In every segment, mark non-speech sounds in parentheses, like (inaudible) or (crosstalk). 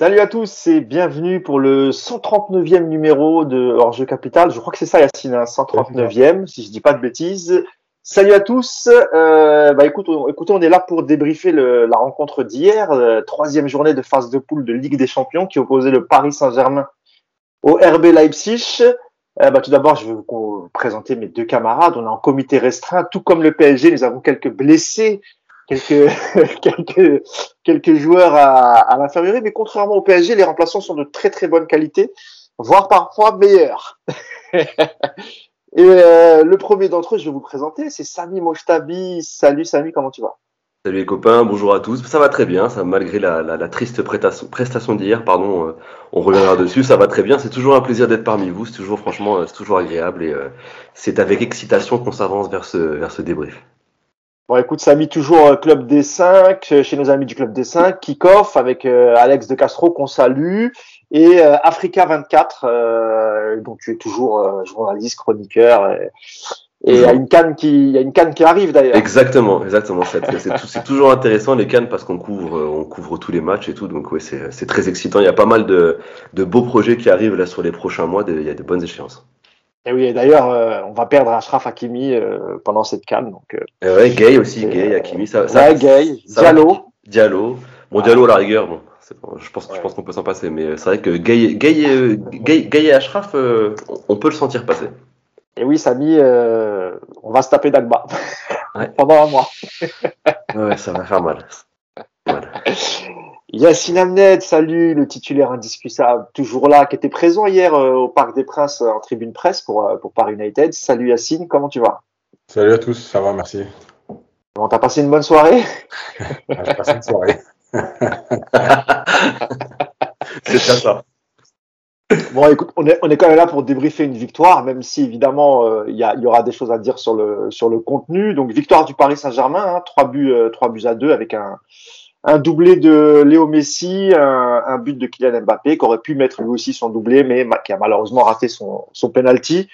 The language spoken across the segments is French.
Salut à tous et bienvenue pour le 139e numéro de Hors-jeu Capital. Je crois que c'est ça Yacine, hein, 139e, si je dis pas de bêtises. Salut à tous. Euh, bah écoute, on, écoutez, on est là pour débriefer le, la rencontre d'hier, euh, troisième journée de phase de poule de Ligue des Champions qui opposait le Paris Saint-Germain au RB Leipzig. Euh, bah, tout d'abord, je vais vous présenter mes deux camarades. On est en comité restreint, tout comme le PSG. Nous avons quelques blessés quelques, (laughs) quelques, quelques joueurs à, à l'infirmerie, mais contrairement au PSG, les remplaçants sont de très très bonne qualité, voire parfois meilleurs. (laughs) Et euh, le premier d'entre eux, je vais vous le présenter, c'est Sami Moshtabi. Salut Sami, comment tu vas? Salut les copains, bonjour à tous. Ça va très bien, ça malgré la, la, triste prestation, d'hier, pardon, euh, on reviendra dessus. Ça va très bien. C'est toujours un plaisir d'être parmi vous. C'est toujours franchement, euh, c'est toujours agréable et c'est avec excitation qu'on s'avance vers ce vers ce débrief. Bon, écoute, Samy, toujours euh, Club D5, euh, chez nos amis du Club D5, kick-off avec euh, Alex de Castro qu'on salue, et euh, Africa 24, euh, dont tu es toujours journaliste, chroniqueur, et, et il y a une canne qui, il y a une canne qui arrive d'ailleurs. Exactement, exactement. C'est, toujours intéressant les cannes parce qu'on couvre, on couvre tous les matchs et tout, donc ouais, c'est, c'est très excitant. Il y a pas mal de, de beaux projets qui arrivent là sur les prochains mois. il y a de bonnes échéances. Et oui, d'ailleurs, euh, on va perdre Ashraf Hakimi euh, pendant cette canne. Donc, euh, ouais, Gay aussi, Gay, Hakimi. Ça, ça, ouais, Gay, ça, Diallo. Diallo. Bon, Diallo à la rigueur, bon, bon je pense, ouais. je pense qu'on peut s'en passer, mais c'est vrai que Gay, Gay, Gay, Gay et Ashraf, on peut le sentir passer. Et oui, Samy, on va se taper d'Agba ouais. (laughs) pendant un mois. ouais, ça va faire mal. Voilà. (laughs) Yacine Amned, salut, le titulaire indiscutable, toujours là, qui était présent hier euh, au Parc des Princes euh, en tribune presse pour, euh, pour Paris United. Salut Yacine, comment tu vas? Salut à tous, ça va, merci. Bon, t'as passé une bonne soirée? (laughs) (laughs) J'ai passé une soirée. (laughs) C'est ça. Bon, écoute, on est, on est quand même là pour débriefer une victoire, même si évidemment il y, y, aura des choses à dire sur le, sur le contenu. Donc, victoire du Paris Saint-Germain, hein, 3 buts, euh, 3 buts à 2 avec un, un doublé de Léo Messi, un, un, but de Kylian Mbappé, qui aurait pu mettre lui aussi son doublé, mais qui a malheureusement raté son, son penalty.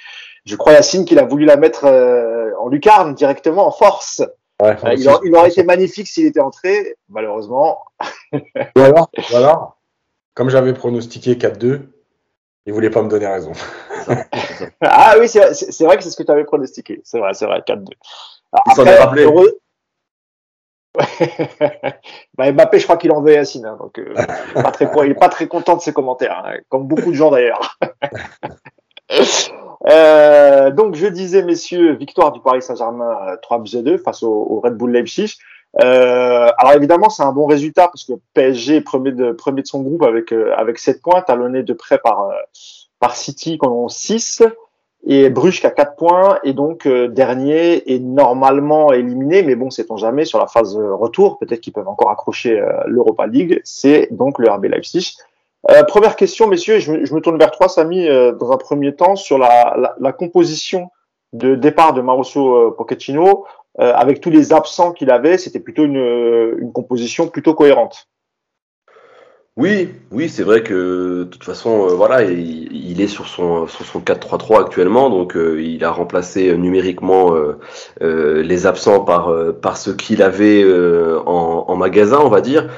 Je crois, Yacine, qu'il a voulu la mettre euh, en lucarne directement, en force. Ouais, euh, il, il, aurait été magnifique s'il était entré, malheureusement. ou alors, ou alors comme j'avais pronostiqué 4-2, il voulait pas me donner raison. ah oui, c'est vrai que c'est ce que tu avais pronostiqué. C'est vrai, c'est vrai, 4-2. Il s'en est rappelé. Heureux... (laughs) bah, Mbappé, je crois qu'il en veut Yacine, hein, donc euh, pas très, il est pas très content de ses commentaires, hein, comme beaucoup de gens d'ailleurs. (laughs) euh, donc je disais, messieurs, victoire du Paris Saint-Germain 3 buts 2 face au, Red Bull Leipzig. Euh, alors évidemment, c'est un bon résultat parce que PSG est premier de, premier de son groupe avec, euh, avec 7 points, talonné de près par, euh, par City qui en ont 6 et Bruges qui a 4 points et donc euh, dernier est normalement éliminé, mais bon, sait-on jamais sur la phase retour, peut-être qu'ils peuvent encore accrocher euh, l'Europa League, c'est donc le RB Leipzig. Euh, première question, messieurs, je, je, me tourne vers toi, Samy, dans un premier temps, sur la, la, la composition de départ de Pochettino. Euh, avec tous les absents qu'il avait, c'était plutôt une, une, composition plutôt cohérente. Oui, oui, c'est vrai que de toute façon, euh, voilà, il, est sur son sur son 4-3-3 actuellement, donc euh, il a remplacé numériquement euh, les absents par par ce qu'il avait en, en, magasin, on va dire.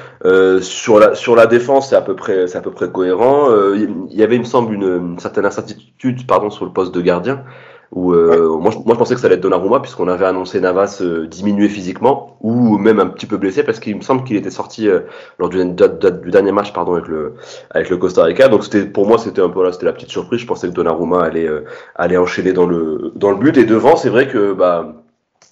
sur la sur la défense, c'est à peu près c'est à peu près cohérent. il y avait, il me semble, une, une certaine incertitude, pardon, sur le poste de gardien où euh, moi, je, moi, je pensais que ça allait être Donnarumma puisqu'on avait annoncé Navas euh, diminué physiquement ou même un petit peu blessé parce qu'il me semble qu'il était sorti euh, lors du, du, du, dernier match pardon avec le avec le Costa Rica. Donc c'était pour moi c'était un peu là c'était la petite surprise. Je pensais que Donnarumma allait euh, allait enchaîner dans le dans le but. Et devant c'est vrai que bah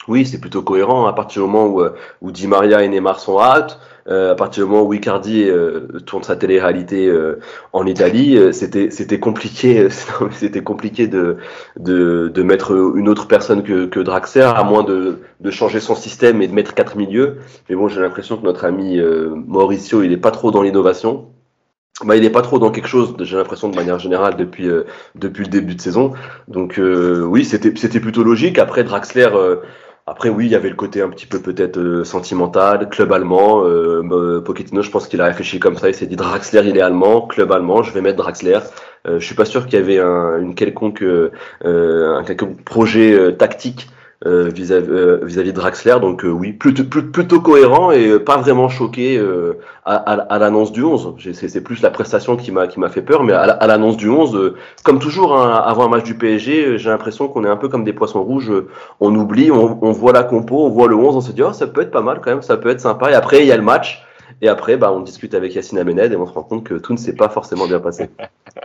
oui, c'est plutôt cohérent à partir du moment où, où Di Maria et Neymar sont out, euh, à partir du moment où Icardi euh, tourne sa télé-réalité euh, en Italie, c'était c'était compliqué, (laughs) c'était compliqué de, de, de mettre une autre personne que, que Draxler, à moins de, de changer son système et de mettre quatre milieux. Mais bon, j'ai l'impression que notre ami Mauricio, il est pas trop dans l'innovation. Bah, il est pas trop dans quelque chose, j'ai l'impression de manière générale depuis depuis le début de saison. Donc oui, c'était c'était plutôt logique. Après Draxler après, oui, il y avait le côté un petit peu peut-être euh, sentimental, club allemand. Euh, Pochettino, je pense qu'il a réfléchi comme ça. Il s'est dit Draxler, il est allemand, club allemand, je vais mettre Draxler. Euh, je suis pas sûr qu'il y avait un, une quelconque, euh, un quelconque projet euh, tactique euh, vis-à-vis euh, vis-à-vis de Draxler. Donc euh, oui, plutôt, plutôt cohérent et pas vraiment choqué à, à, l'annonce du 11. C'est plus la prestation qui m'a fait peur, mais à, l'annonce du 11, comme toujours hein, avant un match du PSG, j'ai l'impression qu'on est un peu comme des poissons rouges. On oublie, on, on, voit la compo, on voit le 11, on se dit oh ça peut être pas mal quand même, ça peut être sympa. Et après il y a le match. Et après, bah, on discute avec Yacine Amened et on se rend compte que tout ne s'est pas forcément bien passé.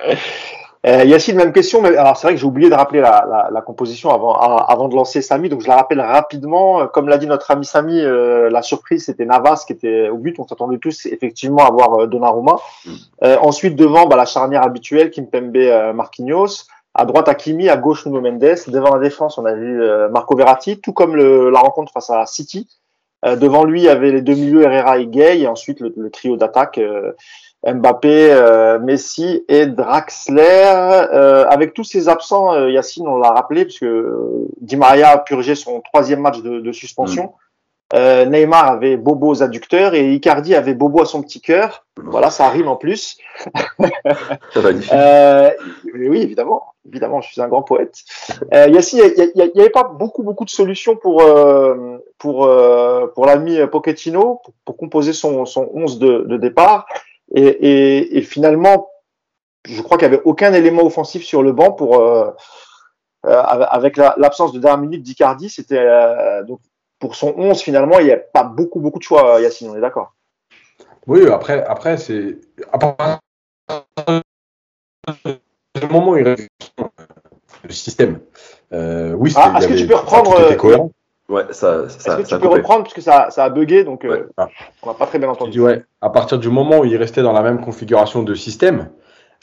(laughs) Euh, Yacine, même question. Mais alors c'est vrai que j'ai oublié de rappeler la, la, la, composition avant, avant de lancer Samy, donc je la rappelle rapidement. Comme l'a dit notre ami Samy, euh, la surprise c'était Navas qui était au but. On s'attendait tous effectivement à voir euh, Donnarumma. Mm. Euh, ensuite devant, bah, la charnière habituelle Kimpembe, euh, Marquinhos. À droite Hakimi, à gauche Nuno Mendes. Devant la défense, on a vu Marco Verratti, tout comme le, la rencontre face à City. devant lui, il y avait les deux milieux Herrera et Gay, et ensuite le, le trio d'attaque. Mbappé, euh, Messi et Draxler. Euh, avec tous ces absents, euh, Yacine, on l'a rappelé, puisque Di Maria a purgé son troisième match de, de suspension. Mm. Neymar avait Bobo aux adducteurs et Icardi avait Bobo à son petit cœur. Voilà, ça rime en plus. oui, évidemment, évidemment, je suis un grand poète. Yacine, il n'y avait pas beaucoup, beaucoup de solutions pour pour pour l'ami Pochettino pour, pour, composer son son 11 de, de départ. Et, et, et finalement, je crois qu'il n'y avait aucun élément offensif sur le banc pour euh, euh avec l'absence de dernière minute d'Icardi, c'était euh, donc pour son 11 finalement, il n'y a pas beaucoup beaucoup de choix Yacine, on est d'accord? Oui, après après c'est le moment où il le système. Oui, ah, est-ce que tu peux reprendre Ouais, ça, ça, Est-ce que tu peux reprendre parce que ça, ça a bugué donc euh, on n'a pas très bien entendu. ouais, à partir du moment où il restait dans la même configuration de système,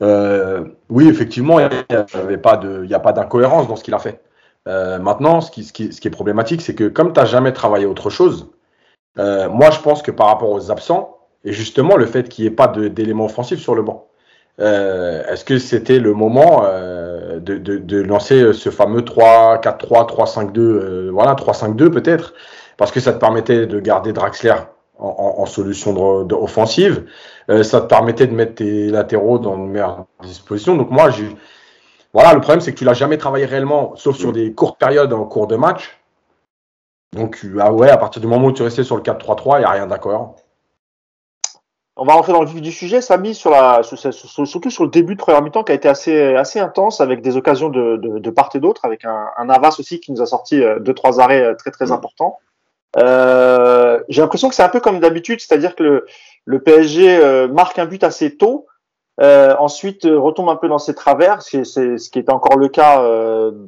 euh, oui, effectivement, il n'y avait pas de, il y a pas d'incohérence dans ce qu'il a fait. Euh, maintenant, ce qui, ce, qui, ce qui est problématique, c'est que comme tu n'as jamais travaillé autre chose, euh, moi je pense que par rapport aux absents, et justement le fait qu'il n'y ait pas d'éléments offensifs sur le banc, euh, est-ce que c'était le moment euh, de, de, de, lancer ce fameux 3-4-3, 3-5-2, euh, voilà, 3-5-2 peut-être, parce que ça te permettait de garder Draxler en, en, solution de, offensive, ça te permettait de mettre tes latéraux dans une meilleure disposition. Donc moi, j'ai, voilà, le problème c'est que tu l'as jamais travaillé réellement, sauf sur des courtes périodes en cours de match. Donc ah ouais, à partir du moment où tu restais sur le 4-3-3, il n'y a rien d'accord. On va rentrer dans le vif du sujet, Samy, sur la, surtout sur le début de première mi-temps qui a été assez, assez intense avec des occasions de, de, de part et d'autre, avec un, un Navas aussi qui nous a sorti euh, deux trois arrêts euh, très très mmh. importants. Euh, J'ai l'impression que c'est un peu comme d'habitude, c'est-à-dire que le, le PSG euh, marque un but assez tôt, euh, ensuite retombe un peu dans ses travers, c'est ce qui était encore le cas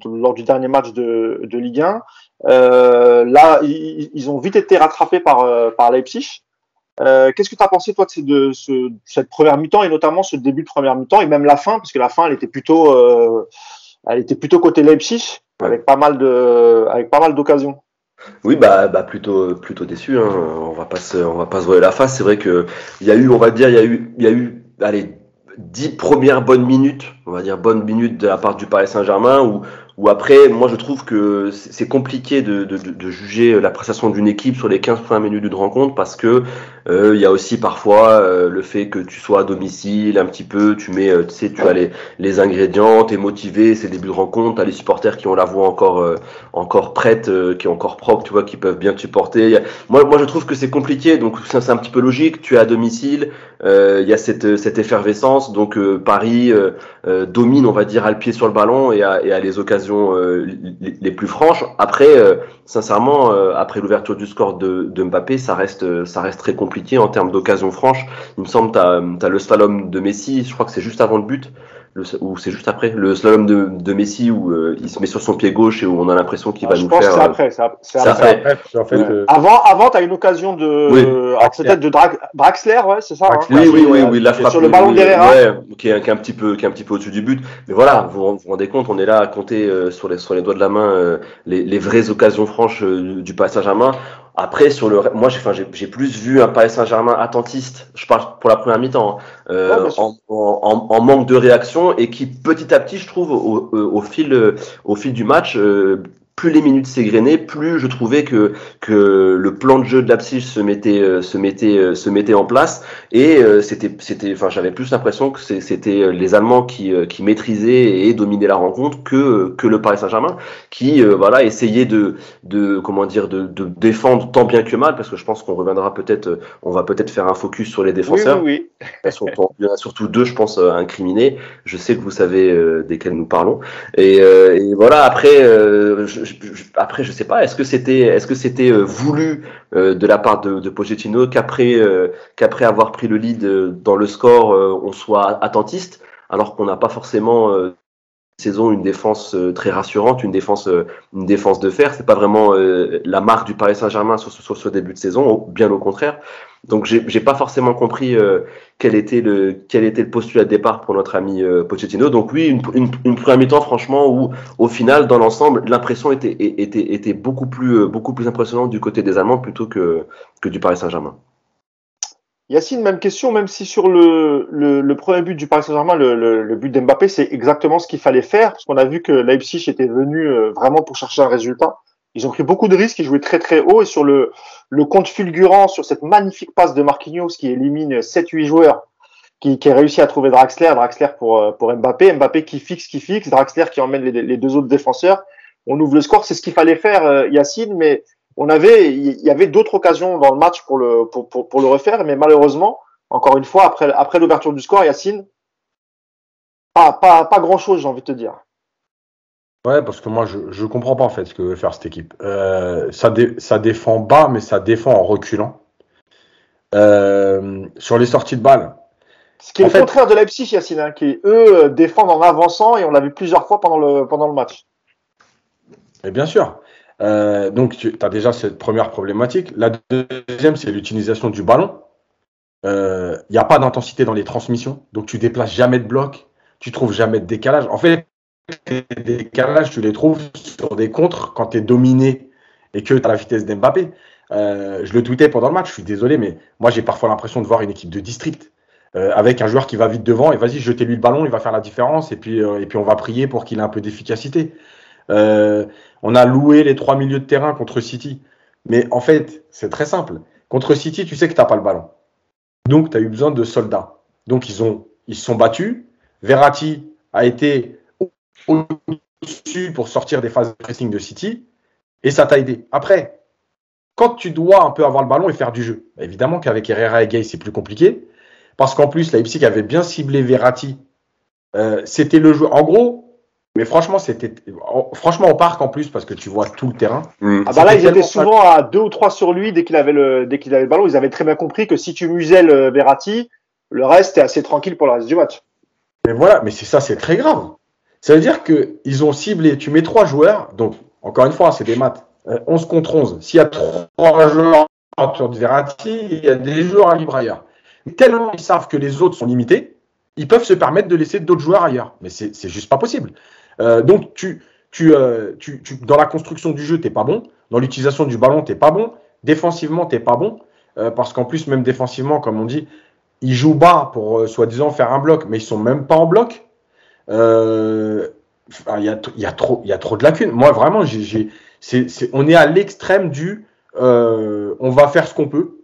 lors du dernier match de, de Ligue 1. là, ils, ils, ont vite été rattrapés par, par Leipzig. Euh, qu'est-ce que tu as pensé, toi, de, de ce, cette première mi-temps et notamment ce début de première mi-temps et même la fin, parce que la fin, elle était plutôt, euh, elle était plutôt côté Leipzig, avec pas mal de, avec pas mal d'occasions. Oui, bah, bah plutôt, plutôt déçu. Hein. On va pas se, on va pas se voiler la face. C'est vrai que il y a eu, on va dire, il y a eu, il y a eu, allez, dix premières bonnes minutes, on va dire bonnes minutes de la part du Paris Saint-Germain où ou après, moi je trouve que c'est compliqué de, de, de, juger la prestation d'une équipe sur les 15 premières minutes d'une rencontre parce que euh, il y a aussi parfois euh, le fait que tu sois à domicile un petit peu, tu mets, euh, tu sais, tu as les, les ingrédients, t'es motivé, c'est début de rencontre, t'as les supporters qui ont la voix encore encore prête, qui est encore propre, tu vois, qui peuvent bien te supporter. Moi, moi je trouve que c'est compliqué, donc c'est un petit peu logique. Tu es à domicile, il y a cette cette effervescence, donc Paris domine, on va dire, à le pied sur le ballon et à, et à les occasions les, les, plus franches. Après, sincèrement, après l'ouverture du score de, de Mbappé, ça reste ça reste très compliqué en termes d'occasion franche. Il me semble tu as, le slalom de Messi, je crois que c'est juste avant le but, le, ou c'est juste après, le slalom de, de Messi où euh, il se met sur son pied gauche et où on a l'impression qu'il ah, va nous faire. C'est euh, après, c'est après. après. Euh, avant, avant, tu as une occasion de. Oui. peut-être de Draxler, ouais, c'est ça. Hein. oui, oui, oui, oui, la frappe. Sur le ballon derrière. Ouais, qui est, qui est, un petit peu, qui est un petit peu au-dessus du but. Mais voilà, vous vous rendez compte, on est là à compter sur les sur les doigts de la main les, les vraies occasions franches du passage à main. Après, sur le, moi, j'ai plus vu un Paris Saint-Germain attentiste. Je parle pour la première mi-temps, hein, euh, en, en, en, manque de réaction et qui petit à petit, je trouve, au, au, fil, au fil du match, euh, plus les minutes s'égrenaient, plus je trouvais que que le plan de jeu de Leipzig se mettait euh, se mettait euh, se mettait en place et euh, c'était c'était enfin j'avais plus l'impression que c'était les Allemands qui qui maîtrisaient et dominaient la rencontre que que le Paris Saint-Germain qui voilà essayait de de comment dire de, de défendre tant bien que mal parce que je pense qu'on reviendra peut-être on va peut-être faire un focus sur les défenseurs. Oui, oui, oui. Il y en a surtout deux je pense incriminés. Je sais que vous savez desquels nous parlons et, et voilà après je, je, après, je sais pas. Est-ce que c'était, est-ce que c'était euh, voulu euh, de la part de, de Pochettino qu'après, euh, qu'après avoir pris le lead dans le score, on soit attentiste, alors qu'on n'a pas forcément saison une défense très rassurante, une défense, une défense de fer. C'est pas vraiment la marque du Paris Saint-Germain sur, ce début de saison, bien au contraire. Donc j'ai pas forcément compris euh, quel était le quel était le postulat de départ pour notre ami euh, Pochettino. Donc oui, une, une, première mi-temps franchement où au final dans l'ensemble l'impression était, était était beaucoup plus euh, beaucoup plus impressionnante du côté des Allemands plutôt que que du Paris Saint-Germain. Yacine, même question, même si sur le, le, le premier but du Paris Saint-Germain, le, le, le, but d'Mbappé, c'est exactement ce qu'il fallait faire, parce qu'on a vu que Leipzig était venu vraiment pour chercher un résultat. Ils ont pris beaucoup de risques, ils jouaient très très haut et sur le, le compte fulgurant, sur cette magnifique passe de Marquinhos qui élimine 7-8 joueurs, qui, qui, a réussi à trouver Draxler, Draxler pour, euh, pour Mbappé, Mbappé qui fixe, qui fixe, Draxler qui emmène les, les deux autres défenseurs. On ouvre le score, c'est ce qu'il fallait faire, euh, Yacine, mais on avait, il y avait d'autres occasions dans le match pour le, pour, pour, pour le refaire, mais malheureusement, encore une fois, après, après l'ouverture du score, Yacine, pas, pas, pas grand chose, j'ai envie de te dire. Ouais, parce que moi, je ne comprends pas en fait ce que veut faire cette équipe. Euh, ça, ça défend bas, mais ça défend en reculant. Euh, sur les sorties de balles. Ce qui est le contraire de Leipzig, Yacine, hein, qui eux défendent en avançant et on l'a vu plusieurs fois pendant le, pendant le match. Et bien sûr. Euh, donc, tu as déjà cette première problématique. La deuxième, c'est l'utilisation du ballon. Il n'y a pas d'intensité dans les transmissions, donc tu déplaces jamais de bloc, tu trouves jamais de décalage. En fait, des décalages, tu les trouves sur des contres quand tu es dominé et que tu as la vitesse d'Mbappé. Euh, je le tweetais pendant le match, je suis désolé, mais moi j'ai parfois l'impression de voir une équipe de district euh, avec un joueur qui va vite devant et vas-y, jetez-lui le ballon, il va faire la différence et puis, euh, et puis on va prier pour qu'il ait un peu d'efficacité. On a loué les trois milieux de terrain contre City, mais en fait, c'est très simple. Contre City, tu sais que tu n'as pas le ballon. Donc, tu as eu besoin de soldats. Donc, ils, ont, ils se sont battus. Verratti a été au-dessus pour sortir des phases de pressing de City, et ça t'a aidé. Après, quand tu dois un peu avoir le ballon et faire du jeu, évidemment qu'avec Herrera et Gay, c'est plus compliqué, parce qu'en plus, Leipzig avait bien ciblé Verratti. Euh, c'était le jeu. En gros, mais franchement, c'était franchement au parc en plus parce que tu vois tout le terrain. Mm. Ah bah là, ils étaient souvent à deux ou trois sur lui dès qu'il avait le dès qu'il avait le ballon. Ils avaient très bien compris que si tu musais le Verratti, le reste est assez tranquille pour le reste du match. Mais voilà, mais c'est ça, c'est très grave. Ça veut dire qu'ils ont ciblé, tu mets trois joueurs, donc encore une fois, c'est des maths, 11 euh, contre 11. S'il y a trois joueurs autour de Verratti, il y a des joueurs à libre ailleurs. Tellement ils savent que les autres sont limités, ils peuvent se permettre de laisser d'autres joueurs ailleurs. Mais c'est juste pas possible. Euh, donc, tu, tu, euh, tu, tu, dans la construction du jeu, t'es pas bon. Dans l'utilisation du ballon, t'es pas bon. Défensivement, t'es pas bon. parce qu'en plus, même défensivement, comme on dit, ils jouent bas pour soi-disant faire un bloc, mais ils sont même pas en bloc. Euh, il y, a, trop, de lacunes. Moi, vraiment, j'ai, on est à l'extrême du euh, on va faire ce qu'on peut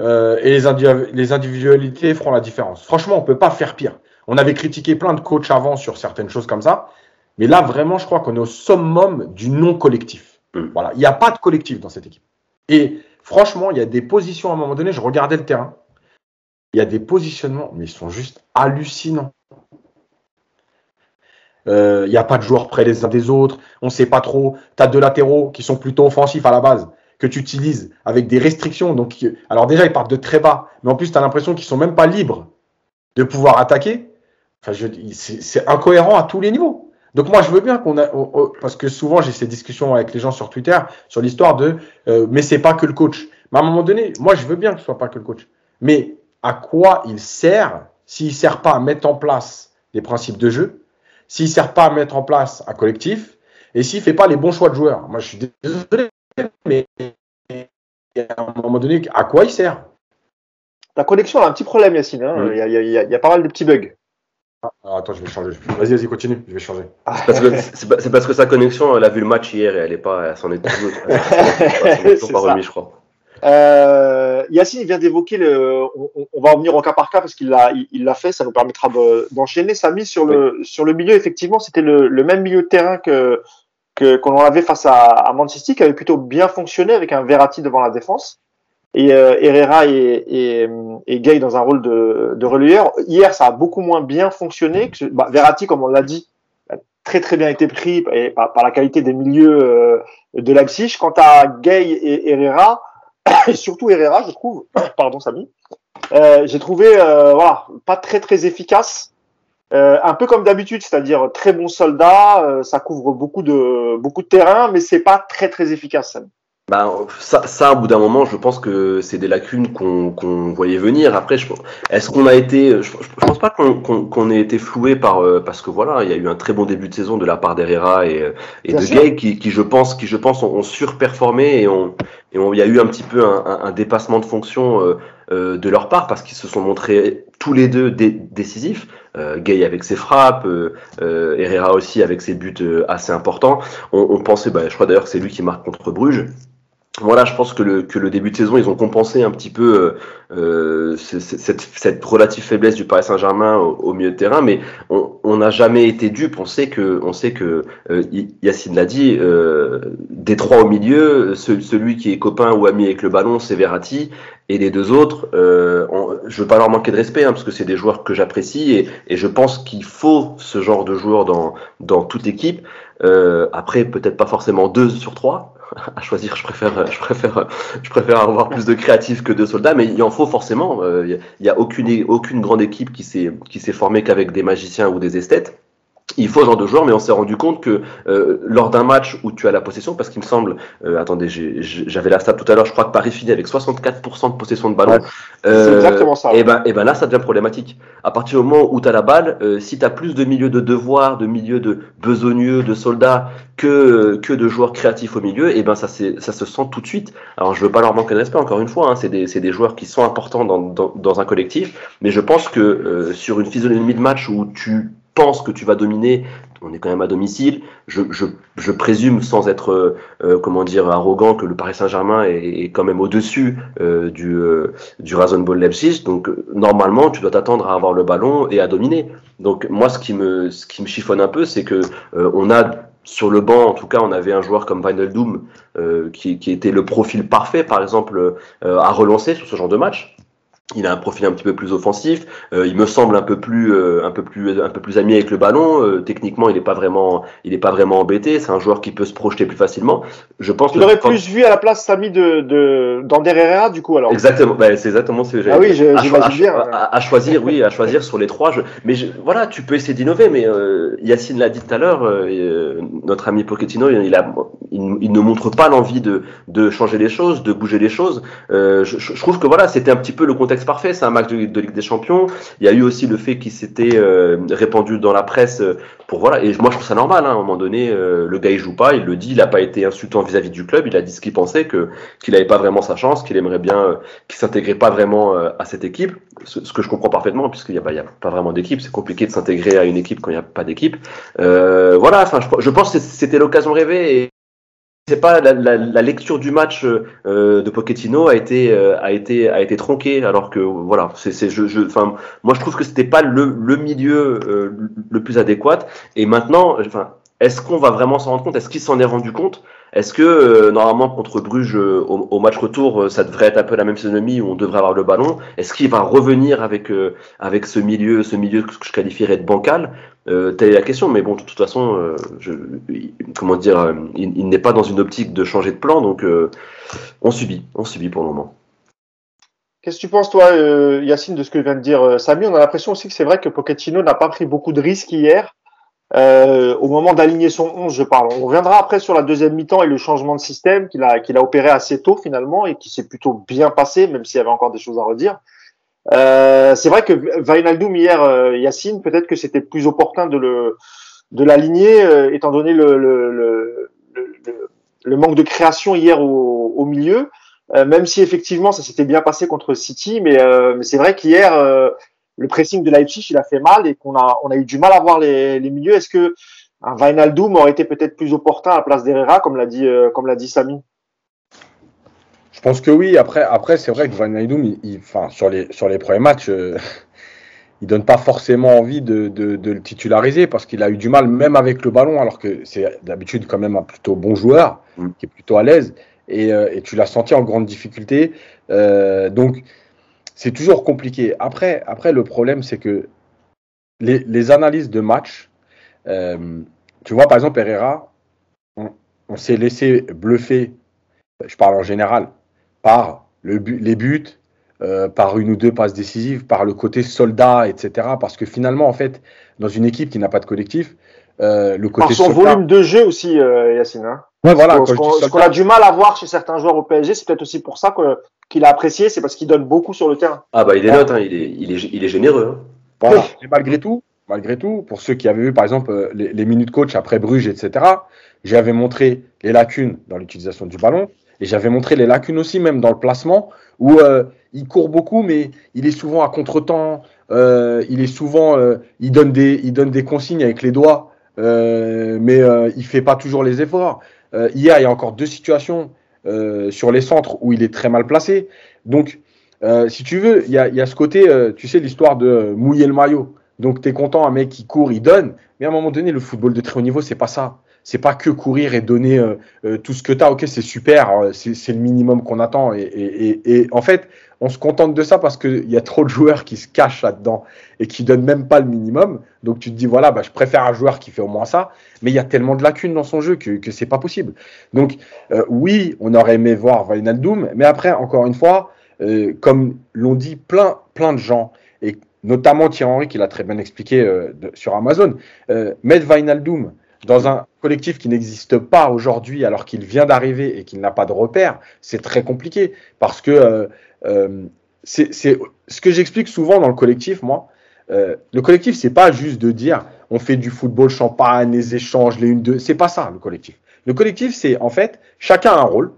euh, et les, individualités feront la différence. Franchement, on peut pas faire pire. On avait critiqué plein de coachs avant sur certaines choses comme ça, mais là, vraiment, je crois qu'on est au summum du non collectif. Mm. Voilà, il n'y a pas de collectif dans cette équipe. Et franchement, il y a des positions à un moment donné, je regardais le terrain, il y a des positionnements, mais ils sont juste hallucinants. Il euh, n'y a pas de joueurs près les uns des autres. On ne sait pas trop. Tu as deux latéraux qui sont plutôt offensifs à la base, que tu utilises avec des restrictions. Donc, alors déjà, ils partent de très bas. Mais en plus, tu as l'impression qu'ils sont même pas libres de pouvoir attaquer. Enfin, c'est incohérent à tous les niveaux. Donc moi, je veux bien qu'on a, parce que souvent j'ai ces discussions avec les gens sur Twitter sur l'histoire de, euh, mais c'est pas que le coach. Mais à un moment donné, moi, je veux bien que ce soit pas que le coach. Mais à quoi il sert s'il sert pas à mettre en place des principes de jeu s'il ne sert pas à mettre en place un collectif et s'il ne fait pas les bons choix de joueurs? Moi, je suis désolé, mais à un moment donné, à quoi il sert? La connexion a un petit problème, Yacine. Hein. Il, y a, pas mal de petits bugs. Ah, attends, je vais changer. Vas-y, vas-y, continue. Je vais changer. C'est parce, que, c'est parce que sa connexion, elle a vu le match hier et elle est pas, elle s'en est toujours, pas (laughs) remis, je crois. Euh, Yacine vient d'évoquer le. On, on, va revenir au cas par cas parce qu'il l'a, il l'a fait. Ça nous permettra d'enchaîner. Samy sur le oui. sur le milieu, effectivement, c'était le, le, même milieu de terrain que que qu'on avait face à, à Manchester, qui avait plutôt bien fonctionné avec un Verratti devant la défense et euh, Herrera et, et, et, Gay dans un rôle de, de relayeur. Hier, ça a beaucoup moins bien fonctionné. Que, bah, Verratti, comme on l'a dit, a très très bien été pris par, la qualité des milieux euh, de Leipzig. Quant à Gay et Herrera, (coughs) et surtout Herrera, je trouve, (coughs) pardon Samy, euh, j'ai trouvé euh, voilà pas très très efficace. Euh, un peu comme d'habitude, c'est-à-dire très bon soldat, euh, ça couvre beaucoup de beaucoup de terrain, mais c'est pas très très efficace. Samy. Bah, ça, ça, au bout d'un moment, je pense que c'est des lacunes qu'on qu'on voyait venir. Après, est-ce qu'on a été, je, je pense pas qu'on qu'on qu'on ait été floué par parce que voilà, il y a eu un très bon début de saison de la part d'Herrera et, et de Gay qui, qui, je pense, qui je pense ont, ont surperformé et on et on, il y a eu un petit peu un, un, un dépassement de fonction euh, euh, de leur part parce qu'ils se sont montrés tous les deux dé décisifs. Euh, Gay avec ses frappes, Herrera aussi avec ses buts assez importants. On, on pensait, bah, je crois d'ailleurs que c'est lui qui marque contre Bruges voilà, je pense que le, que le début de saison, ils ont compensé un petit peu euh, cette, cette, relative faiblesse du Paris Saint-Germain au, milieu de terrain, mais on n'a jamais été dupe. On sait que, on sait que euh, Yacine l'a dit, euh, des trois au milieu, celui qui est copain ou ami avec le ballon, c'est Verratti, et les deux autres, euh, on, je veux pas leur manquer de respect, hein, parce que c'est des joueurs que j'apprécie, et, je pense qu'il faut ce genre de joueurs dans, dans toute équipe. Euh, après, peut-être pas forcément deux sur trois, à choisir, je préfère, je préfère, je préfère avoir plus de créatifs que de soldats, mais il en faut forcément. Il euh, n'y a, aucune, aucune grande équipe qui s'est, qui s'est formée qu'avec des magiciens ou des esthètes il faut ce genre de joueur, mais on s'est rendu compte que euh, lors d'un match où tu as la possession, parce qu'il me semble, euh, attendez, j'avais la stat tout à l'heure, je crois que Paris finit avec 64% de possession de ballon. Ouais, euh, c'est exactement ça. Et ben, et ben là, ça devient problématique. À partir du moment où tu as la balle, euh, si tu as plus de milieux de devoir, de milieux de besogneux, de soldats que que de joueurs créatifs au milieu, et ben ça, ça se sent tout de suite. Alors je veux pas leur manquer de respect, encore une fois, hein, c'est des, des joueurs qui sont importants dans, dans, dans un collectif, mais je pense que euh, sur une physionomie de match où tu penses que tu vas dominer, on est quand même à domicile. Je, je, je présume, sans être euh, comment dire arrogant, que le Paris Saint-Germain est, est, quand même au-dessus euh, du euh, du Rasenball Leipzig. Donc normalement, tu dois t'attendre à avoir le ballon et à dominer. Donc moi, ce qui me ce qui me chiffonne un peu, c'est que on a sur le banc, en tout cas, on avait un joueur comme Wijnaldum euh, qui, qui était le profil parfait, par exemple, euh, à relancer sur ce genre de match. Il a un profil un petit peu plus offensif. Euh, il me semble un peu plus, euh, un peu plus, un peu plus ami avec le ballon. Euh, techniquement, il n'est pas vraiment, il est pas vraiment embêté. C'est un joueur qui peut se projeter plus facilement. Je pense. Tu l'aurais plus vu à la place Samy de, de d'Ander Herrera, du coup alors. Exactement. Ben, c'est exactement ce que j'ai. Ah oui, je, à, à, bien, à, à, choisir, oui, à (laughs) choisir sur les trois. Je, mais je, voilà, tu peux essayer d'innover. Mais euh, Yacine l'a dit tout à l'heure. Euh, notre ami Pochettino, il, a, il, il ne montre pas l'envie de, de changer les choses, de bouger les choses. je, je trouve que voilà, c'était un petit peu le contexte parfait, c'est un match de, Ligue des Champions. Il y a eu aussi le fait qu'il s'était euh, répandu dans la presse pour voilà. Et moi, je trouve ça normal. Hein, à un moment donné, euh, le gars il joue pas, il le dit, il a pas été insultant vis-à-vis -vis du club. Il a dit ce qu'il pensait, que qu'il avait pas vraiment sa chance, qu'il aimerait bien, euh, qu'il s'intégrait pas vraiment euh, à cette équipe. Ce, que je comprends parfaitement, puisqu'il y a, bah, a pas vraiment d'équipe. C'est compliqué de s'intégrer à une équipe quand il n'y a pas d'équipe. voilà. Enfin, je, pense que c'était l'occasion rêvée. C'est pas la, la, la, lecture du match euh, de Pochettino a été euh, a été a été tronquée alors que voilà c'est je je enfin moi je trouve que c'était pas le le milieu euh, le plus adéquat. Et maintenant enfin est-ce qu'on va vraiment s'en rendre compte? Est-ce qu'il s'en est rendu compte? Est-ce que euh, normalement contre Bruges euh, au, au, match retour, euh, ça devrait être un peu la même physionomie où on devrait avoir le ballon? Est-ce qu'il va revenir avec avec ce milieu, ce milieu que je qualifierais de bancal? Euh, Telle est la question, mais bon, de toute façon, euh, comment dire, il, il n'est pas dans une optique de changer de plan, donc euh, on subit, on subit pour le moment. Qu'est-ce que tu penses, toi, Yacine, de ce que vient de dire Samy? On a l'impression aussi que c'est vrai que Pochettino n'a pas pris beaucoup de risques hier. Euh, au moment d'aligner son 11, je parle. On reviendra après sur la deuxième mi-temps et le changement de système qu'il a opéré assez tôt finalement et qui s'est plutôt bien passé, même s'il y avait encore des choses à redire. Euh, c'est vrai que Vainaldoum hier, euh, Yacine, peut-être que c'était plus opportun de le de l'aligner, euh, étant donné le, le, le, le, manque de création hier au, au milieu. Euh, même si effectivement ça s'était bien passé contre City, mais, mais c'est vrai qu'hier le pressing de Leipzig, il a fait mal et qu'on a, on a eu du mal à voir les, les milieux. Est-ce que un aurait été peut-être plus opportun à la place d'Herrera, comme l'a dit, euh, comme l'a dit Samy? Pense que oui. Après, après c'est vrai que Wijnaldum, il, enfin, sur les sur les premiers matchs, euh, (laughs) il donne pas forcément envie de, de, de le titulariser parce qu'il a eu du mal même avec le ballon, alors que c'est d'habitude quand même un plutôt bon joueur, Mm. qui est plutôt à l'aise. Et, euh, et tu l'as senti en grande difficulté. Euh, donc c'est toujours compliqué. Après, après le problème, c'est que les, les analyses de match, euh, tu vois, par exemple, Herrera, on, on s'est laissé bluffer, je parle en général, par le but, les buts, euh, par une ou deux passes décisives, par le côté soldat, etc. Parce que finalement, en fait, dans une équipe qui n'a pas de collectif, euh, le côté Par son soldat. volume de jeu aussi, euh, Yacine. Hein. Ouais, voilà, ce quand qu'on ce a du mal à voir chez certains joueurs au PSG, c'est peut-être aussi pour ça qu'il a apprécié, c'est parce qu'il donne beaucoup sur le terrain. Ah bah il est note, hein, il, est, il, est, il est généreux. hein. Voilà. Et malgré tout, malgré tout, pour ceux qui avaient vu par exemple les, les minutes coach après Bruges, etc., j'avais montré les lacunes dans l'utilisation du ballon et j'avais montré les lacunes aussi même dans le placement où euh, il court beaucoup mais il est souvent à contre-temps, euh, il est souvent, euh, il donne des, il donne des consignes avec les doigts, mais il fait pas toujours les efforts. Hier, il y a encore deux situations sur les centres où il est très mal placé. Donc, si tu veux, il y a, y a ce côté, tu sais, l'histoire de mouiller le maillot. Donc, tu es content, un mec qui court, il donne. Mais à un moment donné, le football de très haut niveau, c'est pas ça. C'est pas que courir et donner euh, euh, tout ce que tu as. Ok, c'est super, euh, c'est le minimum qu'on attend. Et, en fait, on se contente de ça parce qu'il y a trop de joueurs qui se cachent là-dedans et qui donnent même pas le minimum. Donc, tu te dis, voilà, bah, je préfère un joueur qui fait au moins ça. Mais il y a tellement de lacunes dans son jeu que, que c'est pas possible. Donc, oui, on aurait aimé voir Wijnaldum. Mais après, encore une fois, comme l'ont dit plein, plein de gens, et notamment Thierry Henry qui l'a très bien expliqué sur Amazon, mettre Wijnaldum dans un collectif qui n'existe pas aujourd'hui alors qu'il vient d'arriver et qu'il n'a pas de repère, c'est très compliqué parce que euh, euh, c'est ce que j'explique souvent dans le collectif, moi. euh, le collectif, c'est pas juste de dire on fait du football champagne, les échanges, les une deux. C'est pas ça le collectif. Le collectif, c'est en fait chacun a un rôle.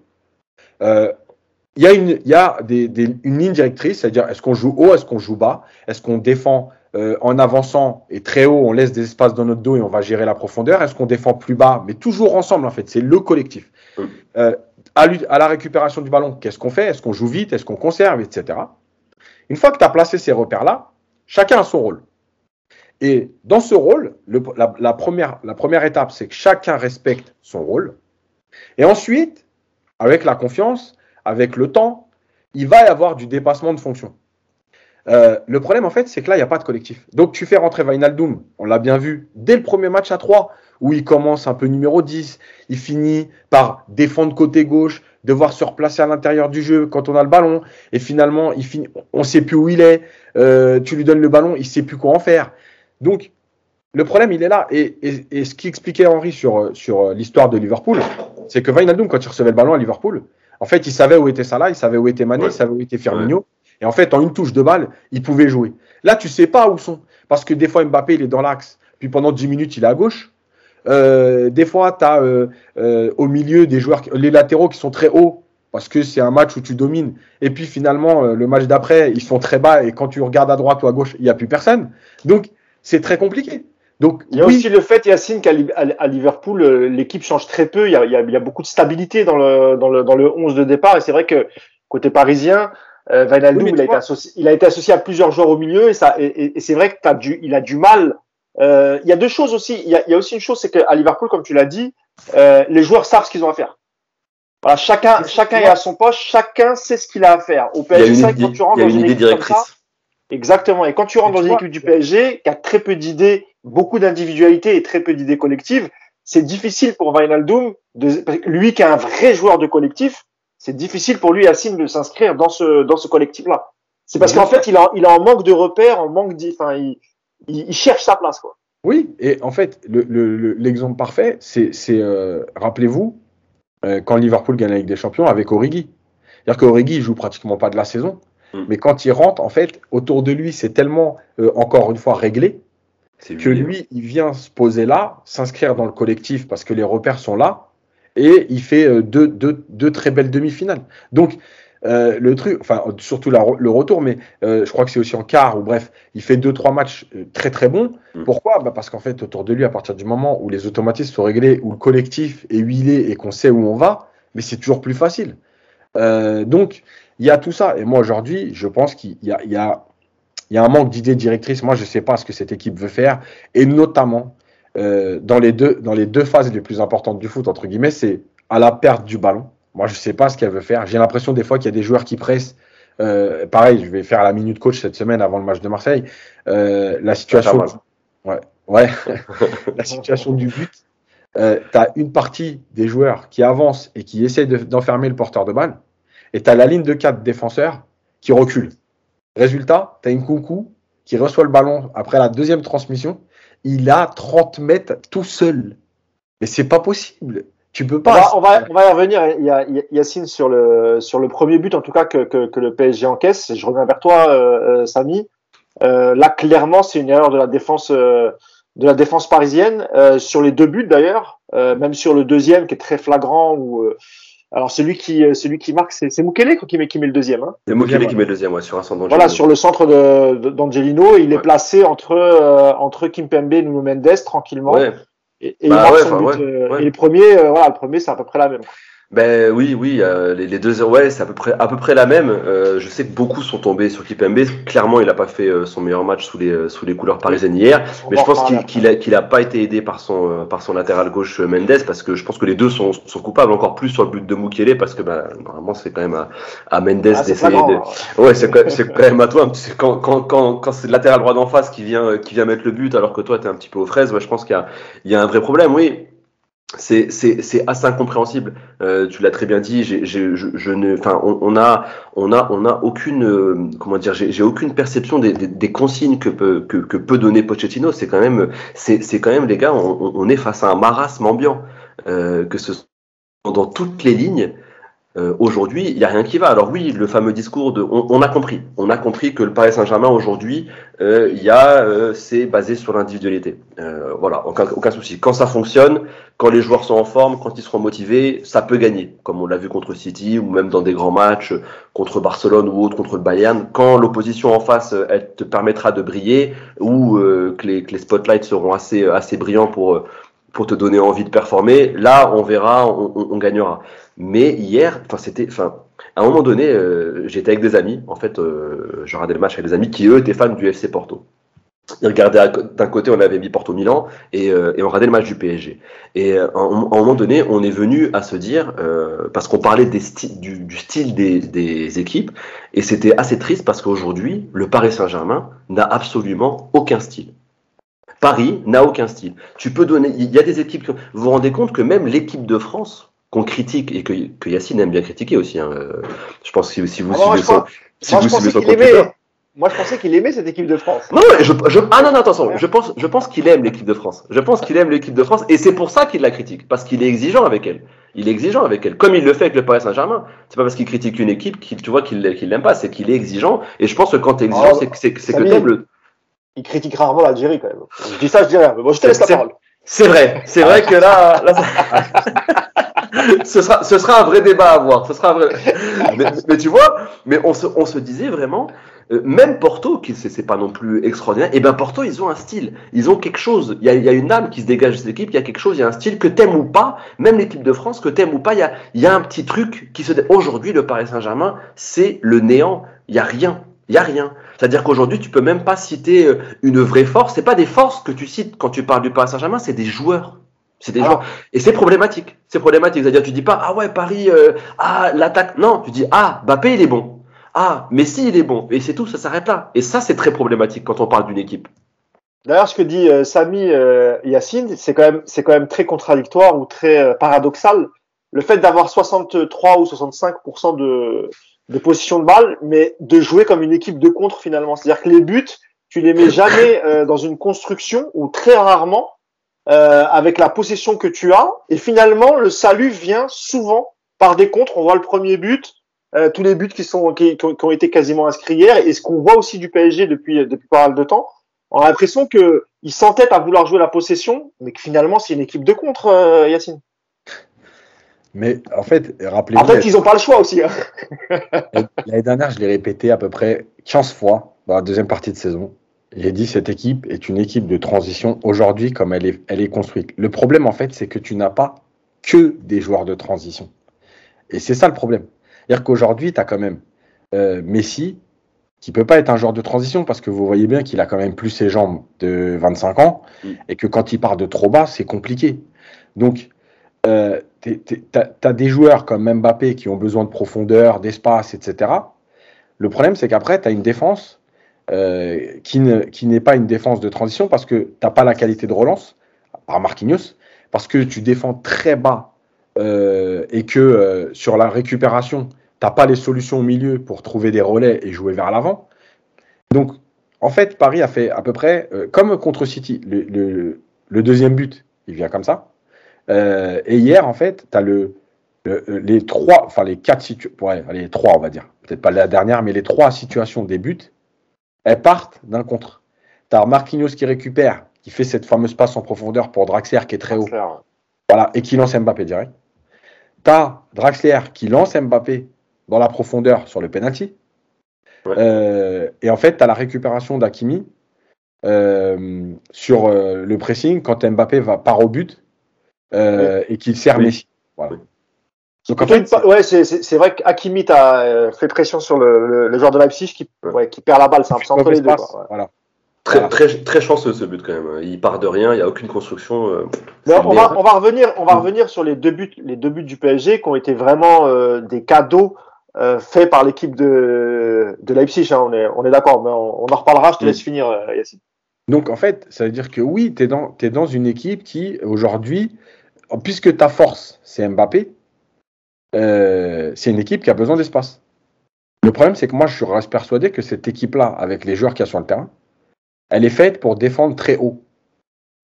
Il y a, une, y a des- une ligne directrice, c'est-à-dire est-ce qu'on joue haut, est-ce qu'on joue bas, est-ce qu'on défend euh, en avançant et très haut, on laisse des espaces dans notre dos et on va gérer la profondeur, est-ce qu'on défend plus bas, mais toujours ensemble en fait, c'est le collectif. Mm. Euh, à, la récupération du ballon, qu'est-ce qu'on fait? Est-ce qu'on joue vite? Est-ce qu'on conserve, etc. Une fois que tu as placé ces repères-là, chacun a son rôle. Et dans ce rôle, le- la, la première, la première étape, c'est que chacun respecte son rôle. Et ensuite, avec la confiance, avec le temps, il va y avoir du dépassement de fonction. Euh, le problème, en fait, c'est que là, il n'y a pas de collectif. Donc, tu fais rentrer Wijnaldum, on l'a bien vu, dès le premier match à 3, où il commence un peu numéro 10, il finit par défendre côté gauche, devoir se replacer à l'intérieur du jeu quand on a le ballon, et finalement, il finit, on ne sait plus où il est, euh, tu lui donnes le ballon, il ne sait plus quoi en faire. Donc, le problème, il est là. Et, et, et ce qu'expliquait Henri sur, sur l'histoire de Liverpool, c'est que Wijnaldum, quand il recevait le ballon à Liverpool, en fait, il savait où était Salah, il savait où était Mané, Ouais. il savait où était Firmino. Et en fait, en une touche de balle, il pouvait jouer. Là, tu sais pas où sont. Parce que des fois, Mbappé, il est dans l'axe. Puis pendant 10 minutes, il est à gauche. Euh, des fois, tu as au milieu des joueurs, les latéraux qui sont très hauts. Parce que c'est un match où tu domines. Et puis finalement, euh, le match d'après, ils sont très bas. Et quand tu regardes à droite ou à gauche, il n'y a plus personne. Donc, c'est très compliqué. Donc, Il y a oui, aussi le fait, Yacine, qu'à Liverpool, euh, l'équipe change très peu. Il y a, il y a- il y a beaucoup de stabilité dans le, dans le, dans le 11 de départ. Et c'est vrai que côté parisien, euh, Oui, mais il, a été vois- associé, il a été associé à plusieurs joueurs au milieu. Et, ça, et, et- et c'est vrai que t'as du, il a du mal. Euh, il y a deux choses aussi. Il y a, il y a aussi une chose, c'est qu'à Liverpool, comme tu l'as dit, euh, les joueurs savent ce qu'ils ont à faire. Voilà, chacun, chacun est à son poste, chacun sait ce qu'il a à faire. Au PSG, c'est vrai que quand tu rentres dans une équipe comme ça. Exactement. Et quand tu rentres dans une équipe du PSG, qui a très peu d'idées, beaucoup d'individualités et très peu d'idées collectives, c'est difficile pour Wijnaldum, de, lui qui est un vrai joueur de collectif, c'est difficile pour lui, Yacine, de s'inscrire dans ce, dans ce collectif-là. C'est parce qu'en fait, il a, il a en manque de repères, en manque enfin, il, il, il cherche sa place, quoi. Oui, et en fait, le- le- le- l'exemple parfait, c'est, euh, rappelez-vous, euh, quand Liverpool gagne la Ligue des Champions avec Origi. C'est-à-dire qu'Origi, il joue pratiquement pas de la saison, Mm. mais quand il rentre, en fait, autour de lui, c'est tellement, euh, encore une fois, réglé, que lui. lui, il vient se poser là, s'inscrire dans le collectif parce que les repères sont là, et il fait euh, deux, deux, deux très belles demi-finales. Donc, euh, le truc, enfin surtout le retour, mais euh, je crois que c'est aussi en quart ou bref, il fait deux trois matchs très très bons. Mm. Pourquoi? Bah Parce qu'en fait, autour de lui, à partir du moment où les automatismes sont réglés, où le collectif est huilé et qu'on sait où on va, mais c'est toujours plus facile. donc il y a tout ça. Et moi aujourd'hui, je pense qu'il y a, il y a, y a un manque d'idées directrices. Moi, je ne sais pas ce que cette équipe veut faire, et notamment dans les deux dans les deux phases les plus importantes du foot entre guillemets, c'est à la perte du ballon moi, je ne sais pas ce qu'elle veut faire. J'ai l'impression des fois qu'il y a des joueurs qui pressent. Euh, pareil, je vais faire la minute coach cette semaine avant le match de Marseille. Euh, la situation, ouais, ouais. (laughs) la situation du but. Euh, tu as une partie des joueurs qui avancent et qui essaient d'enfermer le porteur de balle, et tu as la ligne de quatre défenseurs qui recule. Résultat, tu as une coucou qui reçoit le ballon après la deuxième transmission. Il a 30 mètres tout seul. Mais c'est pas possible. Tu peux pas. On va, on va, y revenir. Y a Yacine sur le, sur le premier but, en tout cas, que, que, que le PSG encaisse. Je reviens vers toi, euh, euh Samy. Euh, là, clairement, c'est une erreur de la défense, euh, de la défense parisienne. Sur les deux buts, d'ailleurs, même sur le deuxième, qui est très flagrant, où, alors celui qui, celui qui marque, c'est Mukele qui met, qui met le deuxième. Hein? C'est Mukele qui met le deuxième, ouais, sur un centre Voilà, sur le centre d'Angelino, il est placé entre, entre Kimpembe et Nuno Mendes, tranquillement. Ouais. Et, et, bah euh, et le premier, euh, voilà, le premier, c'est à peu près la même. Ben oui, oui, euh, les, les, deux, ouais, c'est à peu près, à peu près la même. Euh, je sais que beaucoup sont tombés sur Kipembe. Clairement, il n'a pas fait euh, son meilleur match sous les, euh, sous les couleurs parisiennes hier, mais je pense qu'il qu'il a, qu'il a pas été aidé par son, par son latéral gauche Mendes, parce que je pense que les deux sont, sont coupables encore plus sur le but de Mukele, parce que ben, normalement c'est quand même à, à Mendes ah, d'essayer. De... Ouais, c'est quand, c'est quand même à toi. Quand, quand, quand, quand c'est le latéral droit d'en face qui vient, qui vient mettre le but, alors que toi t'es un petit peu aux fraises, ouais, je pense qu'il y a, il y a un vrai problème. Oui, c'est assez incompréhensible. Euh, tu l'as très bien dit. Je, ne, enfin, on, on, a, on a, on a aucune, euh, comment dire, j'ai aucune perception des, consignes que peut, que, peut donner Pochettino. C'est quand même, c'est quand même les gars, on, on, est face à un marasme ambiant, euh, que ce soit dans toutes les lignes. Euh, aujourd'hui, il n'y a rien qui va. Alors oui, le fameux discours de, on, on a compris, on a compris que le Paris Saint-Germain aujourd'hui, euh, y a, euh, c'est basé sur l'individualité. Euh, voilà, aucun, aucun souci. Quand ça fonctionne, quand les joueurs sont en forme, quand ils seront motivés, ça peut gagner, comme on l'a vu contre City ou même dans des grands matchs contre Barcelone ou autre contre Bayern. Quand l'opposition en face, elle te permettra de briller ou que les, que, les, spotlights seront assez, assez brillants pour pour te donner envie de performer. Là, on verra, on, on gagnera. Mais hier, enfin c'était, enfin à un moment donné, euh, j'étais avec des amis. En fait, euh, je regardais le match avec des amis qui eux étaient fans du FC Porto. Ils regardaient d'un côté, on avait mis Porto Milan et, euh, on regardait le match du PSG. Et à un, moment donné, on est venu à se dire, euh, parce qu'on parlait du, style des, des équipes, et c'était assez triste parce qu'aujourd'hui, le Paris Saint-Germain n'a absolument aucun style. Paris n'a aucun style. Tu peux donner, il y a des équipes. Vous vous rendez compte que même l'équipe de France, qu'on critique et que, que Yacine aime bien critiquer aussi. Hein. Je pense que si, vous ah, suivez son, si vous suivez son computer. Moi, je pensais qu'il aimait cette équipe de France. Non, je, je, ah non, non, attention. Je pense, je pense qu'il aime l'équipe de France. Je pense qu'il aime l'équipe de France et c'est pour ça qu'il la critique. Parce qu'il est exigeant avec elle. Il est exigeant avec elle. Comme il le fait avec le Paris Saint-Germain. C'est pas parce qu'il critique une équipe qu'il, tu vois, qu'il, qu'il l'aime pas. C'est qu'il est exigeant. Et je pense que quand tu es exigeant, oh, c'est, c'est, c'est que t'aimes le. Il critique rarement l'Algérie quand même. Je dis ça, je dis rien. Mais bon, je te laisse la parole. C'est vrai. C'est vrai que là, là (laughs) ce, sera, ce sera un vrai débat à avoir. Ce sera vrai... (laughs) mais, tu vois, mais on se, on se disait vraiment, euh, même Porto, qui c'est pas non plus extraordinaire, et eh ben Porto, ils ont un style, ils ont quelque chose. Il y a, il y a une âme qui se dégage de cette équipe. Il y a quelque chose, il y a un style que t'aimes ou pas. Même l'équipe de France, que t'aimes ou pas, il y a, il y a un petit truc qui se. Aujourd'hui, le Paris Saint-Germain, c'est le néant. Il y a rien. Il y a rien. C'est-à-dire qu'aujourd'hui, tu peux même pas citer euh, une vraie force. C'est pas des forces que tu cites quand tu parles du Paris Saint-Germain, c'est des joueurs. C'est des joueurs. Et c'est problématique. C'est problématique. C'est-à-dire, tu dis pas, ah ouais, Paris, euh, ah, l'attaque. Non, tu dis, ah, Bappé, il est bon. Ah, Messi, il est bon. Et c'est tout, ça s'arrête là. Et ça, c'est très problématique quand on parle d'une équipe. D'ailleurs, ce que dit euh, Samy euh, Yacine, c'est quand même, c'est quand même très contradictoire ou très euh, paradoxal. Le fait d'avoir 63 ou 65% de, de position de balle, mais de jouer comme une équipe de contre finalement. C'est-à-dire que les buts, tu les mets jamais dans une construction ou très rarement euh, avec la possession que tu as. Et finalement, le salut vient souvent par des contres. On voit le premier but, euh, tous les buts qui sont qui, qui, ont été quasiment inscrits hier, et ce qu'on voit aussi du PSG depuis depuis pas mal de temps. On a l'impression que ils s'entêtent à vouloir jouer la possession, mais que finalement c'est une équipe de contre, euh, Yacine. Mais en fait, rappelez-vous. En fait, ils n'ont pas le choix aussi. Hein. (laughs) L'année dernière, je l'ai répété à peu près 15 fois dans la deuxième partie de saison. J'ai dit cette équipe est une équipe de transition aujourd'hui comme elle est, elle est construite. Le problème, en fait, c'est que tu n'as pas que des joueurs de transition. Et c'est ça le problème. C'est-à-dire qu'aujourd'hui, tu as quand même euh, Messi qui peut pas être un joueur de transition parce que vous voyez bien qu'il a quand même plus ses jambes de 25 ans mm. et que quand il part de trop bas, c'est compliqué. Donc, euh, tu as, des joueurs comme Mbappé qui ont besoin de profondeur, d'espace, etc. Le problème, c'est qu'après, tu as une défense euh, qui n'est pas une défense de transition parce que tu n'as pas la qualité de relance, par Marquinhos, parce que tu défends très bas euh, et que euh, sur la récupération, tu n'as pas les solutions au milieu pour trouver des relais et jouer vers l'avant. Donc, en fait, Paris a fait à peu près comme contre City. Le, deuxième but, il vient comme ça. et hier, en fait, tu as le, les trois, enfin les quatre situations, ouais, les trois, on va dire, peut-être pas la dernière, mais les trois situations des buts, elles partent d'un contre. Tu as Marquinhos qui récupère, qui fait cette fameuse passe en profondeur pour Draxler qui est très haut. Voilà, et qui lance Mbappé direct. Tu as Draxler qui lance Mbappé dans la profondeur sur le penalty. Euh, et en fait, tu as la récupération d'Akimi euh, sur euh, le pressing quand Mbappé va part au but et qu'il sert Messi. Voilà. Donc en fait, ouais, c'est vrai qu'Akimi a euh, fait pression sur le, le, joueur de Leipzig qui, ouais, qui perd la balle. C'est un peu entre les deux. Voilà. Très, très, très chanceux ce but quand même. Il part de rien, il n'y a aucune construction. Euh, on, va, on, va, revenir, on va mm. revenir sur les deux buts, les deux buts du PSG qui ont été vraiment euh, des cadeaux euh, faits par l'équipe de, de Leipzig. Hein. on est, on est d'accord, mais on, en reparlera. Je te mm. laisse finir, Yacine. Donc en fait, ça veut dire que oui, tu es dans, es dans une équipe qui aujourd'hui, puisque ta force c'est Mbappé, euh, c'est une équipe qui a besoin d'espace. Le problème, c'est que moi, je reste persuadé que cette équipe-là, avec les joueurs qu'il y a sur le terrain, elle est faite pour défendre très haut.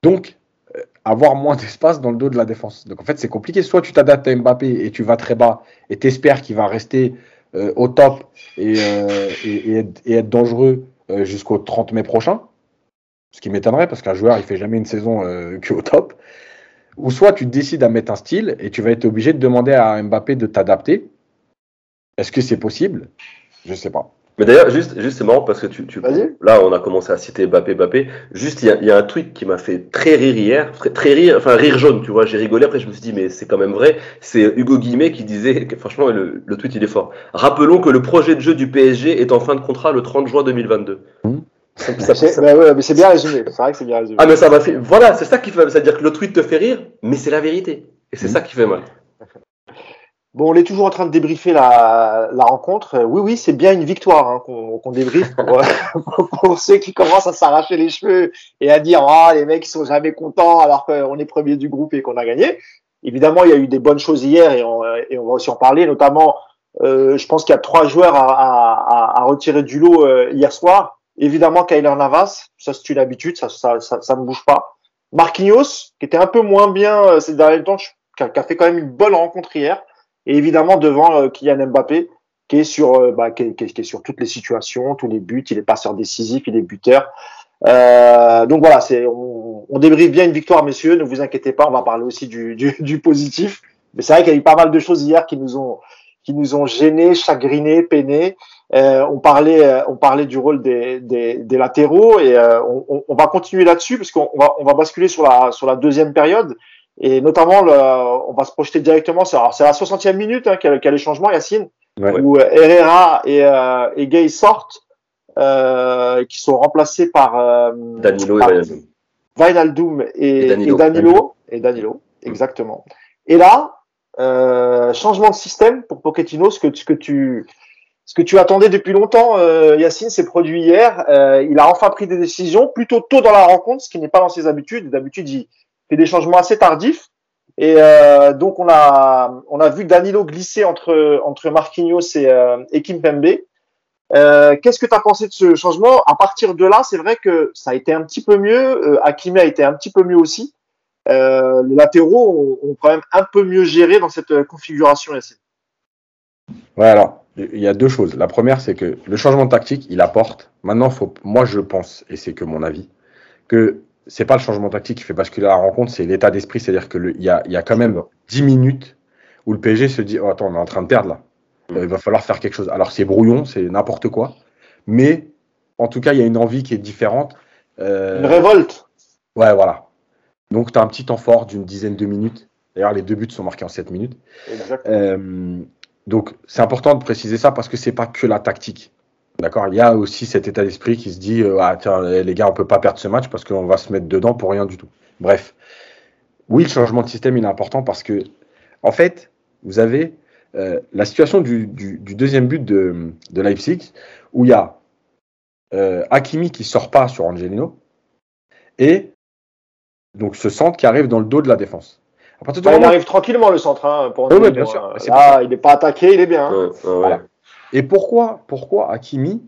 Donc, euh, avoir moins d'espace dans le dos de la défense. Donc, en fait, c'est compliqué. Soit tu t'adaptes à Mbappé et tu vas très bas et t'espères qu'il va rester euh, au top et, être, dangereux jusqu'au 30 mai prochain. Ce qui m'étonnerait parce qu'un joueur, il fait jamais une saison que au top. Ou soit tu décides à mettre un style et tu vas être obligé de demander à Mbappé de t'adapter. Est-ce que c'est possible? Je ne sais pas. Mais d'ailleurs, juste, juste c'est marrant parce que tu, tu là, on a commencé à citer Mbappé, Mbappé. Juste, il y a, un tweet qui m'a fait très rire hier, très, rire, enfin rire jaune, tu vois. J'ai rigolé. Après, je me suis dit, mais c'est quand même vrai. C'est Hugo Guillemet qui disait, que, franchement, le, tweet il est fort. Rappelons que le projet de jeu du PSG est en fin de contrat le 30 juin 2022. mais c'est bien résumé. C'est vrai que c'est bien résumé. Ah, mais ça m'a fait. Voilà, c'est ça qui fait. C'est-à-dire que le tweet te fait rire, mais c'est la vérité. Et c'est mhm. ça qui fait mal. Bon, on est toujours en train de débriefer la, la rencontre. Oui, oui, c'est bien une victoire hein, qu'on qu débriefe (laughs) pour, pour, ceux qui commencent à s'arracher les cheveux et à dire ah les mecs ils sont jamais contents alors qu'on est premier du groupe et qu'on a gagné. Évidemment, il y a eu des bonnes choses hier et on, et on va aussi en parler, notamment. Euh, je pense qu'il y a trois joueurs à, à, à, retirer du lot euh, hier soir. Évidemment, Kyler Navas, ça c'est une habitude, ça, ça, ça, ne bouge pas. Marquinhos, qui était un peu moins bien euh, ces derniers temps, qui a, fait quand même une bonne rencontre hier. Et évidemment, devant euh, Kylian Mbappé, qui est sur, euh, bah, qui, qui, est sur toutes les situations, tous les buts, il est passeur décisif, il est buteur. Euh, donc voilà, c'est on, on débriefe bien une victoire, messieurs. Ne vous inquiétez pas, on va parler aussi du, du, du positif. Mais c'est vrai qu'il y a eu pas mal de choses hier qui nous ont qui nous ont gênés, chagrinés, peinés. Euh, on parlait, euh, on parlait du rôle des, des, des latéraux et euh, on, on, va continuer là-dessus parce qu'on va, on va basculer sur la, sur la deuxième période et notamment le, on va se projeter directement. C'est, c'est la 60e minute hein, qu'il y, a, les changements, Yacine, où Herrera et, et Gay sortent, qui sont remplacés par Danilo et Wijnaldum et, et, Danilo. et Danilo, et Danilo exactement. Et là, euh, changement de système pour Pochettino, ce que, ce que tu ce que tu attendais depuis longtemps, euh, Yacine, s'est produit hier. Euh, il a enfin pris des décisions plutôt tôt dans la rencontre, ce qui n'est pas dans ses habitudes. D'habitude, il fait des changements assez tardifs. Et euh, donc, on a, on a vu Danilo glisser entre, entre Marquinhos et, euh, et Kimpembe. Euh, Qu'est-ce que tu as pensé de ce changement? À partir de là, c'est vrai que ça a été un petit peu mieux. Hakimi a été un petit peu mieux aussi. Euh, les latéraux ont, quand même un peu mieux géré dans cette euh, configuration SC. Ouais, alors, il y a deux choses. La première, c'est que le changement de tactique, il apporte. Maintenant, faut, moi, je pense, et c'est que mon avis, que c'est pas le changement tactique qui fait basculer la rencontre, c'est l'état d'esprit. C'est-à-dire qu'il y a, y a quand même 10 minutes où le PSG se dit oh, Attends, on est en train de perdre là. Mm. Euh, il va falloir faire quelque chose. Alors, c'est brouillon, c'est n'importe quoi. Mais en tout cas, il y a une envie qui est différente. Euh, Une révolte. Ouais, voilà. Donc, tu as un petit temps fort d'une dizaine de minutes. D'ailleurs, les deux buts sont marqués en 7 minutes. Exactement. Euh, donc, c'est important de préciser ça parce que c'est pas que la tactique. D'accord? Il y a aussi cet état d'esprit qui se dit euh, Ah, tiens, les gars, on peut pas perdre ce match parce qu'on va se mettre dedans pour rien du tout. Bref. Oui, le changement de système, il est important parce que, en fait, vous avez euh, la situation du, du- du deuxième but de, de Leipzig où il y a euh, Hakimi qui sort pas sur Angelino et donc ce centre qui arrive dans le dos de la défense. À partir du Bah, il arrive tranquillement le centre hein, pour bien sûr. Là, il n'est pas attaqué, il est bien. hein. Ouais, ouais, ouais. Voilà. Et pourquoi, pourquoi Hakimi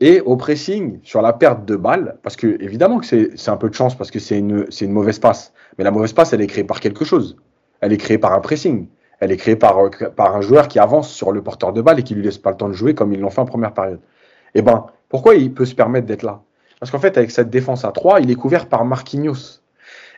est au pressing sur la perte de balle Parce que évidemment que c'est un peu de chance parce que c'est une, mauvaise passe. Mais la mauvaise passe, elle est créée par quelque chose. Elle est créée par un pressing. Elle est créée par, par un joueur qui avance sur le porteur de balle et qui lui laisse pas le temps de jouer comme ils l'ont fait en première période. Eh ben, pourquoi il peut se permettre d'être là? Parce qu'en fait, avec cette défense à 3, il est couvert par Marquinhos.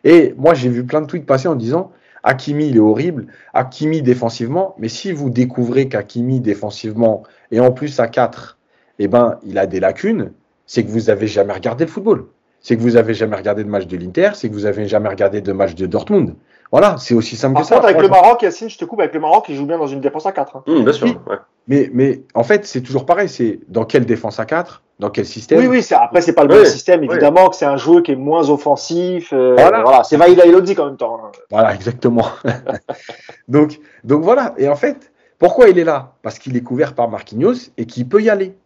Et moi, j'ai vu plein de tweets passer en disant Hakimi, il est horrible. Hakimi défensivement, mais si vous découvrez qu'Hakimi défensivement et en plus à 4, eh ben, il a des lacunes, c'est que vous avez jamais regardé le football. C'est que vous avez jamais regardé de match de l'Inter, c'est que vous avez jamais regardé de match de Dortmund. Voilà, c'est aussi simple Par que ça. contre, avec Moi, le Maroc, Yacine, je te coupe, avec le Maroc, il joue bien dans une défense à 4. hein. Hum, bien sûr. Oui. ouais. mais, mais en fait, c'est toujours pareil. C'est dans quelle défense à 4 Dans quel système Oui, oui, c'est- après, c'est pas le Ouais, même système, évidemment, que c'est un jeu qui est moins offensif. euh, Voilà. voilà. c'est Vaïla Elodzi en même temps. hein. Voilà, exactement. (laughs) donc, donc voilà. Et en fait, pourquoi il est là? Parce qu'il est couvert par Marquinhos et qu'il peut y aller.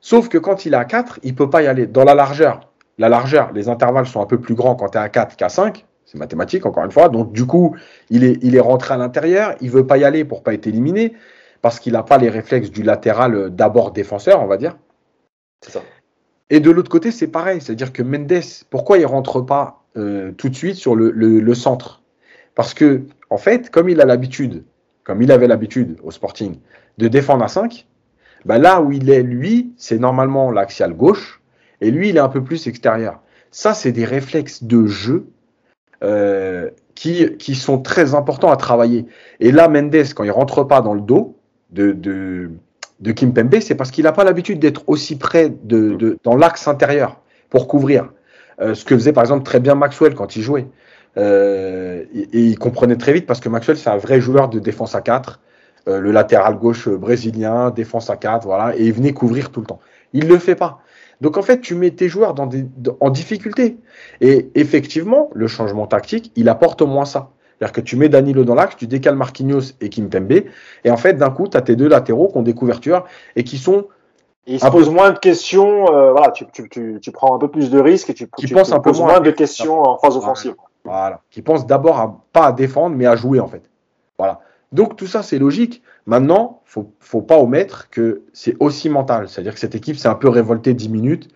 Sauf que quand il est à 4, il peut pas y aller. Dans la largeur, la largeur, les intervalles sont un peu plus grands quand tu es à 4 qu'à 5. C'est mathématique, encore une fois. Donc, du coup, il est, il est rentré à l'intérieur. Il veut pas y aller pour pas être éliminé parce qu'il n'a pas les réflexes du latéral euh, d'abord défenseur, on va dire. C'est ça. Et de l'autre côté, c'est pareil. C'est-à-dire que Mendes, pourquoi il rentre pas euh, tout de suite sur le, le- le centre? Parce que, en fait, comme il a l'habitude, comme il avait l'habitude au Sporting, de défendre à 5, bah là où il est, lui, c'est normalement l'axial gauche, et lui, il est un peu plus extérieur. Ça, c'est des réflexes de jeu euh, qui, qui sont très importants à travailler. Et là, Mendes, quand il rentre pas dans le dos de, de, de Kim Pembe, c'est parce qu'il n'a pas l'habitude d'être aussi près de, de- dans l'axe intérieur pour couvrir. Euh, ce que faisait par exemple très bien Maxwell quand il jouait. Euh, et, et il comprenait très vite parce que Maxwell, c'est un vrai joueur de défense à 4, euh, le latéral gauche brésilien, défense à 4, voilà, et il venait couvrir tout le temps. Il ne le fait pas. Donc en fait, tu mets tes joueurs dans des, dans- en difficulté. Et effectivement, le changement tactique, il apporte au moins ça. C'est-à-dire que tu mets Danilo dans l'axe, tu décales Marquinhos et Kimpembe, et en fait, d'un coup, tu as tes deux latéraux qui ont des couvertures et qui sont Et il se Un pose moins de questions. euh, voilà, tu, tu, tu, tu prends un peu plus de risques et tu, Qui tu pense te un peu poses moins de questions en phase offensive. Voilà. Qui pensent d'abord à pas à défendre, mais à jouer en fait. Voilà. Donc tout ça, c'est logique. Maintenant, faut, faut pas omettre que c'est aussi mental. C'est-à-dire que cette équipe s'est un peu révoltée 10 minutes.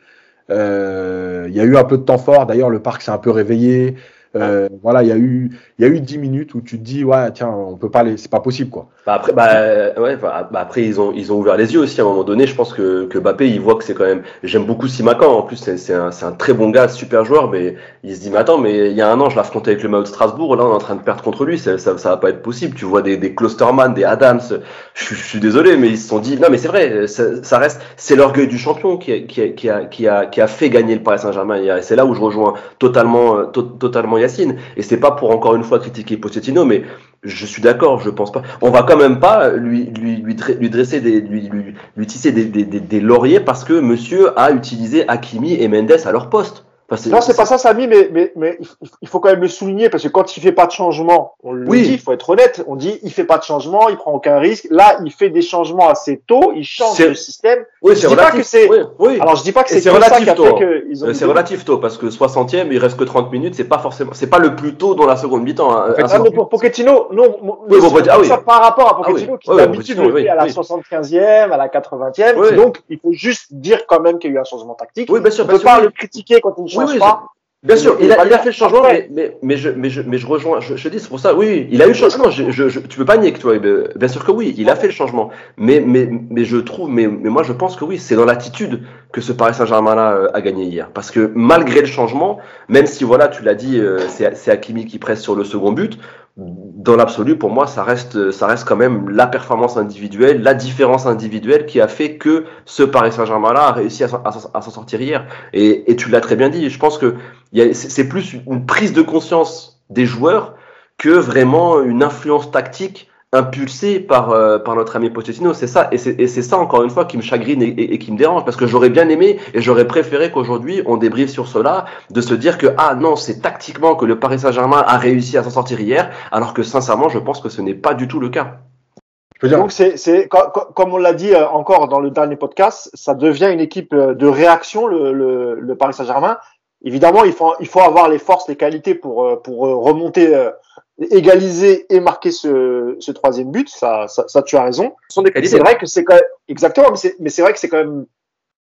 Euh, Il y a eu un peu de temps fort. D'ailleurs, le parc s'est un peu réveillé. Euh, voilà, il y a eu, il y a eu 10 minutes où tu te dis, ouais, tiens, on peut pas les, c'est pas possible quoi. Bah après, bah, euh, ouais, bah, bah après ils ont ils ont ouvert les yeux aussi à un moment donné. Je pense que que Mbappé il voit que c'est quand même. J'aime beaucoup Simakan. En plus c'est c'est un c'est un très bon gars, super joueur. Mais il se dit mais attends mais il y a un an je l'affrontais avec le Mao de Strasbourg. Là on est en train de perdre contre lui. Ça ça, ça va pas être possible. Tu vois des des Klosterman, des Adams. Je, suis- je suis désolé mais ils se sont dit non mais c'est vrai. Ça, ça reste c'est l'orgueil du champion qui a, qui a qui a qui a fait gagner le Paris Saint-Germain hier. Et c'est là où je rejoins totalement euh, to- totalement Et c'est pas pour encore une fois critiquer Pochettino mais je suis d'accord, je pense pas. On va quand même pas lui lui lui, lui dresser des lui, tisser des, des lauriers parce que monsieur a utilisé Hakimi et Mendes à leur poste. Enfin, Non, c'est pas ça, Samy, mais, mais, mais il faut- quand même le souligner parce que quand il fait pas de changement, on le Oui. dit, il faut être honnête, on dit il fait pas de changement, il prend aucun risque. Là, il fait des changements assez tôt, il change le système. Oui, je c'est dis pas que c'est- Oui, oui. Alors, je dis pas que c'est ça relatif qui a tôt. c'est relatif tôt parce que 60e, il reste que 30 minutes, c'est pas forcément, c'est pas le plus tôt dans la seconde mi-temps. hein. Ah, mais pour Pochettino, non, Oui, bon, c'est ah ça par rapport à Ah. Pochettino qui Ouais, ouais, d'habitude le fait à la oui. 75e, à la 80e. Oui. Donc, il faut juste dire quand même qu'il y a eu un changement tactique. Oui, bien sûr, on peut pas le critiquer quand il Oui, change oui, pas. Bien sûr, il a, il a fait le changement, mais, mais, mais, je, mais, je, mais je rejoins, je, je dis, c'est pour ça, oui, il a eu le changement. Je, je, je- tu peux pas nier que toi, eh bien sûr que oui, il a fait le changement. Mais, mais, mais je trouve, mais, mais moi je pense que oui, c'est dans l'attitude que ce Paris Saint-Germain-là euh, a gagné hier. Parce que malgré le changement, même si voilà, tu l'as dit, euh, c'est Hakimi qui presse sur le second but, dans l'absolu, pour moi, ça reste, ça reste quand même la performance individuelle, la différence individuelle qui a fait que ce Paris Saint-Germain-là a réussi à, s'en sortir hier. Et, et tu l'as très bien dit. Je pense que c'est plus une prise de conscience des joueurs que vraiment une influence tactique impulsé par, euh, par notre ami Pochettino. C'est ça, et c'est ça encore une fois qui me chagrine et, qui me dérange, parce que j'aurais bien aimé et j'aurais préféré qu'aujourd'hui on débriefe sur cela, de se dire que ah non, c'est tactiquement que le Paris Saint-Germain a réussi à s'en sortir hier, alors que sincèrement, je pense que ce n'est pas du tout le cas. Donc c'est comme on l'a dit euh, encore dans le dernier podcast, ça devient une équipe euh, de réaction le, le, le Paris Saint-Germain. Évidemment, il faut il faut avoir les forces, les qualités pour pour remonter égaliser et marquer ce, ce troisième but, ça, ça, ça, tu as raison. sont des C'est vrai que c'est quand même, exactement, mais c'est vrai que c'est quand même,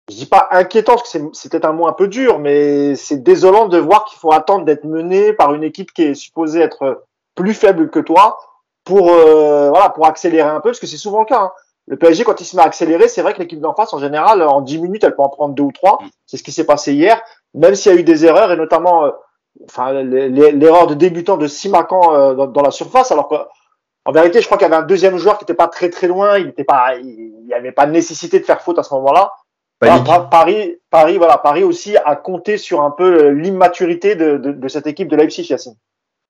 je dis pas inquiétant parce que c'est peut-être un mot un peu dur, mais c'est désolant de voir qu'il faut attendre d'être mené par une équipe qui est supposée être plus faible que toi pour euh, voilà pour accélérer un peu parce que c'est souvent le cas. Hein. Le PSG quand il se met à accélérer, c'est vrai que l'équipe d'en face en général en 10 minutes elle peut en prendre deux ou trois. C'est ce qui s'est passé hier, même s'il y a eu des erreurs et notamment euh, enfin l'erreur de débutant de Simacan euh, dans, la surface, alors qu'en vérité, je crois qu'il y avait un deuxième joueur qui n'était pas très très loin, il n'était pas, il n'y avait pas de nécessité de faire faute à ce moment-là. Paris, Paris, voilà, Paris aussi a compté sur un peu euh, l'immaturité de, de, de, cette équipe de Leipzig, Yacine.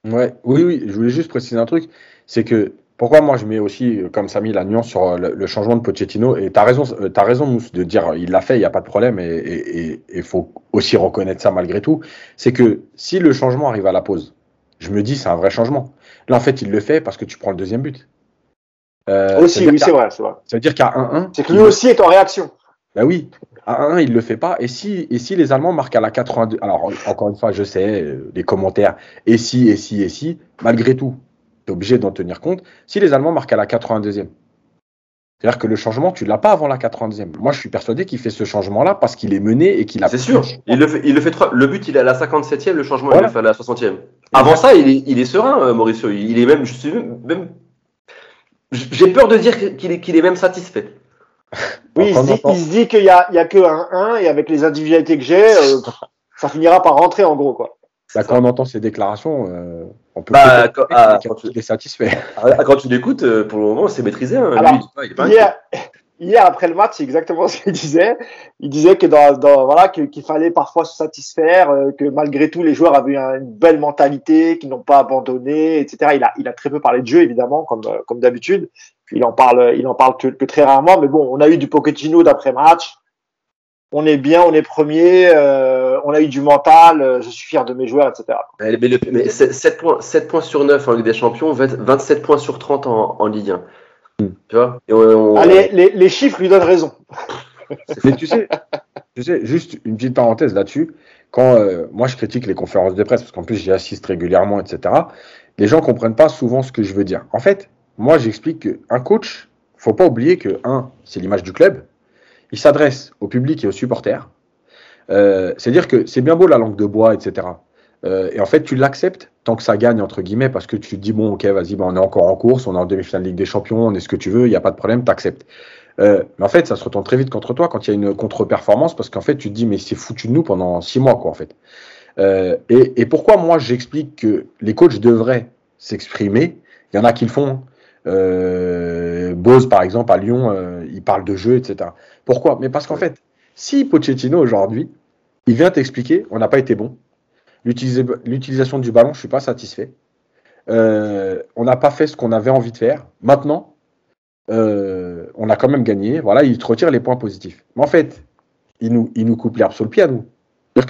Ouais, oui, oui, je voulais juste préciser un truc, c'est que pourquoi moi je mets aussi, comme ça mis la nuance sur euh, le, changement de Pochettino Et tu as raison, euh, as raison Mousse, de dire il l'a fait, il n'y a pas de problème, et il faut aussi reconnaître ça malgré tout. C'est que si le changement arrive à la pause, je me dis c'est un vrai changement. Là en fait il le fait parce que tu prends le deuxième but. Euh, aussi, oui, c'est vrai, c'est vrai. Ça veut dire qu'à 1-1. C'est que lui aussi est en réaction. Bah oui, à 1-1, il le fait pas. Et si, et si les Allemands marquent à la 82, alors encore une fois, je sais, les commentaires, et si, et si, et si, malgré tout, obligé d'en tenir compte. Si les Allemands marquent à la 82e, c'est-à-dire que le changement, tu l'as pas avant la 82e. Moi, je suis persuadé qu'il fait ce changement-là parce qu'il est mené et qu'il a. C'est sûr. Il le fait. Il le fait. Le but, il est à la 57e. Le changement, il le fait à la 60e. Avant ça, il est, il est serein, euh, Mauricio. Il est même. Je suis même. J'ai peur de dire qu'il est, qu'il est même satisfait. (laughs) Oui, il se, dit, qu'il y a, il y a que un 1 et avec les individualités que j'ai, euh, (laughs) ça finira par rentrer en gros, quoi. Bah, quand on entend ces déclarations, euh, on peut bah, quand, ah, tu es satisfait. Ah, quand tu l'écoutes, euh, pour le moment, c'est maîtrisé. Hein. hier, après le match, c'est exactement (laughs) ce qu'il disait. Il disait que dans, voilà qu'il fallait parfois se satisfaire, euh, que malgré tout, les joueurs avaient une belle mentalité, qu'ils n'ont pas abandonné, etc. Il a, il a très peu parlé de jeu, évidemment, comme, comme d'habitude. Il en parle, il en parle que, que, très rarement. Mais bon, on a eu du Pochettino d'après match on est bien, on est premier, euh, on a eu du mental, euh, je suis fier de mes joueurs, etc. Mais, 7, points, 7 points sur 9 en Ligue des Champions, 27 points sur 30 en, Ligue 1. Hmm. Tu vois? Ah, les, chiffres lui donnent raison. (laughs) Mais tu sais, tu sais, juste une petite parenthèse là-dessus. Quand euh, moi je critique les conférences de presse, parce qu'en plus j'y assiste régulièrement, etc., les gens comprennent pas souvent ce que je veux dire. En fait, moi j'explique qu'un coach, faut pas oublier que, un, c'est l'image du club, il s'adresse au public et aux supporters. Euh, C'est-à-dire que c'est bien beau la langue de bois, etc. Euh, et en fait, tu l'acceptes tant que ça gagne, entre guillemets, parce que tu te dis, bon, ok, vas-y, ben, on est encore en course, on est en demi-finale de Ligue des Champions, on est ce que tu veux, il n'y a pas de problème, tu acceptes. Euh, mais en fait, ça se retourne très vite contre toi quand il y a une contre-performance, parce qu'en fait, tu te dis, mais c'est foutu de nous pendant six mois, quoi, en fait. Euh, et, et, pourquoi moi j'explique que les coachs devraient s'exprimer? Il y en a qui le font. Hein. Bose, par exemple, à Lyon, il parle de jeu, etc. Pourquoi? Mais parce qu'en fait, si Pochettino aujourd'hui, il vient t'expliquer, on n'a pas été bon, l'utilisation du ballon, je suis pas satisfait, euh, on n'a pas fait ce qu'on avait envie de faire. Maintenant, euh, on a quand même gagné. Voilà, il te retire les points positifs. Mais en fait, il nous, il nous coupe l'herbe sur le pied à nous.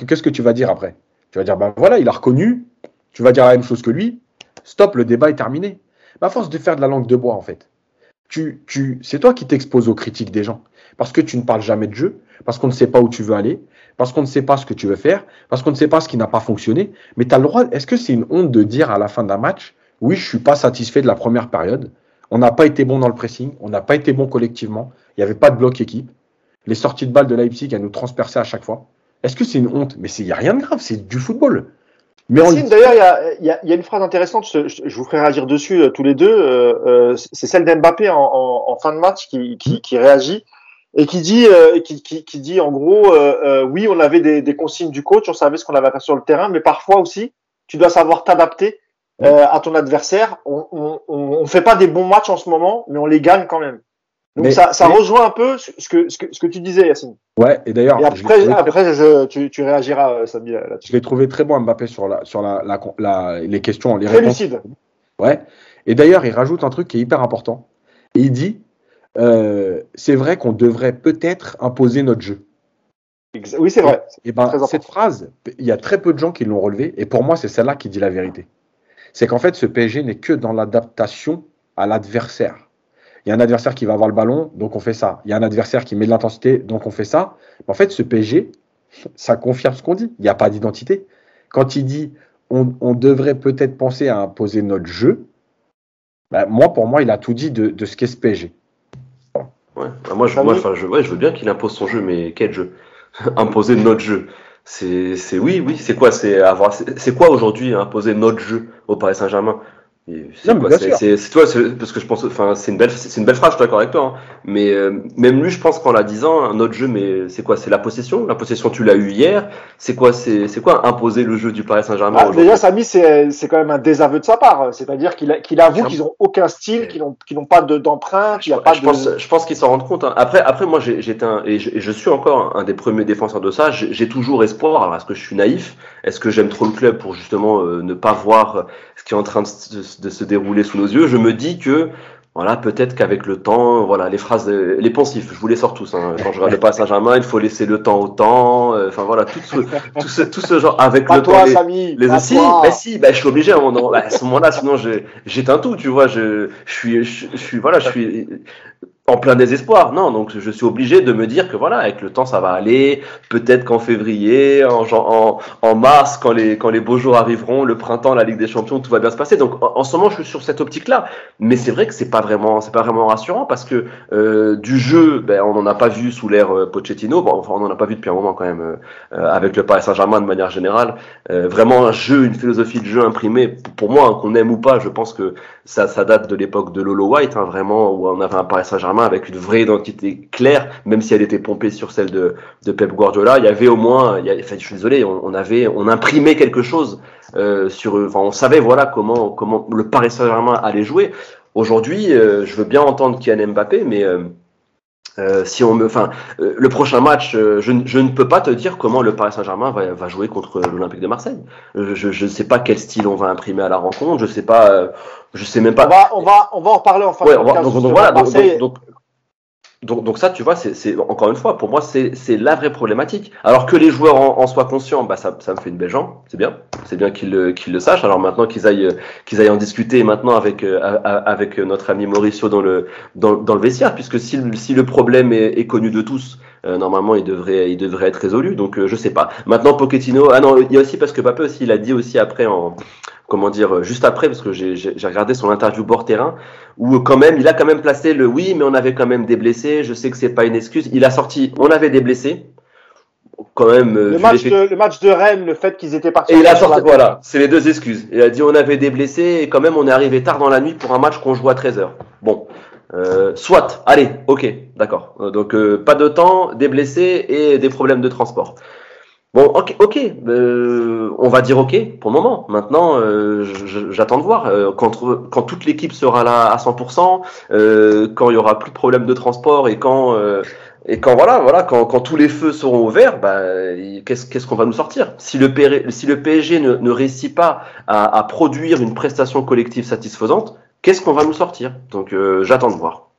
Qu'est-ce que tu vas dire après? Tu vas dire, ben voilà, il a reconnu. Tu vas dire la même chose que lui. Stop, le débat est terminé. À force de faire de la langue de bois, en fait, tu, tu, c'est toi qui t'exposes aux critiques des gens. Parce que tu ne parles jamais de jeu, parce qu'on ne sait pas où tu veux aller, parce qu'on ne sait pas ce que tu veux faire, parce qu'on ne sait pas ce qui n'a pas fonctionné. Mais tu as le droit, est-ce que c'est une honte de dire à la fin d'un match, oui, je suis pas satisfait de la première période, on n'a pas été bon dans le pressing, on n'a pas été bon collectivement, il n'y avait pas de bloc équipe, les sorties de balles de Leipzig, elles nous transperçaient à chaque fois. Est-ce que c'est une honte? Mais il n'y a rien de grave, c'est du football. Mais D'ailleurs, il y a, y a, une phrase intéressante, je, vous ferai réagir dessus euh, tous les deux. Euh, euh, c'est celle d'Mbappé en, en, en, fin de match qui, qui, qui réagit. et qui dit, euh, qui, qui, qui, dit en gros, euh, euh, oui, on avait des, des, consignes du coach, on savait ce qu'on avait à faire sur le terrain, mais parfois aussi, tu dois savoir t'adapter euh, à ton adversaire. On, on, on, fait pas des bons matchs en ce moment, mais on les gagne quand même. Donc mais, ça, ça mais... rejoint un peu ce que, ce que, ce que tu disais, Yacine. Ouais, et d'ailleurs. après, je après je, tu, tu réagiras, Samy. Là je l'ai trouvé très bon Mbappé sur, la, sur la, la, la les questions, les très réponses. lucide. Ouais. Et d'ailleurs, il rajoute un truc qui est hyper important. Il dit euh, c'est vrai qu'on devrait peut-être imposer notre jeu. Oui, c'est vrai. Et, et ben, cette phrase, il y a très peu de gens qui l'ont relevée, et pour moi, c'est celle-là qui dit la vérité. C'est qu'en fait, ce PSG n'est que dans l'adaptation à l'adversaire. Il y a un adversaire qui va avoir le ballon, donc on fait ça. Il y a un adversaire qui met de l'intensité, donc on fait ça. En fait, ce PSG, ça confirme ce qu'on dit. Il n'y a pas d'identité. Quand il dit on, devrait peut-être penser à imposer notre jeu, ben, moi, pour moi, il a tout dit de, ce qu'est ce PSG. Ouais. Moi, je, moi je, veux bien qu'il impose son jeu, mais quel jeu? (laughs) Imposer notre jeu. C'est, oui, oui. C'est quoi? C'est quoi aujourd'hui imposer notre jeu au Paris Saint-Germain? C'est toi, parce que je pense, enfin, c'est une belle, c'est une belle phrase. Je suis d'accord avec toi. Hein. Mais euh, même lui, je pense qu'en la disant, un autre jeu, mais c'est quoi C'est la possession? La possession, tu l'as eu hier. C'est quoi C'est c'est quoi imposer le jeu du Paris Saint-Germain ah, Déjà, Samy, c'est c'est quand même un désaveu de sa part. C'est-à-dire qu'il qu'il avoue qu'ils ont aucun style, qu'ils n'ont qu'ils n'ont pas d'empreinte. je, pas je pense, je pense qu'ils s'en rendent compte. Hein. Après, après, moi, j'étais un et je, et je, suis encore un des premiers défenseurs de ça. J'ai toujours espoir. Alors, est-ce que je suis naïf? Est-ce que j'aime trop le club pour justement euh, ne pas voir ce qui est en train de, de, de se dérouler sous nos yeux, je me dis que voilà, peut-être qu'avec le temps, voilà, les phrases, les pensifs, je vous les sors tous. Hein. Quand je regarde le Saint-Germain, il faut laisser le temps au temps. Euh, enfin voilà, tout ce, tout ce, tout ce genre avec pas le toi, temps. Samy, les, les si, bah si, bah, je suis obligé à, un moment, à ce moment-là, sinon j'éteins tout, tu vois. Je, je suis, je, je suis, voilà, je suis en plein désespoir. Non, donc je suis obligé de me dire que voilà, avec le temps, ça va aller. Peut-être qu'en février, en, en, en, mars, quand les, quand les beaux jours arriveront, le printemps, la Ligue des Champions, tout va bien se passer. Donc en, ce moment, je suis sur cette optique-là. Mais c'est vrai que c'est pas vraiment, c'est pas vraiment rassurant parce que euh, du jeu, ben, on n'en a pas vu sous l'ère euh, Pochettino. Bon, enfin, on n'en a pas vu depuis un moment quand même euh, avec le Paris Saint-Germain de manière générale. Vraiment un jeu, une philosophie de jeu imprimée. Pour moi, hein, qu'on aime ou pas, je pense que ça, ça date de l'époque de Lolo White, hein, vraiment où on avait un Paris Saint-Germain avec une vraie identité claire, même si elle était pompée sur celle de, de Pep Guardiola. Il y avait au moins, il y a, enfin, je suis désolé, on, on, avait, on imprimait quelque chose euh, sur, enfin, on savait voilà comment comment le Paris Saint-Germain allait jouer. Aujourd'hui, euh, je veux bien entendre Kylian Mbappé, mais euh, euh, si on me, enfin, euh, le prochain match, euh, je, je, ne peux pas te dire comment le Paris Saint-Germain va, va, jouer contre l'Olympique de Marseille. Je ne sais pas quel style on va imprimer à la rencontre. Je sais pas, je sais même pas. On va, on va, on va en reparler en fin ouais, de donc, donc, donc, voilà, donc, donc, donc, donc, ça, tu vois, c'est encore une fois, pour moi, c'est la vraie problématique. Alors que les joueurs en, en soient conscients, bah ça, ça me fait une belle jambe, c'est bien, c'est bien qu'ils le, qu le sachent. Alors maintenant qu'ils aillent qu'ils aillent en discuter maintenant avec euh, avec notre ami Mauricio dans le dans, dans le vestiaire, puisque si, si le problème est, est connu de tous, euh, normalement il devrait il devrait être résolu. Donc euh, je sais pas. Maintenant Pochettino, ah non, il y a aussi parce que Papé aussi il a dit aussi après en comment dire, juste après, parce que j'ai regardé son interview bord terrain, où quand même, il a quand même placé le oui, mais on avait quand même des blessés, je sais que c'est pas une excuse. Il a sorti, on avait des blessés. Quand même, le, match de, le match de Rennes, le fait qu'ils étaient partis. Et il a sorti, voilà, c'est les deux excuses. Il a dit on avait des blessés et quand même on est arrivé tard dans la nuit pour un match qu'on joue à 13h. Bon, euh, soit, allez, ok, d'accord. Donc euh, pas de temps, des blessés et des problèmes de transport. Bon, ok, ok, euh, on va dire ok pour le moment. Maintenant, euh, j'attends de voir euh, quand, toute l'équipe sera là à 100%, euh, quand il y aura plus de problèmes de transport et quand et quand voilà, voilà, quand, quand tous les feux seront ouverts, bah, qu'est-ce qu'on va nous sortir? Si le PSG ne, ne réussit pas à, à, produire une prestation collective satisfaisante, qu'est-ce qu'on va nous sortir? Donc, j'attends de voir.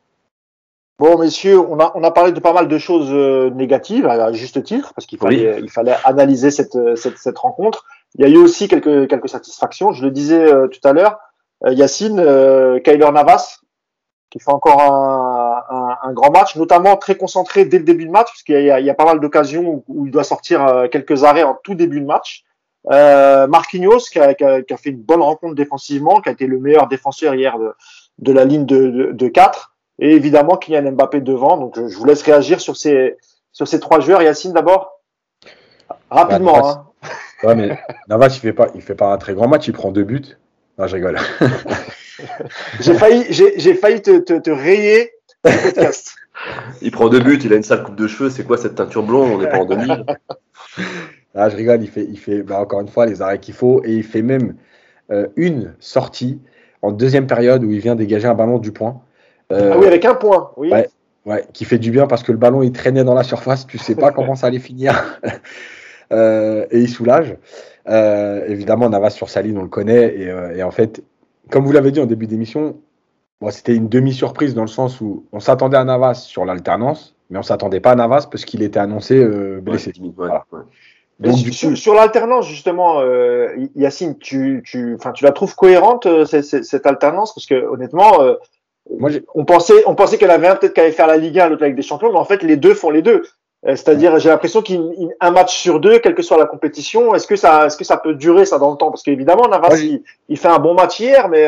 Bon, messieurs, on a, on a parlé de pas mal de choses euh, négatives, à juste titre, parce qu'il fallait, oui. il fallait analyser cette, cette, cette, rencontre. Il y a eu aussi quelques, quelques satisfactions. Je le disais euh, tout à l'heure, euh, Yacine, euh, Kyler Navas, qui fait encore un, un, un, grand match, notamment très concentré dès le début de match, parce qu'il y, y, a pas mal d'occasions où, où, il doit sortir euh, quelques arrêts en tout début de match. Euh, Marquinhos, qui a, qui, a, qui a, fait une bonne rencontre défensivement, qui a été le meilleur défenseur hier de, de la ligne de, de, de 4 et évidemment Kylian Mbappé devant. Donc je vous laisse réagir sur ces sur ces trois joueurs. Yacine d'abord, rapidement. Bah, Navas, hein. ouais, mais (laughs) Navas il fait pas il fait pas un très grand match. Il prend deux buts. Non, je rigole. (laughs) j'ai failli j'ai failli te, te, te rayer le (laughs) podcast. Il prend deux buts, il a une sale coupe de cheveux. C'est quoi cette teinture blonde? On n'est pas en 2000. Ah, je rigole, il fait, il fait bah, encore une fois les arrêts qu'il faut et il fait même euh, une sortie en deuxième période où il vient dégager un ballon du point. Euh, ah oui, avec un point, oui. Ouais, ouais, qui fait du bien parce que le ballon il traînait dans la surface, tu sais pas comment ça allait finir. (laughs) Euh, et il soulage. évidemment, Navas sur Saline, on le connaît. Et, et en fait, comme vous l'avez dit en début d'émission, c'était une demi-surprise dans le sens où on s'attendait à Navas sur l'alternance, mais on s'attendait pas à Navas parce qu'il était annoncé blessé. Ouais, ouais, donc, sur, l'alternance, justement, euh, Yacine, tu, tu, tu la trouves cohérente, euh, cette, cette, alternance? Parce que honnêtement, euh, Moi, on pensait, on pensait qu'elle avait un peut-être qu'elle allait faire la Ligue 1, l'autre avec des champions, mais en fait, les deux font les deux. Euh, c'est-à-dire, j'ai l'impression qu'un match sur deux, quelle que soit la compétition, est-ce que ça, est-ce que ça peut durer ça dans le temps? Parce qu'évidemment, Navas, il, il, fait un bon match hier, mais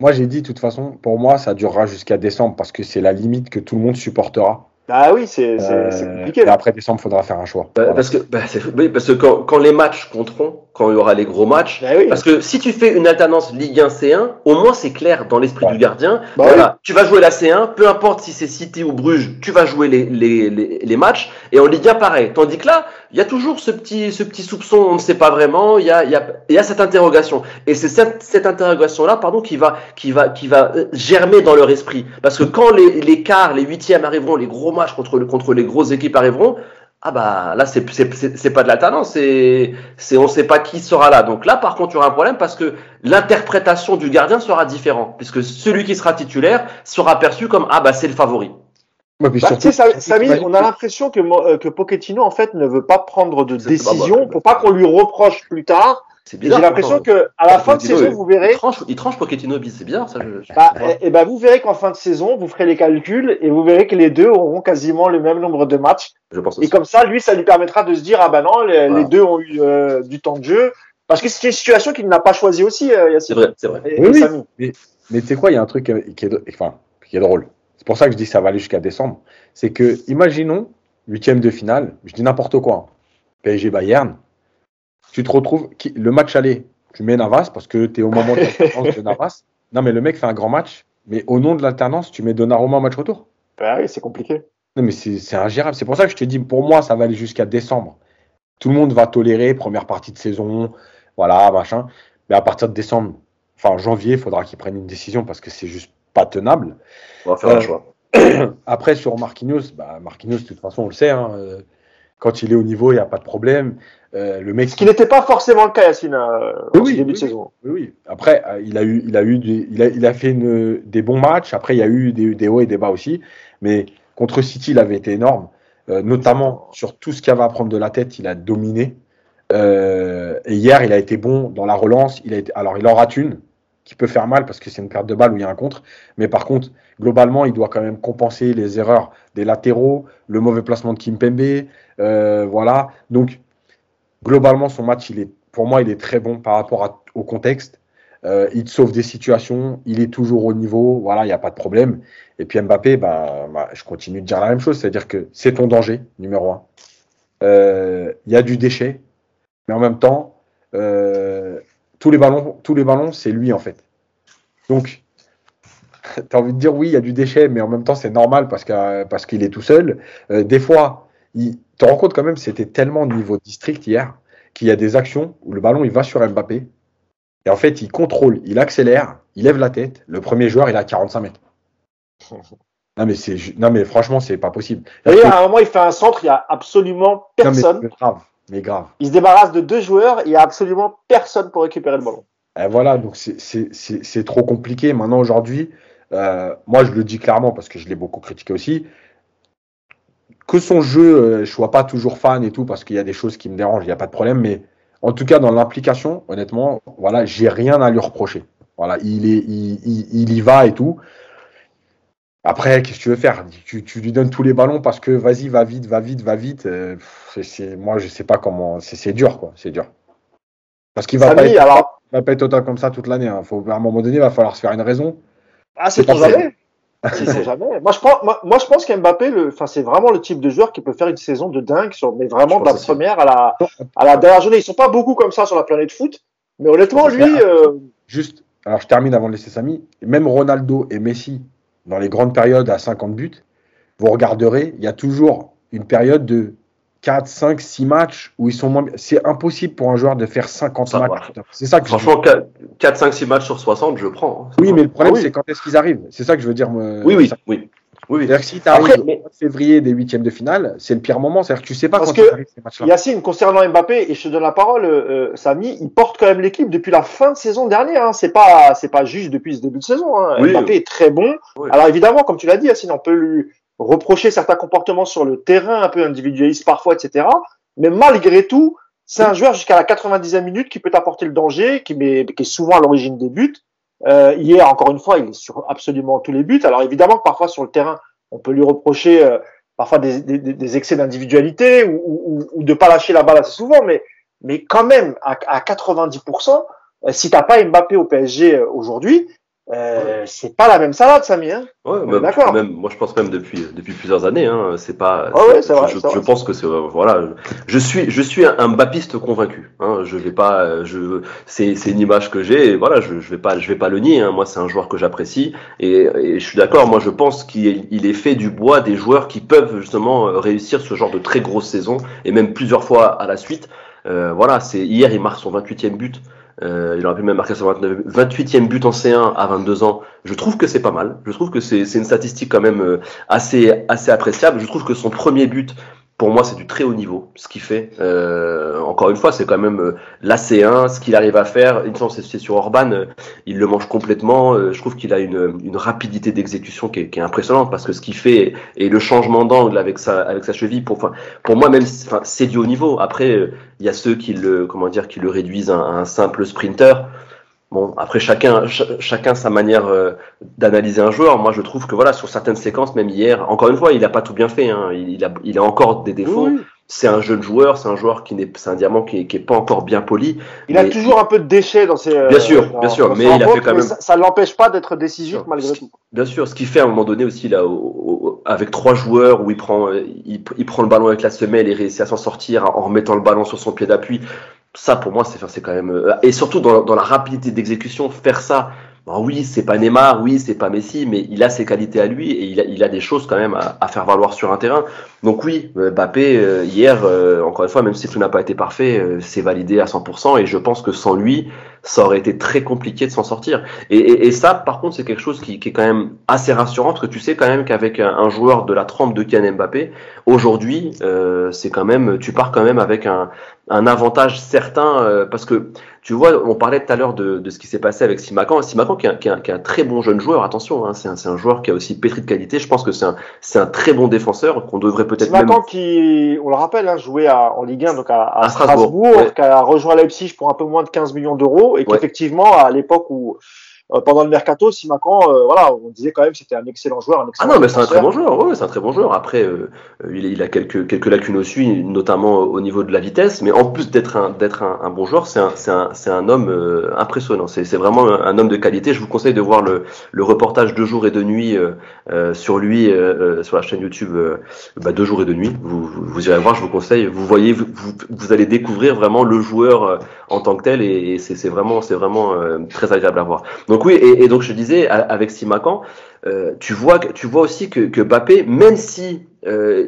moi, j'ai dit, de toute façon, pour moi, ça durera jusqu'à décembre parce que c'est la limite que tout le monde supportera. Ah oui, c'est euh, compliqué. Et après décembre, il faudra faire un choix. Bah, parce que, bah, oui, parce que quand, quand, les matchs compteront, quand il y aura les gros matchs, bah parce que si tu fais une alternance Ligue 1 C1, au moins c'est clair dans l'esprit du gardien. Bah voilà, Tu vas jouer la C1, peu importe si c'est City ou Bruges, tu vas jouer les, les, les, les, matchs. Et en Ligue 1, pareil. Tandis que là, il y a toujours ce petit, ce petit soupçon, on ne sait pas vraiment. Il y a, il y a, il y a cette interrogation. Et c'est cette, cette interrogation-là, pardon, qui va, qui va, qui va euh, germer dans leur esprit. Parce que quand les, les quarts, les huitièmes arriveront, les gros matchs contre, contre les les grosses équipes arriveront, ah bah là c'est c'est pas de l'alternance, c'est c'est on sait pas qui sera là. Donc là par contre il y aura un problème parce que l'interprétation du gardien sera différente puisque celui qui sera titulaire sera perçu comme ah bah c'est le favori. bah, on a l'impression que euh, que Pochettino en fait ne veut pas prendre de décision pour pas qu'on lui reproche plus tard j'ai l'impression que à la fin de saison, vous verrez. Il tranche, il tranche Pochettino c'est bien ça. Je, bah, et, eh, eh ben vous verrez qu'en fin de saison, vous ferez les calculs et vous verrez que les deux auront quasiment le même nombre de matchs. Je pense et comme ça, lui, ça lui permettra de se dire ah ben non, les, deux ont eu euh, du temps de jeu. Parce que c'est une situation qu'il n'a pas choisie aussi, euh, C'est vrai, c'est vrai. oui, Mais, mais tu sais quoi, il y a un truc qui est, enfin, qui est drôle. C'est pour ça que je dis que ça va aller jusqu'à décembre. C'est que, imaginons, huitième de finale, je dis n'importe quoi, PSG Bayern, tu te retrouves, le match aller, tu mets Navas parce que tu es au moment de (laughs) l'alternance de Navas. Non, mais le mec fait un grand match, mais au nom de l'alternance, tu mets Donnarumma au match retour. Bah oui, c'est compliqué. Non, mais c'est ingérable. C'est pour ça que je te dis, pour moi, ça va aller jusqu'à décembre. Tout le monde va tolérer, première partie de saison, voilà, machin. Mais à partir de décembre, enfin janvier, il faudra qu'ils prennent une décision parce que c'est juste pas tenable. On va faire un euh, choix. (clears throat) Après, sur Marquinhos, bah, Marquinhos, de toute façon, on le sait, hein, euh, quand il est au niveau, il n'y a pas de problème. Euh, le mec, Ce qui n'était pas forcément le cas, Yacine, euh, oui, début de saison. Oui, oui. Après, euh, il a eu, il a eu, il, a, il a fait une, des bons matchs. Après, il y a eu des, des, hauts et des bas aussi. Mais contre City, il avait été énorme, euh, notamment sur tout ce qu'il avait à prendre de la tête. Il a dominé. Et hier, il a été bon dans la relance. Il a été, alors, il en rate une qui peut faire mal parce que c'est une perte de balle où il y a un contre. Mais par contre, globalement, il doit quand même compenser les erreurs des latéraux, le mauvais placement de Kimpembe. Voilà. Donc globalement, son match, il est, pour moi, il est très bon par rapport au contexte. Euh, il te sauve des situations, il est toujours au niveau, voilà, il n'y a pas de problème. Et puis Mbappé, ben, bah, je continue de dire la même chose, c'est-à-dire que c'est ton danger, numéro un. Euh, il y a du déchet, mais en même temps, euh, tous les ballons, tous les ballons, c'est lui en fait. Donc, (laughs) tu as envie de dire oui, il y a du déchet, mais en même temps, c'est normal parce qu'il parce qu'il est tout seul. des fois, il, te rends compte quand même, c'était tellement niveau district hier qu'il y a des actions où le ballon il va sur Mbappé et en fait il contrôle, il accélère, il lève la tête. Le premier joueur il est à 45 mètres. (laughs) Non mais c'est non mais franchement c'est pas possible. D'ailleurs à un moment il fait un centre, il y a absolument personne. mais grave, mais grave. Il se débarrasse de deux joueurs, il y a absolument personne pour récupérer le ballon. Et voilà donc c'est trop compliqué. Maintenant aujourd'hui, euh, moi je le dis clairement parce que je l'ai beaucoup critiqué aussi que son jeu, euh, je ne sois pas toujours fan et tout, parce qu'il y a des choses qui me dérangent, il n'y a pas de problème, mais en tout cas, dans l'implication, honnêtement, voilà, j'ai rien à lui reprocher. Voilà, il, est, il, y va et tout. Après, qu'est-ce que tu veux faire? Tu, lui donnes tous les ballons parce que vas-y, va vite, va vite, va vite. Euh, moi, je sais pas comment. C'est dur, quoi. C'est dur. Parce qu'il va, pas être, alors... va pas être autant comme ça toute l'année. Hein. à un moment donné, il va falloir se faire une raison. Ah, c'est pour jamais. (laughs) jamais. Moi, je pense, moi, je pense qu'Mbappé, enfin, c'est vraiment le type de joueur qui peut faire une saison de dingue, sur, mais vraiment de la première à la, à la dernière journée. Ils sont pas beaucoup comme ça sur la planète foot, mais honnêtement, lui. Euh... Juste, alors je termine avant de laisser Samy. Même Ronaldo et Messi, dans les grandes périodes à 50 buts, vous regarderez, il y a toujours une période de 4, 5, 6 matchs où ils sont moins. C'est impossible pour un joueur de faire 50 matchs. C'est ça que Franchement, 4, 5, 6 matchs sur 60, je prends. Hein. Oui, mais le problème, ah c'est quand est-ce qu'ils arrivent. C'est ça que je veux dire. Oui, oui, oui. Oui, C'est-à-dire que si tu arrives mais... février des huitièmes de finale, c'est le pire moment. C'est-à-dire que tu sais pas Parce quand que, ces matchs-là. Yacine, concernant Mbappé, et je te donne la parole, euh, Samy, il porte quand même l'équipe depuis la fin de saison dernière. Hein. C'est pas, c'est pas juste depuis ce début de saison. Hein. Mbappé est très bon. Alors évidemment, comme tu l'as dit, Yacine, on peut lui reprocher certains comportements sur le terrain, un peu individualiste parfois, etc. Mais malgré tout, c'est un joueur jusqu'à la 90e minute qui peut apporter le danger, qui, met, qui est souvent à l'origine des buts. Euh, hier, encore une fois, il est sur absolument tous les buts. Alors évidemment, parfois sur le terrain, on peut lui reprocher euh, parfois des, des, des excès d'individualité ou, ou, ou, de pas lâcher la balle assez souvent, mais, mais quand même à, à 90%, euh, si t'as pas Mbappé au PSG euh, aujourd'hui, euh, c'est pas la même salade, Samy. Hein ouais, même, d'accord. moi, je pense même depuis depuis plusieurs années. Hein, c'est pas. Oh ouais, vrai, je, je pense que c'est voilà. Je suis je suis un, Mbappiste convaincu. Hein, je vais pas. Je c'est c'est une image que j'ai. Voilà, je, je vais pas je vais pas le nier. Hein, moi, c'est un joueur que j'apprécie et, et, je suis d'accord. Moi, je pense qu'il il est fait du bois des joueurs qui peuvent justement réussir ce genre de très grosse saison et même plusieurs fois à la suite. Euh, voilà, c'est hier il marque son 28e but. Euh, il aurait pu même marquer son 29, 28e but en C1 à 22 ans. Je trouve que c'est pas mal. Je trouve que c'est une statistique quand même euh, assez, assez appréciable. Je trouve que son premier but pour moi, c'est du très haut niveau, ce qu'il fait. Euh, encore une fois, c'est quand même euh, l'AC1, ce qu'il arrive à faire. Une fois, c'est sur Orban, euh, il le mange complètement. Je trouve qu'il a une, rapidité d'exécution qui, qui, est impressionnante parce que ce qu'il fait et le changement d'angle avec sa, avec sa cheville, pour, pour moi, même, c'est du haut niveau. Après, il y a ceux qui le, comment dire, qui le réduisent à un simple sprinter. Bon, après chacun, chacun sa manière euh, d'analyser un joueur. Moi, je trouve que voilà, sur certaines séquences, même hier, encore une fois, il n'a pas tout bien fait. Hein. Il, a, il a encore des défauts. C'est un jeune joueur, c'est un joueur qui n'est, c'est un diamant qui est, pas encore bien poli. Il a toujours un peu de déchets dans ses. Bien sûr, bien sûr, mais il a fait quand même. Ça, ne l'empêche pas d'être décisif malgré tout. Bien sûr, ce qui fait à un moment donné aussi là, avec trois joueurs où il prend, il, il, prend le ballon avec la semelle et réussit à s'en sortir en remettant le ballon sur son pied d'appui ça pour moi c'est quand même euh, et surtout dans, dans la rapidité d'exécution faire ça oui c'est pas Neymar oui c'est pas Messi mais il a ses qualités à lui et il a, il a des choses quand même à, à faire valoir sur un terrain. Donc oui euh, Mbappé euh, hier encore une fois même si tout n'a pas été parfait c'est validé à 100% et je pense que sans lui ça aurait été très compliqué de s'en sortir. Et, et, et, ça par contre c'est quelque chose qui, qui, est quand même assez rassurant parce que tu sais quand même qu'avec un, joueur de la trempe de Kylian Mbappé aujourd'hui c'est quand même tu pars quand même avec un un avantage certain euh, parce que tu vois, on parlait tout à l'heure de, de, ce qui s'est passé avec Simacan. Simacan qui est, un, qui, est un, très bon jeune joueur, attention, hein, c'est un, un, joueur qui a aussi pétri de qualité. Je pense que c'est un, un très bon défenseur qu'on devrait peut-être Simacan même... qui, on le rappelle, hein, jouait à, en Ligue 1 donc à, à, à Strasbourg, Strasbourg qui a rejoint Leipzig pour un peu moins de 15 millions d'euros et qu'effectivement à l'époque où euh, pendant le mercato, Simacan, euh, voilà, on disait quand même c'était un excellent joueur. Un excellent ah non, mais c'est un très bon joueur. Ouais, c'est un très bon joueur. Après, euh, il, il, a quelques quelques lacunes aussi, notamment au niveau de la vitesse. Mais en plus d'être un d'être un, un, bon joueur, c'est un c'est un c'est un homme euh, impressionnant. C'est c'est vraiment un, homme de qualité. Je vous conseille de voir le le reportage deux jours et deux nuits euh, sur lui sur la chaîne YouTube bah, deux jours et nuits. Vous, vous, vous irez voir. Je vous conseille. Vous voyez, vous, vous allez découvrir vraiment le joueur en tant que tel et, et c'est vraiment c'est vraiment très agréable à voir. Donc donc oui, et, donc je disais avec Simacan, euh, tu vois tu vois aussi que, que Bappé, même si euh,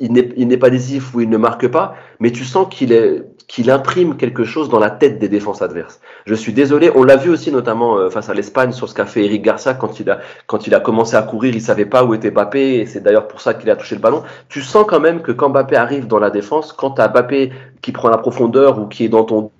il n'est pas décisif ou il ne marque pas, mais tu sens qu'il est qu'il imprime quelque chose dans la tête des défenses adverses. Je suis désolé, on l'a vu aussi notamment euh, face à l'Espagne sur ce qu'a fait Eric Garcia quand il a quand il a commencé à courir, il savait pas où était Bappé et c'est d'ailleurs pour ça qu'il a touché le ballon. Tu sens quand même que quand Bappé arrive dans la défense, quand tu as Bappé qui prend la profondeur ou qui est dans ton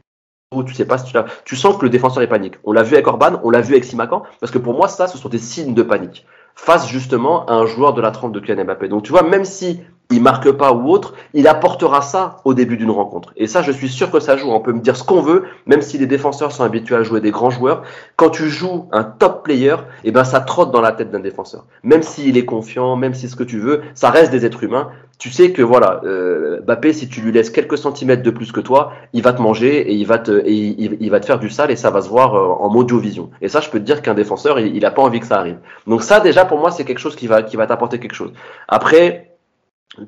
tu sais pas tu sens que le défenseur est panique. On l'a vu avec Orban, on l'a vu avec Simacan, parce que pour moi, ça, ce sont des signes de panique face justement à un joueur de la trempe de Kylian Mbappé. Donc tu vois, même si il marque pas ou autre, il apportera ça au début d'une rencontre. Et ça, je suis sûr que ça joue. On peut me dire ce qu'on veut, même si les défenseurs sont habitués à jouer des grands joueurs. Quand tu joues un top player, eh ben ça trotte dans la tête d'un défenseur. Même s'il est confiant, même si ce que tu veux, ça reste des êtres humains. Tu sais que voilà, euh, Mbappé, si tu lui laisses quelques centimètres de plus que toi, il va te manger et il va te, il, va te faire du sale et ça va se voir euh, en vision. Et ça, je peux te dire qu'un défenseur, il, il a pas envie que ça arrive. Donc ça, déjà pour moi, c'est quelque chose qui va, qui va t'apporter quelque chose. Après,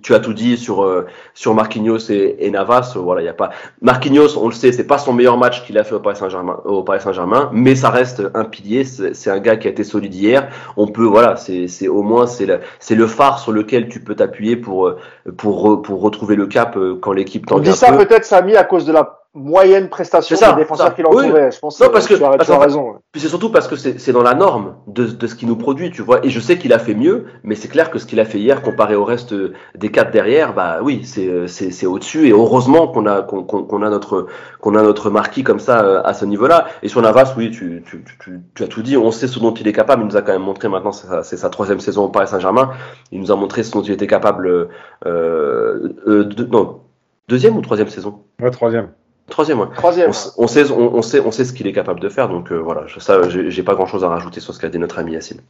tu as tout dit sur euh, sur Marquinhos et, Navas. Voilà, il y a pas Marquinhos, on le sait, c'est pas son meilleur match qu'il a fait au Paris Saint-Germain, au Paris Saint-Germain, mais ça reste un pilier. C'est un gars qui a été solide hier. On peut, voilà, c'est c'est au moins c'est le c'est le phare sur lequel tu peux t'appuyer pour euh, pour pour retrouver le cap euh, quand l'équipe t'en On dit ça peut-être Samy à cause de la moyenne prestation des défenseurs qu'il l'entouraient. Je pense non, parce que, tu as, raison. Puis c'est surtout parce que c'est dans la norme de, de ce qu'il nous produit, tu vois. Et je sais qu'il a fait mieux, mais c'est clair que ce qu'il a fait hier comparé au reste des quatre derrière, bah oui, c'est au-dessus. Et heureusement qu'on a qu'on a notre qu'on a notre marquis comme ça euh, à ce niveau-là. Et sur Navas, oui, tu, tu, tu, tu, as tout dit. On sait ce dont il est capable. Il nous a quand même montré maintenant, c'est sa, sa, troisième saison au Paris Saint-Germain. Il nous a montré ce dont il était capable. Euh, euh, de, non, deuxième ou troisième saison? Ouais, troisième. Troisième, ouais. Troisième. On, sait, on, sait, on sait ce qu'il est capable de faire, donc euh, voilà. Ça, j'ai pas grand chose à rajouter sur ce qu'a dit notre ami Yacine.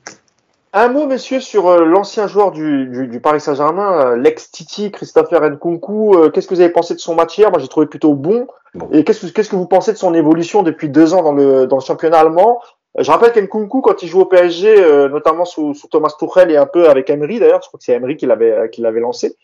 Un mot, messieurs, sur euh, l'ancien joueur du, du, du Paris Saint-Germain, euh, l'ex-Titi, Christopher Nkunku. qu'est-ce que vous avez pensé de son match hier? Moi, j'ai trouvé plutôt bon. Et qu'est-ce que, qu'est-ce que vous pensez de son évolution depuis deux ans dans le, dans le championnat allemand? Je rappelle qu'Nkunku, quand il joue au PSG, notamment sous, sous Thomas Tuchel et un peu avec Emery d'ailleurs, je crois que c'est Emery qui l'avait, qui l'avait lancé,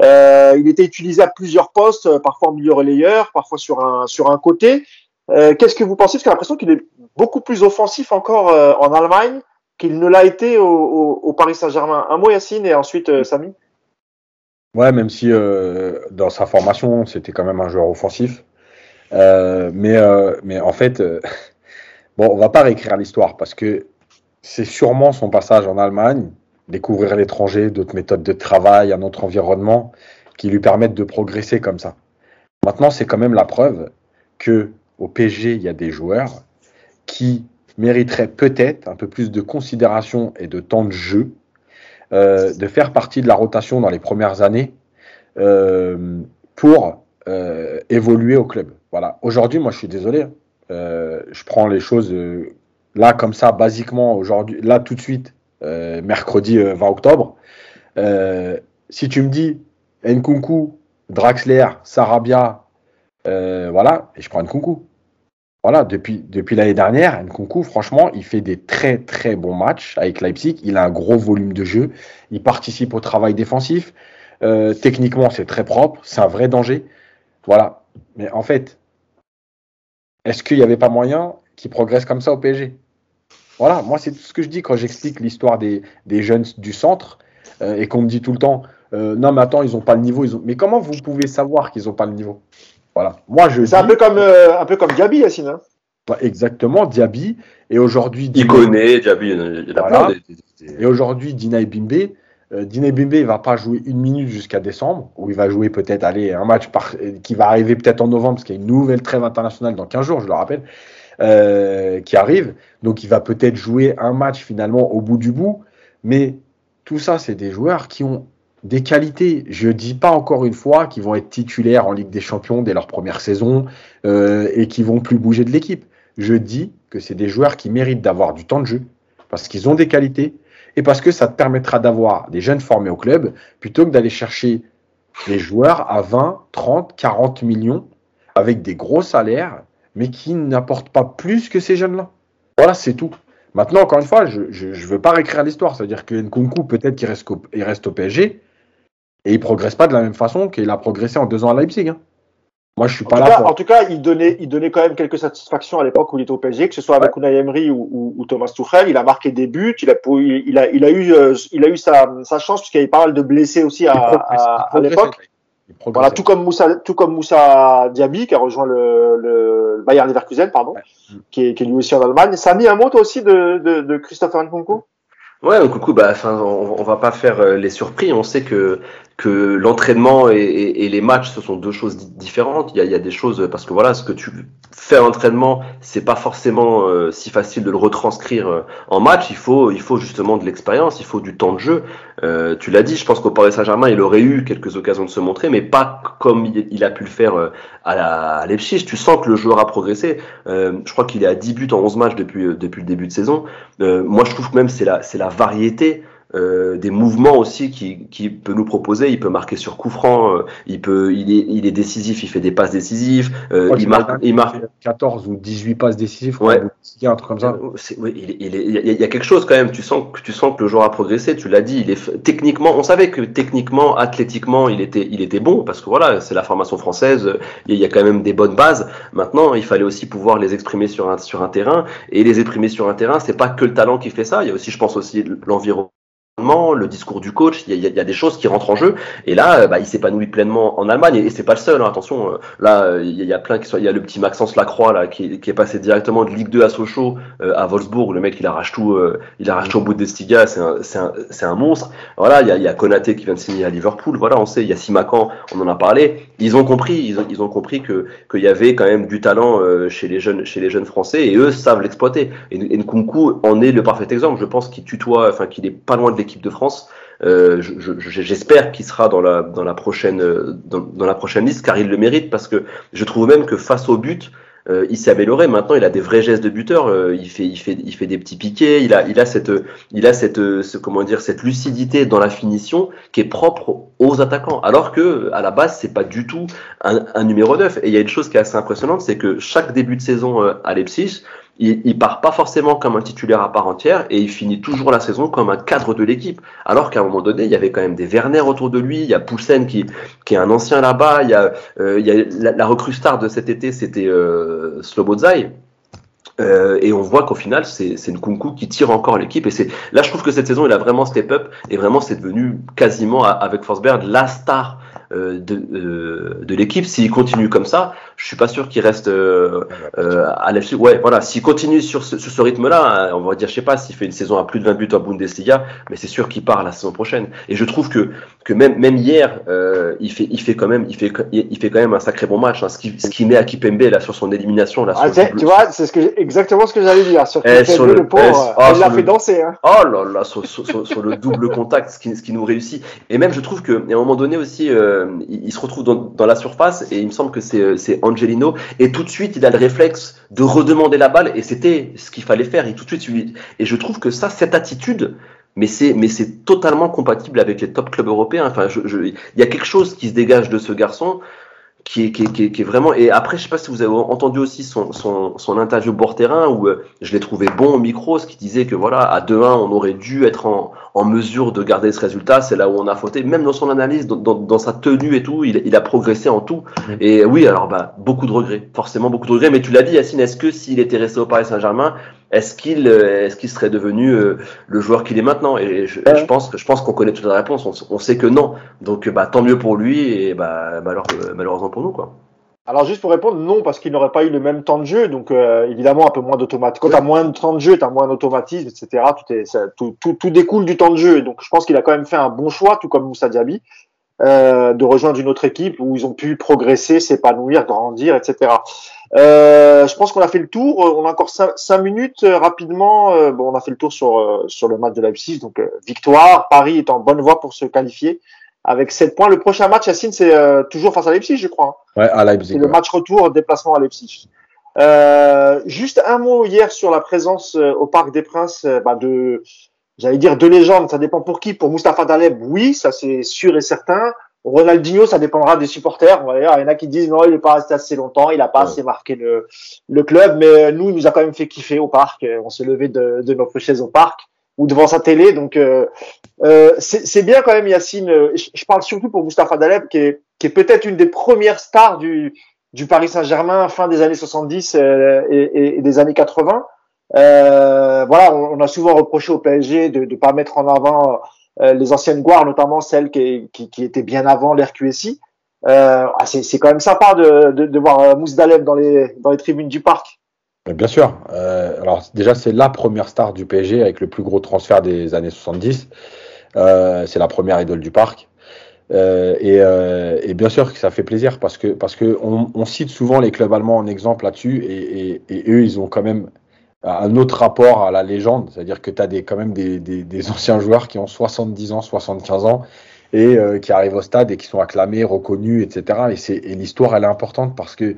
euh, il était utilisé à plusieurs postes, euh, parfois en milieu relayeur, parfois sur un sur un côté. Euh, Qu'est-ce que vous pensez? Parce que j'ai l'impression qu'il est beaucoup plus offensif encore en Allemagne qu'il ne l'a été au Paris Saint-Germain. Un mot Yacine et ensuite Samy. Ouais, même si dans sa formation c'était quand même un joueur offensif, mais mais en fait, (laughs) bon, on va pas réécrire l'histoire parce que c'est sûrement son passage en Allemagne découvrir l'étranger, d'autres méthodes de travail, un autre environnement qui lui permettent de progresser comme ça. Maintenant, c'est quand même la preuve que au PSG, il y a des joueurs qui mériteraient peut-être un peu plus de considération et de temps de jeu, euh, de faire partie de la rotation dans les premières années euh, pour euh, évoluer au club. Voilà. Aujourd'hui, moi, je suis désolé. Hein. je prends les choses là comme ça, basiquement aujourd'hui, là tout de suite. Euh, mercredi 20 euh, octobre. Euh, si tu me dis Nkunku, Draxler, Sarabia, voilà, et je prends Nkunku. Voilà, depuis, depuis l'année dernière, Nkunku, franchement, il fait des très très bons matchs avec Leipzig. Il a un gros volume de jeu. Il participe au travail défensif. techniquement, c'est très propre. C'est un vrai danger. Voilà. Mais en fait, est-ce qu'il n'y avait pas moyen qu'il progresse comme ça au PSG voilà, moi c'est tout ce que je dis quand j'explique l'histoire des, jeunes du centre euh, et qu'on me dit tout le temps euh, non mais attends ils n'ont pas le niveau, ils ont... mais comment vous pouvez savoir qu'ils n'ont pas le niveau? Voilà, moi je. C'est un peu comme euh, un peu comme Diaby Yacine. Hein exactement, Diaby et aujourd'hui. Il connaît Diaby, il a voilà. Et aujourd'hui Dina Bimbe. Dina Bimbe il va pas jouer une minute jusqu'à décembre, où il va jouer peut-être aller un match qui va arriver peut-être en novembre, parce qu'il y a une nouvelle trêve internationale dans 15 jours, je le rappelle. Euh, qui arrive. Donc il va peut-être jouer un match finalement au bout du bout. Mais tout ça, c'est des joueurs qui ont des qualités. Je dis pas encore une fois qu'ils vont être titulaires en Ligue des Champions dès leur première saison euh, et qui vont plus bouger de l'équipe. Je dis que c'est des joueurs qui méritent d'avoir du temps de jeu parce qu'ils ont des qualités et parce que ça te permettra d'avoir des jeunes formés au club plutôt que d'aller chercher des joueurs à 20, 30, 40 millions avec des gros salaires mais qui n'apporte pas plus que ces jeunes-là. Voilà, c'est tout. Maintenant, encore une fois, je ne veux pas réécrire l'histoire. C'est-à-dire que Nkunku, peut-être qu'il reste, il reste au PSG et il ne progresse pas de la même façon qu'il a progressé en deux ans à Leipzig. Hein. Moi, je suis pas là. En tout cas, il donnait, il donnait quand même quelques satisfactions à l'époque où il était au PSG, que ce soit avec Unai Emery ou, Thomas Tuchel. Il a marqué des buts. Il a, il a, il a eu, euh, il a eu sa, sa chance puisqu'il y avait pas mal de blessés aussi à, à l'époque. Voilà, tout comme Moussa, tout comme Moussa Diaby qui a rejoint le, le Bayern Leverkusen, pardon, qui, est, qui est lui aussi en Allemagne. Ça a mis un mot toi aussi de, de, de Christopher Nkunku? Ouais, coucou, bah, enfin, on, on, va pas faire euh, les surpris. On sait que que l'entraînement et, et, et, les matchs, ce sont deux choses différentes. Il y a, il y a des choses parce que voilà, ce que tu fais en entraînement, c'est pas forcément euh, si facile de le retranscrire euh, en match. Il faut, il faut justement de l'expérience, il faut du temps de jeu. Euh, tu l'as dit, je pense qu'au Paris Saint-Germain, il aurait eu quelques occasions de se montrer, mais pas comme il, a pu le faire euh, à la à Leipzig. Tu sens que le joueur a progressé. je crois qu'il est à 10 buts en 11 matchs depuis depuis le début de saison. moi, je trouve que même c'est la c'est la variété euh, des mouvements aussi qui, qui peut nous proposer. Il peut marquer sur coup franc, euh, il peut, il est, il est décisif, il fait des passes décisives. Euh, il marque, il marque 14 ou 18 passes décisives. Ouais. Un truc comme ça. Oui, il, il, il, y a quelque chose quand même. Tu sens que tu sens que le joueur a progressé. Tu l'as dit. Il est techniquement, on savait que techniquement, athlétiquement, il était, il était bon parce que voilà, c'est la formation française. Il y a quand même des bonnes bases. Maintenant, il fallait aussi pouvoir les exprimer sur un sur un terrain et les exprimer sur un terrain. C'est pas que le talent qui fait ça. Il y a aussi, je pense aussi l'environnement le discours du coach, il y, y, a, des choses qui rentrent en jeu. Et là, bah, il s'épanouit pleinement en Allemagne. Et, c'est pas le seul. Hein, attention, euh, là, il y, a plein qui sont. Il y a le petit Maxence Lacroix là, qui, qui, est passé directement de Ligue 2 à Sochaux euh, à Wolfsburg. Le mec, il arrache tout. Euh, il arrache tout au bout de Stiga. C'est un, un, un monstre. Voilà, il y a, y a Konaté qui vient de signer à Liverpool. Voilà, on sait. Il y a Simakan. On en a parlé. Ils ont compris. Ils ont, ils ont compris que qu'il y avait quand même du talent chez les jeunes, chez les jeunes français. Et eux savent l'exploiter. Et, et Nkunku en est le parfait exemple. Je pense qu'il tutoie, enfin qu'il est pas loin de l'équipe de France. Euh, J'espère je, qu'il sera dans la, dans, la prochaine, dans, dans, la prochaine liste, car il le mérite, parce que je trouve même que face au but, euh, il s'est amélioré. Maintenant, il a des vrais gestes de buteur. Euh, il fait, il fait, il fait des petits piquets. Il a, il a cette, il a cette, ce, comment dire, cette lucidité dans la finition qui est propre aux attaquants. Alors que à la base, c'est pas du tout un, un, numéro 9. Et il y a une chose qui est assez impressionnante, c'est que chaque début de saison euh, à Leipzig, il, il, part pas forcément comme un titulaire à part entière et il finit toujours la saison comme un cadre de l'équipe. Alors qu'à un moment donné, il y avait quand même des Werner autour de lui, il y a Poulsen qui, qui est un ancien là-bas, il y a, euh, il y a la, recrue star de cet été, c'était euh, Slobozai. Euh, et on voit qu'au final, c'est Nkunku qui tire encore l'équipe. Et c'est là, je trouve que cette saison, il a vraiment step up et vraiment, c'est devenu quasiment avec Forsberg la star euh, de, euh, de l'équipe. S'il continue comme ça, je suis pas sûr qu'il reste euh, à l'FC. Ouais, voilà. S'il continue sur ce, sur ce rythme-là, on va dire, je sais pas, s'il fait une saison à plus de 20 buts en Bundesliga, mais c'est sûr qu'il part la saison prochaine. Et je trouve que que même même hier, il fait il fait quand même il fait il fait quand même un sacré bon match. Hein, ce qui ce qui met à Kipembe là sur son élimination là. Ah, tu vois, c'est ce que exactement ce que j'allais dire sur, eh, sur le, le pauvre. oh, il l'a fait danser. Hein. Oh là là, sur, sur, sur, le double contact, ce qui, ce qui nous réussit. Et même, je trouve qu'à un moment donné aussi, euh, il, il, se retrouve dans, dans, la surface et il me semble que c'est Angelino. Et tout de suite, il a le réflexe de redemander la balle et c'était ce qu'il fallait faire. Et tout de suite, et je trouve que ça, cette attitude, mais c'est mais c'est totalement compatible avec les top clubs européens. Enfin, il y a quelque chose qui se dégage de ce garçon qui est, qui, est, qui, est, vraiment. Et après, je sais pas si vous avez entendu aussi son, son, son interview bord terrain où euh, je l'ai trouvé bon au micro, ce qui disait que voilà, à 2-1, on aurait dû être en, en mesure de garder ce résultat. C'est là où on a fauté. Même dans son analyse, dans, dans, dans sa tenue et tout, il, il, a progressé en tout. Et oui, alors bah beaucoup de regrets, forcément beaucoup de regrets. Mais tu l'as dit, Yacine, est-ce que s'il était resté au Paris Saint-Germain, est-ce qu'il est-ce qu'il serait devenu euh, le joueur qu'il est maintenant? Et je, je, pense que je pense qu'on connaît toute la réponse. On, on, sait que non. Donc bah tant mieux pour lui et bah malheureusement pour nous quoi. Alors juste pour répondre, non, parce qu'il n'aurait pas eu le même temps de jeu, donc euh, évidemment un peu moins d'automatisme. Quand tu as moins de temps de jeu, tu as moins d'automatisme, etc. Tout, est, découle du temps de jeu. Donc je pense qu'il a quand même fait un bon choix, tout comme Moussa Diaby, euh, de rejoindre une autre équipe où ils ont pu progresser, s'épanouir, grandir, etc. Euh, je pense qu'on a fait le tour. On a encore cinq, cinq minutes rapidement. Bon, on a fait le tour sur sur le match de Leipzig, donc victoire. Paris est en bonne voie pour se qualifier avec 7 points. Le prochain match, Yacine, c'est euh, toujours face à Leipzig, je crois. Ouais, à Leipzig. C'est le match retour, déplacement à Leipzig. Euh, juste un mot hier sur la présence euh, au Parc des Princes bah, de, j'allais dire de légendes. Ça dépend pour qui. Pour Mustapha Daleb, oui, ça c'est sûr et certain. Ronaldinho, ça dépendra des supporters. Il y en a qui disent non, il n'est pas resté assez longtemps, il n'a pas ouais. assez marqué le, le club. Mais nous, il nous a quand même fait kiffer au parc. On s'est levé de, de notre chaise au parc ou devant sa télé. Donc euh, euh, c'est bien quand même Yacine. Je, parle surtout pour Moustapha Daleb qui est, qui est peut-être une des premières stars du, du Paris Saint-Germain fin des années 70 euh, et, et, des années 80. Euh, voilà, on, on, a souvent reproché au PSG de ne pas mettre en avant euh, les anciennes gloires, notamment celles qui, qui, qui étaient bien avant l'RQSI. Euh, ah, c'est quand même sympa de, de, de voir Mouss Daleb dans les, dans les tribunes du parc. Bien sûr. Euh, alors déjà, c'est la première star du PSG avec le plus gros transfert des années 70. Euh, c'est la première idole du parc. Euh, et, euh, bien sûr que ça fait plaisir parce que parce que on, cite souvent les clubs allemands en exemple là-dessus et, eux ils ont quand même un autre rapport à la légende, c'est-à-dire que tu as quand même des, anciens joueurs qui ont 70 ans, 75 ans et euh, qui arrivent au stade et qui sont acclamés, reconnus, etc. Et, et l'histoire elle est importante parce que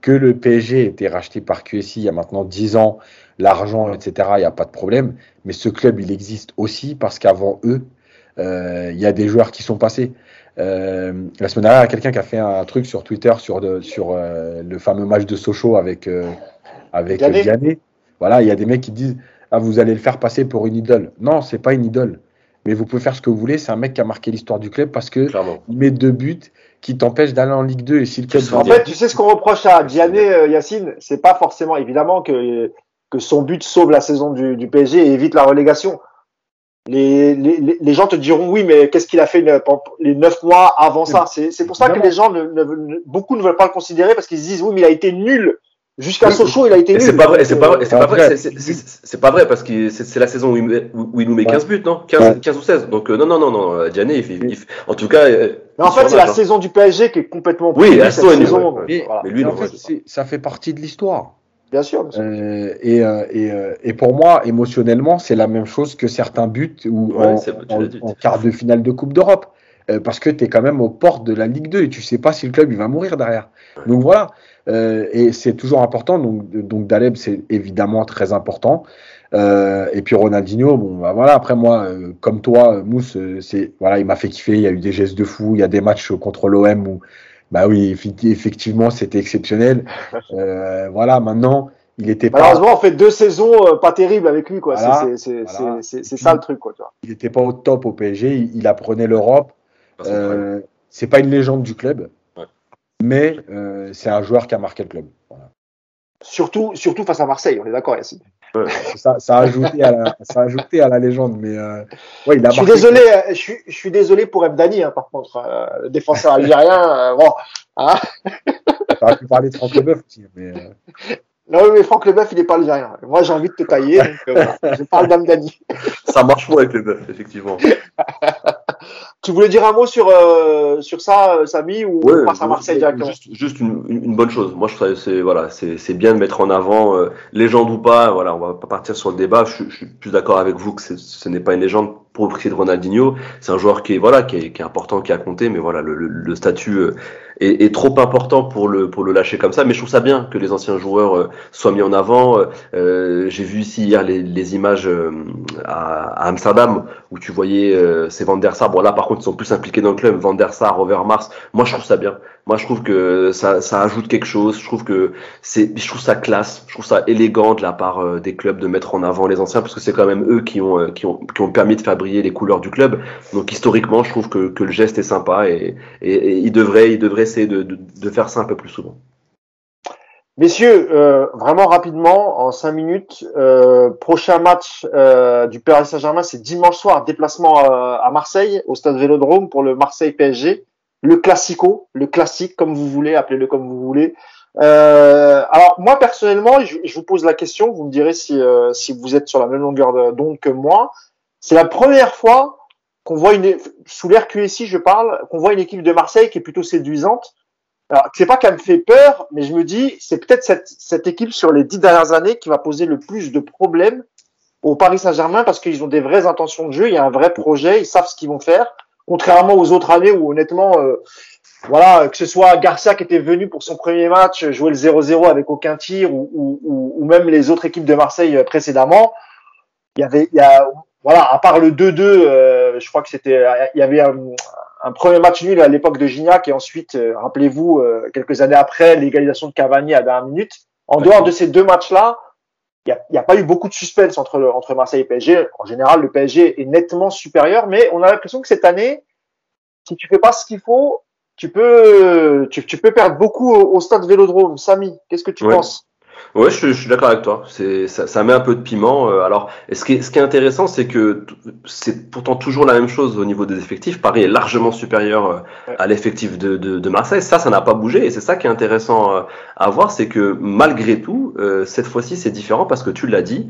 que le PSG ait été racheté par QSI il y a maintenant 10 ans, l'argent, etc., il n'y a pas de problème. Mais ce club, il existe aussi parce qu'avant eux, euh, il y a des joueurs qui sont passés. Euh, la semaine dernière, il y a quelqu'un qui a fait un truc sur Twitter sur, de, sur euh, le fameux match de Sochaux avec, avec Vianney. Voilà, il y a des mecs qui disent ah, vous allez le faire passer pour une idole. Non, c'est pas une idole. Mais vous pouvez faire ce que vous voulez. C'est un mec qui a marqué l'histoire du club parce que il met deux buts qui t'empêchent d'aller en Ligue 2. Et si le club en fait, tu sais ce qu'on reproche à Vianney, Yacine, c'est pas forcément évidemment que, que son but sauve la saison du, du PSG et évite la relégation les, les, les, gens te diront oui, mais qu'est-ce qu'il a fait les neuf mois avant ça? C'est pour ça que les gens, ne, beaucoup ne veulent pas le considérer parce qu'ils se disent oui, mais il a été nul. Jusqu'à Sochaux, il a été. C'est pas vrai, c'est pas vrai, c'est pas vrai, c'est pas vrai parce que c'est la saison où il, où il, nous met 15 buts, non? 15, 15 ou 16. Donc euh, non, non, non, non, Diane, il, fait, en tout cas. Euh, mais en fait, c'est la hein. saison du PSG qui est complètement. Oui, la saison Mais, lui, en fait, ça fait partie de l'histoire. Bien sûr. Euh, et, euh, et, et, pour moi, émotionnellement, c'est la même chose que certains buts ou en, quart de finale de Coupe d'Europe. parce que tu es quand même aux portes de la Ligue 2 et tu sais pas si le club il va mourir derrière. Donc voilà. Et c'est toujours important. Donc, donc Daleb, c'est évidemment très important. et puis Ronaldinho, bon, bah voilà. Après moi, comme toi, Mousse, c'est voilà, il m'a fait kiffer. Il y a eu des gestes de fou. Il y a des matchs contre l'OM où bah oui, effectivement, c'était exceptionnel. (laughs) Euh, voilà, maintenant, il était pas. Malheureusement, on fait deux saisons euh, pas terribles avec lui, quoi. c'est ça le truc, quoi. Tu vois. Il n'était pas au top au PSG. Il, apprenait l'Europe. Euh, c'est pas une légende du club, mais euh, c'est un joueur qui a marqué le club. Voilà. Surtout, surtout face à Marseille, on est d'accord, Yacine. (laughs) Ça, ça, a ajouté à la, ça a ajouté à la légende, mais euh, ouais, il a je suis désolé, euh, je suis, je suis désolé pour Mdani, hein, par contre, euh, défenseur algérien. (laughs) Euh, bon, hein T'aurais pu parler de Franck Leboeuf aussi, mais. Euh... Non, mais Franck Leboeuf, il n'est pas algérien. Moi, j'ai envie de te tailler, donc voilà, je parle d'Amdani. Ça marche moins avec Leboeuf, effectivement. (laughs) Tu voulais dire un mot sur, euh, sur ça, euh, Samy, ou on passe à Marseille directement Juste, juste une, une, bonne chose. Moi, je trouve c'est voilà, c'est bien de mettre en avant euh, légende ou pas. Voilà, on va pas partir sur le débat. Je, je suis plus d'accord avec vous que ce n'est pas une légende pour le prix de Ronaldinho. C'est un joueur qui est voilà, qui est, qui est, important, qui a compté, mais voilà, le, le, le statut euh, est, trop important pour le pour le lâcher comme ça. Mais je trouve ça bien que les anciens joueurs euh, soient mis en avant. Euh, J'ai vu ici hier les, images à, à, Amsterdam où tu voyais ces Van der Sar. Bon là, par contre, ils sont plus impliqués dans le club. Van der Sar, Overmars. Moi, je trouve ça bien. Moi, je trouve que ça, ça ajoute quelque chose. Je trouve que c'est, je trouve ça classe. Je trouve ça élégant de la part euh, des clubs de mettre en avant les anciens parce que c'est quand même eux qui ont, euh, qui ont, qui ont permis de faire briller les couleurs du club. Donc historiquement, je trouve que, que le geste est sympa et, et, et il devrait, il devrait essayer de, de, de, faire ça un peu plus souvent. Messieurs, euh, vraiment rapidement, en cinq minutes, euh, prochain match euh, du Paris Saint-Germain, c'est dimanche soir, déplacement à Marseille, au stade Vélodrome pour le Marseille PSG le classico, le classique, comme vous voulez, appelez-le comme vous voulez. Euh, alors moi personnellement, je, vous pose la question, vous me direz si, euh, si vous êtes sur la même longueur d'onde que moi. C'est la première fois qu'on voit une sous l'air QSI, je parle, qu'on voit une équipe de Marseille qui est plutôt séduisante. Alors c'est pas qu'elle me fait peur, mais je me dis c'est peut-être cette, cette équipe sur les dix dernières années qui va poser le plus de problèmes au Paris Saint-Germain parce qu'ils ont des vraies intentions de jeu, il y a un vrai projet, ils savent ce qu'ils vont faire contrairement aux autres années où honnêtement, euh, voilà, que ce soit Garcia qui était venu pour son premier match jouer le 0-0 avec aucun tir ou, ou, ou, même les autres équipes de Marseille euh, précédemment, il y avait, y a, voilà, à part le 2-2, euh, je crois que c'était, il y avait un, un, premier match nul à l'époque de Gignac et ensuite, rappelez-vous, quelques années après, l'égalisation de Cavani à dernière minute. En dehors de ces deux matchs-là, il n'y a, a, pas eu beaucoup de suspense entre, entre Marseille et PSG. En général, le PSG est nettement supérieur, mais on a l'impression que cette année, si tu fais pas ce qu'il faut, tu peux, tu, tu, peux perdre beaucoup au, stade Vélodrome. Samy, qu'est-ce que tu penses? Ouais, je, je suis d'accord avec toi. C'est ça, ça, met un peu de piment. Euh, alors, ce qui est, ce qui est intéressant, c'est que c'est pourtant toujours la même chose au niveau des effectifs. Paris est largement supérieur euh, à l'effectif de, de, de, Marseille. Ça, ça n'a pas bougé. Et c'est ça qui est intéressant euh, à voir, c'est que malgré tout, cette fois-ci, c'est différent parce que tu l'as dit.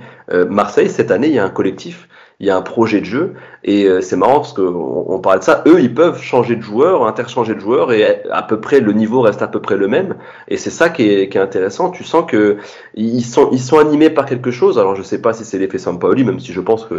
Marseille, cette année, il y a un collectif il y a un projet de jeu. Et euh, c'est marrant parce qu'on on parle de ça. Eux, ils peuvent changer de joueur, interchanger de joueur, et à peu près le niveau reste à peu près le même. Et c'est ça qui est, qui est, intéressant. Tu sens que ils sont, ils sont animés par quelque chose. Alors je sais pas si c'est l'effet Sampaoli, même si je pense que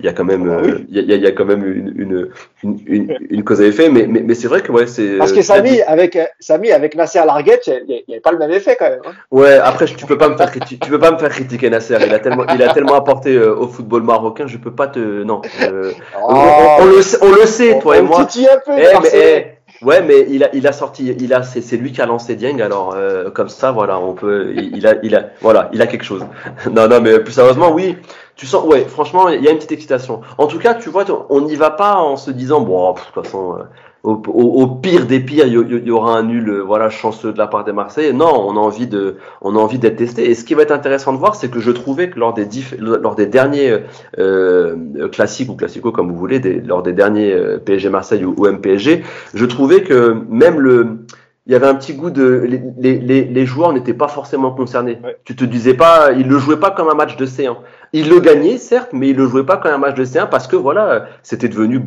il y a quand même, Ah oui. euh, il y, a, il y a quand même une, une, une, une, une cause à effet. Mais, mais, mais c'est vrai que ouais, c'est. Parce que Samy, avec, euh, Samy, avec Nasser Larguet, il n'y avait pas le même effet quand même. hein. Ouais, après tu peux pas me faire criti- tu peux pas me faire critiquer Nasser. Il a tellement, il a tellement apporté euh, au football marocain. Je peux pas te, non. euh, on, le, sait- on le sait, toi et moi. un peu, Eh, les mais, Marseillais. eh, ouais, mais il a, il a sorti, il a, c'est, c'est lui qui a lancé Dieng, alors euh, comme ça, voilà, on peut, il, il a, il a, voilà, il a quelque chose. (laughs) non, non, mais plus sérieusement, oui, tu sens, ouais, franchement, il y a une petite excitation. En tout cas, tu vois, on n'y va pas en se disant, bon, de toute façon, euh, au, pire des pires, il y, aura un nul, euh, voilà, chanceux de la part des Marseillais. Non, on a envie de, on a envie d'être testé. Et ce qui va être intéressant de voir, c'est que je trouvais que lors des diff- lors des derniers euh, classiques ou classicaux comme vous voulez, des- lors des derniers euh, PSG Marseille ou, ou MPSG, je trouvais que même le il y avait un petit goût de les, les, les, les joueurs n'étaient pas forcément concernés. Ouais. Tu te disais pas, ils le jouaient pas comme un match de C1. Ils le gagnaient certes, mais ils le jouaient pas comme un match de C1 parce que voilà, c'était devenu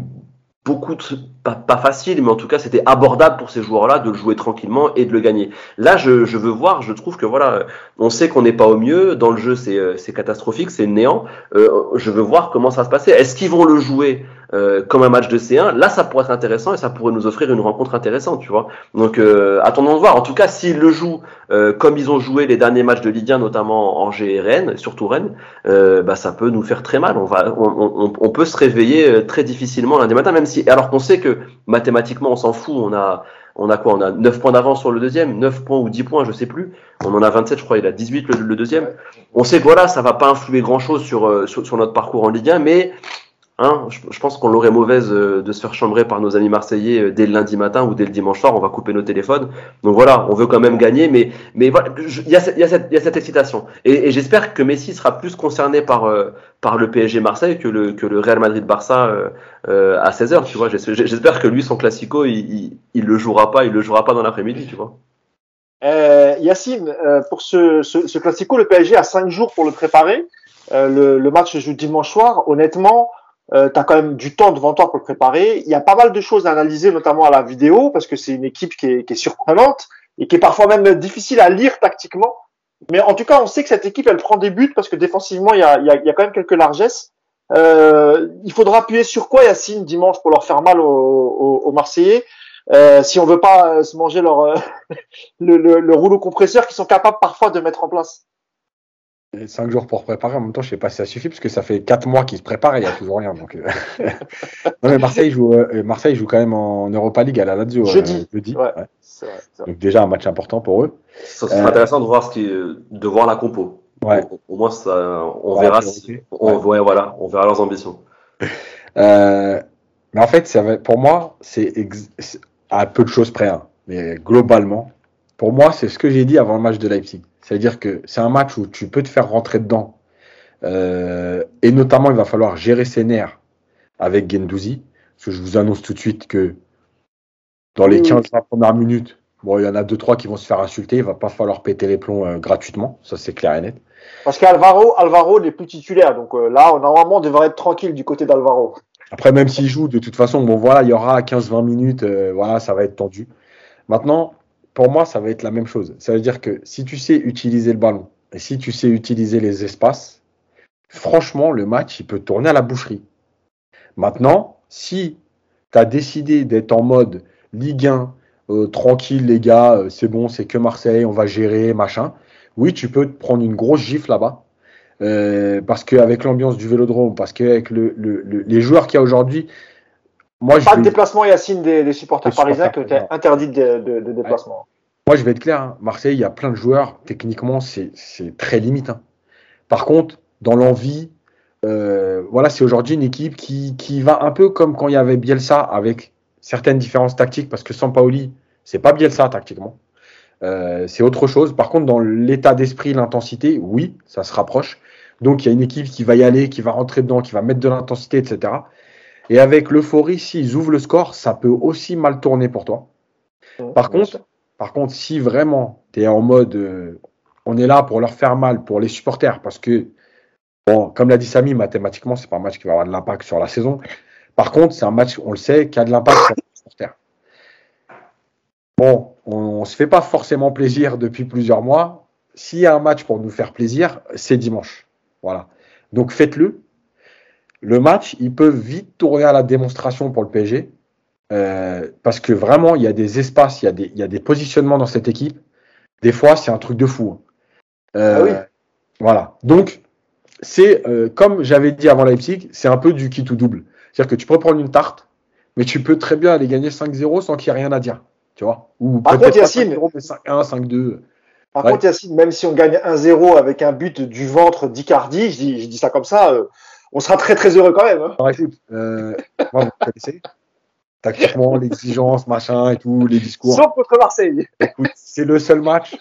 beaucoup de, pas, pas facile, mais en tout cas c'était abordable pour ces joueurs-là de le jouer tranquillement et de le gagner. Là, je, je veux voir, je trouve que voilà, on sait qu'on n'est pas au mieux, dans le jeu c'est euh, catastrophique, c'est néant. Euh, je veux voir comment ça va se passer. Est-ce qu'ils vont le jouer euh, comme un match de C1 Là, ça pourrait être intéressant et ça pourrait nous offrir une rencontre intéressante, tu vois. Donc euh, attendons de voir. En tout cas, s'ils le jouent euh, comme ils ont joué les derniers matchs de Ligue 1, notamment Angers et Rennes, surtout Rennes, euh, bah ça peut nous faire très mal. On va, on, on, on peut se réveiller très difficilement lundi matin, même si alors qu'on sait que mathématiquement on s'en fout, on a on a quoi? On a 9 points d'avance sur le deuxième, 9 points ou 10 points, je sais plus. On en a 27, je crois, il a 18 le, le deuxième. On sait que voilà, ça va pas influer grand chose sur, euh, sur, sur notre parcours en Ligue 1, mais Hein, je, pense qu'on l'aurait mauvaise euh, de se faire chambrer par nos amis marseillais euh, dès le lundi matin ou dès le dimanche soir. On va couper nos téléphones. Donc voilà, on veut quand même gagner, mais mais il y a, cette, excitation. Et, j'espère que Messi sera plus concerné par euh, le PSG Marseille que le Real Madrid Barça à 16 h Tu vois, j'espère que lui son classico, il, il, le jouera pas, il le jouera pas dans l'après-midi, tu vois. Yacine, pour ce, ce, classico, le PSG a cinq jours pour le préparer. le match se joue dimanche soir. Honnêtement euh, tu as quand même du temps devant toi pour le préparer. Il y a pas mal de choses à analyser, notamment à la vidéo, parce que c'est une équipe qui est, qui est, surprenante et qui est parfois même difficile à lire tactiquement. Mais en tout cas, on sait que cette équipe, elle prend des buts parce que défensivement, il y a, y a, y a quand même quelques largesses. Euh, il faudra appuyer sur quoi, Yacine, dimanche, pour leur faire mal aux, aux, aux Marseillais? Euh, si on veut pas se manger leur (laughs) le, le, le rouleau compresseur qu'ils sont capables parfois de mettre en place. Et cinq jours pour préparer, en même temps, je sais pas si ça suffit, parce que ça fait quatre mois qu'ils se préparent et il n'y a toujours rien. Donc, euh... (laughs) non, mais Marseille joue, euh, Marseille joue quand même en Europa League à la Lazio. Jeudi. Euh, jeudi. Ouais, ouais. Vrai, vrai. Donc, déjà un match important pour eux. Ça serait intéressant de voir, ce qui, de voir la compo. Ouais. Au, au moins, ça, on verra si, on, ouais. voilà, on verra leurs ambitions. (laughs) Euh, mais en fait, ça va, pour moi, c'est à peu de choses près. Hein, mais globalement, pour moi, c'est ce que j'ai dit avant le match de Leipzig. C'est-à-dire que c'est un match où tu peux te faire rentrer dedans. Euh, et notamment, il va falloir gérer ses nerfs avec Gendouzi. Parce que je vous annonce tout de suite que dans les 15-20 premières minutes, bon, il y en a 2-3 qui vont se faire insulter. Il va pas falloir péter les plombs euh, gratuitement. Ça, c'est clair et net. Parce qu'Alvaro Alvaro n'est plus titulaire. Donc euh, là, normalement, on devrait être tranquille du côté d'Alvaro. Après, même s'il joue, de toute façon, bon, voilà, il y aura 15-20 minutes. Voilà, ça va être tendu. Maintenant, pour moi, ça va être la même chose. Ça veut dire que si tu sais utiliser le ballon et si tu sais utiliser les espaces, franchement, le match, il peut tourner à la boucherie. Maintenant, si tu as décidé d'être en mode Ligue 1, euh, tranquille les gars, euh, c'est bon, c'est que Marseille, on va gérer, machin, oui, tu peux te prendre une grosse gifle là-bas. Euh, parce qu'avec l'ambiance du vélodrome, parce qu'avec le, le, le, les joueurs qu'il y a aujourd'hui, moi, pas je de déplacement, Yacine, des, des supporters parisiens que tu es interdit de, de, de déplacement. Ouais. Moi, je vais être clair, hein. Marseille, il y a plein de joueurs, techniquement, c'est très limite. Hein. Par contre, dans l'envie, euh, voilà, c'est aujourd'hui une équipe qui, qui va un peu comme quand il y avait Bielsa, avec certaines différences tactiques, parce que sans Paoli, c'est pas Bielsa tactiquement. Euh, c'est autre chose. Par contre, dans l'état d'esprit, l'intensité, oui, ça se rapproche. Donc, il y a une équipe qui va y aller, qui va rentrer dedans, qui va mettre de l'intensité, etc. Et avec l'euphorie, s'ils ouvrent le score, ça peut aussi mal tourner pour toi. Par contre, par contre, si vraiment tu es en mode euh, on est là pour leur faire mal, pour les supporters, parce que Bon, comme l'a dit Samy, mathématiquement, c'est pas un match qui va avoir de l'impact sur la saison. Par contre, c'est un match, on le sait, qui a de l'impact sur les supporters. Bon, on ne se fait pas forcément plaisir depuis plusieurs mois. S'il y a un match pour nous faire plaisir, c'est dimanche. Voilà. Donc faites-le. Le match, il peut vite tourner à la démonstration pour le PSG. Euh, parce que vraiment, il y a des espaces, il y a des, il y a des positionnements dans cette équipe. Des fois, c'est un truc de fou. hein. Euh, Ah oui. Voilà. Donc, c'est euh, comme j'avais dit avant Leipzig, c'est un peu du kit ou double. C'est-à-dire que tu peux prendre une tarte, mais tu peux très bien aller gagner 5-0 sans qu'il y ait rien à dire. Tu vois Ou Par contre, Yacine- 5-0, mais 5-1, 5-2. Par Ouais. contre, Yacine, même si on gagne 1-0 avec un but du ventre d'Icardi, je dis, je dis ça comme ça, on sera très très heureux quand même. hein. Alors, écoute, euh, moi, vous connaissez Tactiquement, l'exigence, machin et tout, les discours. Sauf contre Marseille. Écoute, c'est le seul match.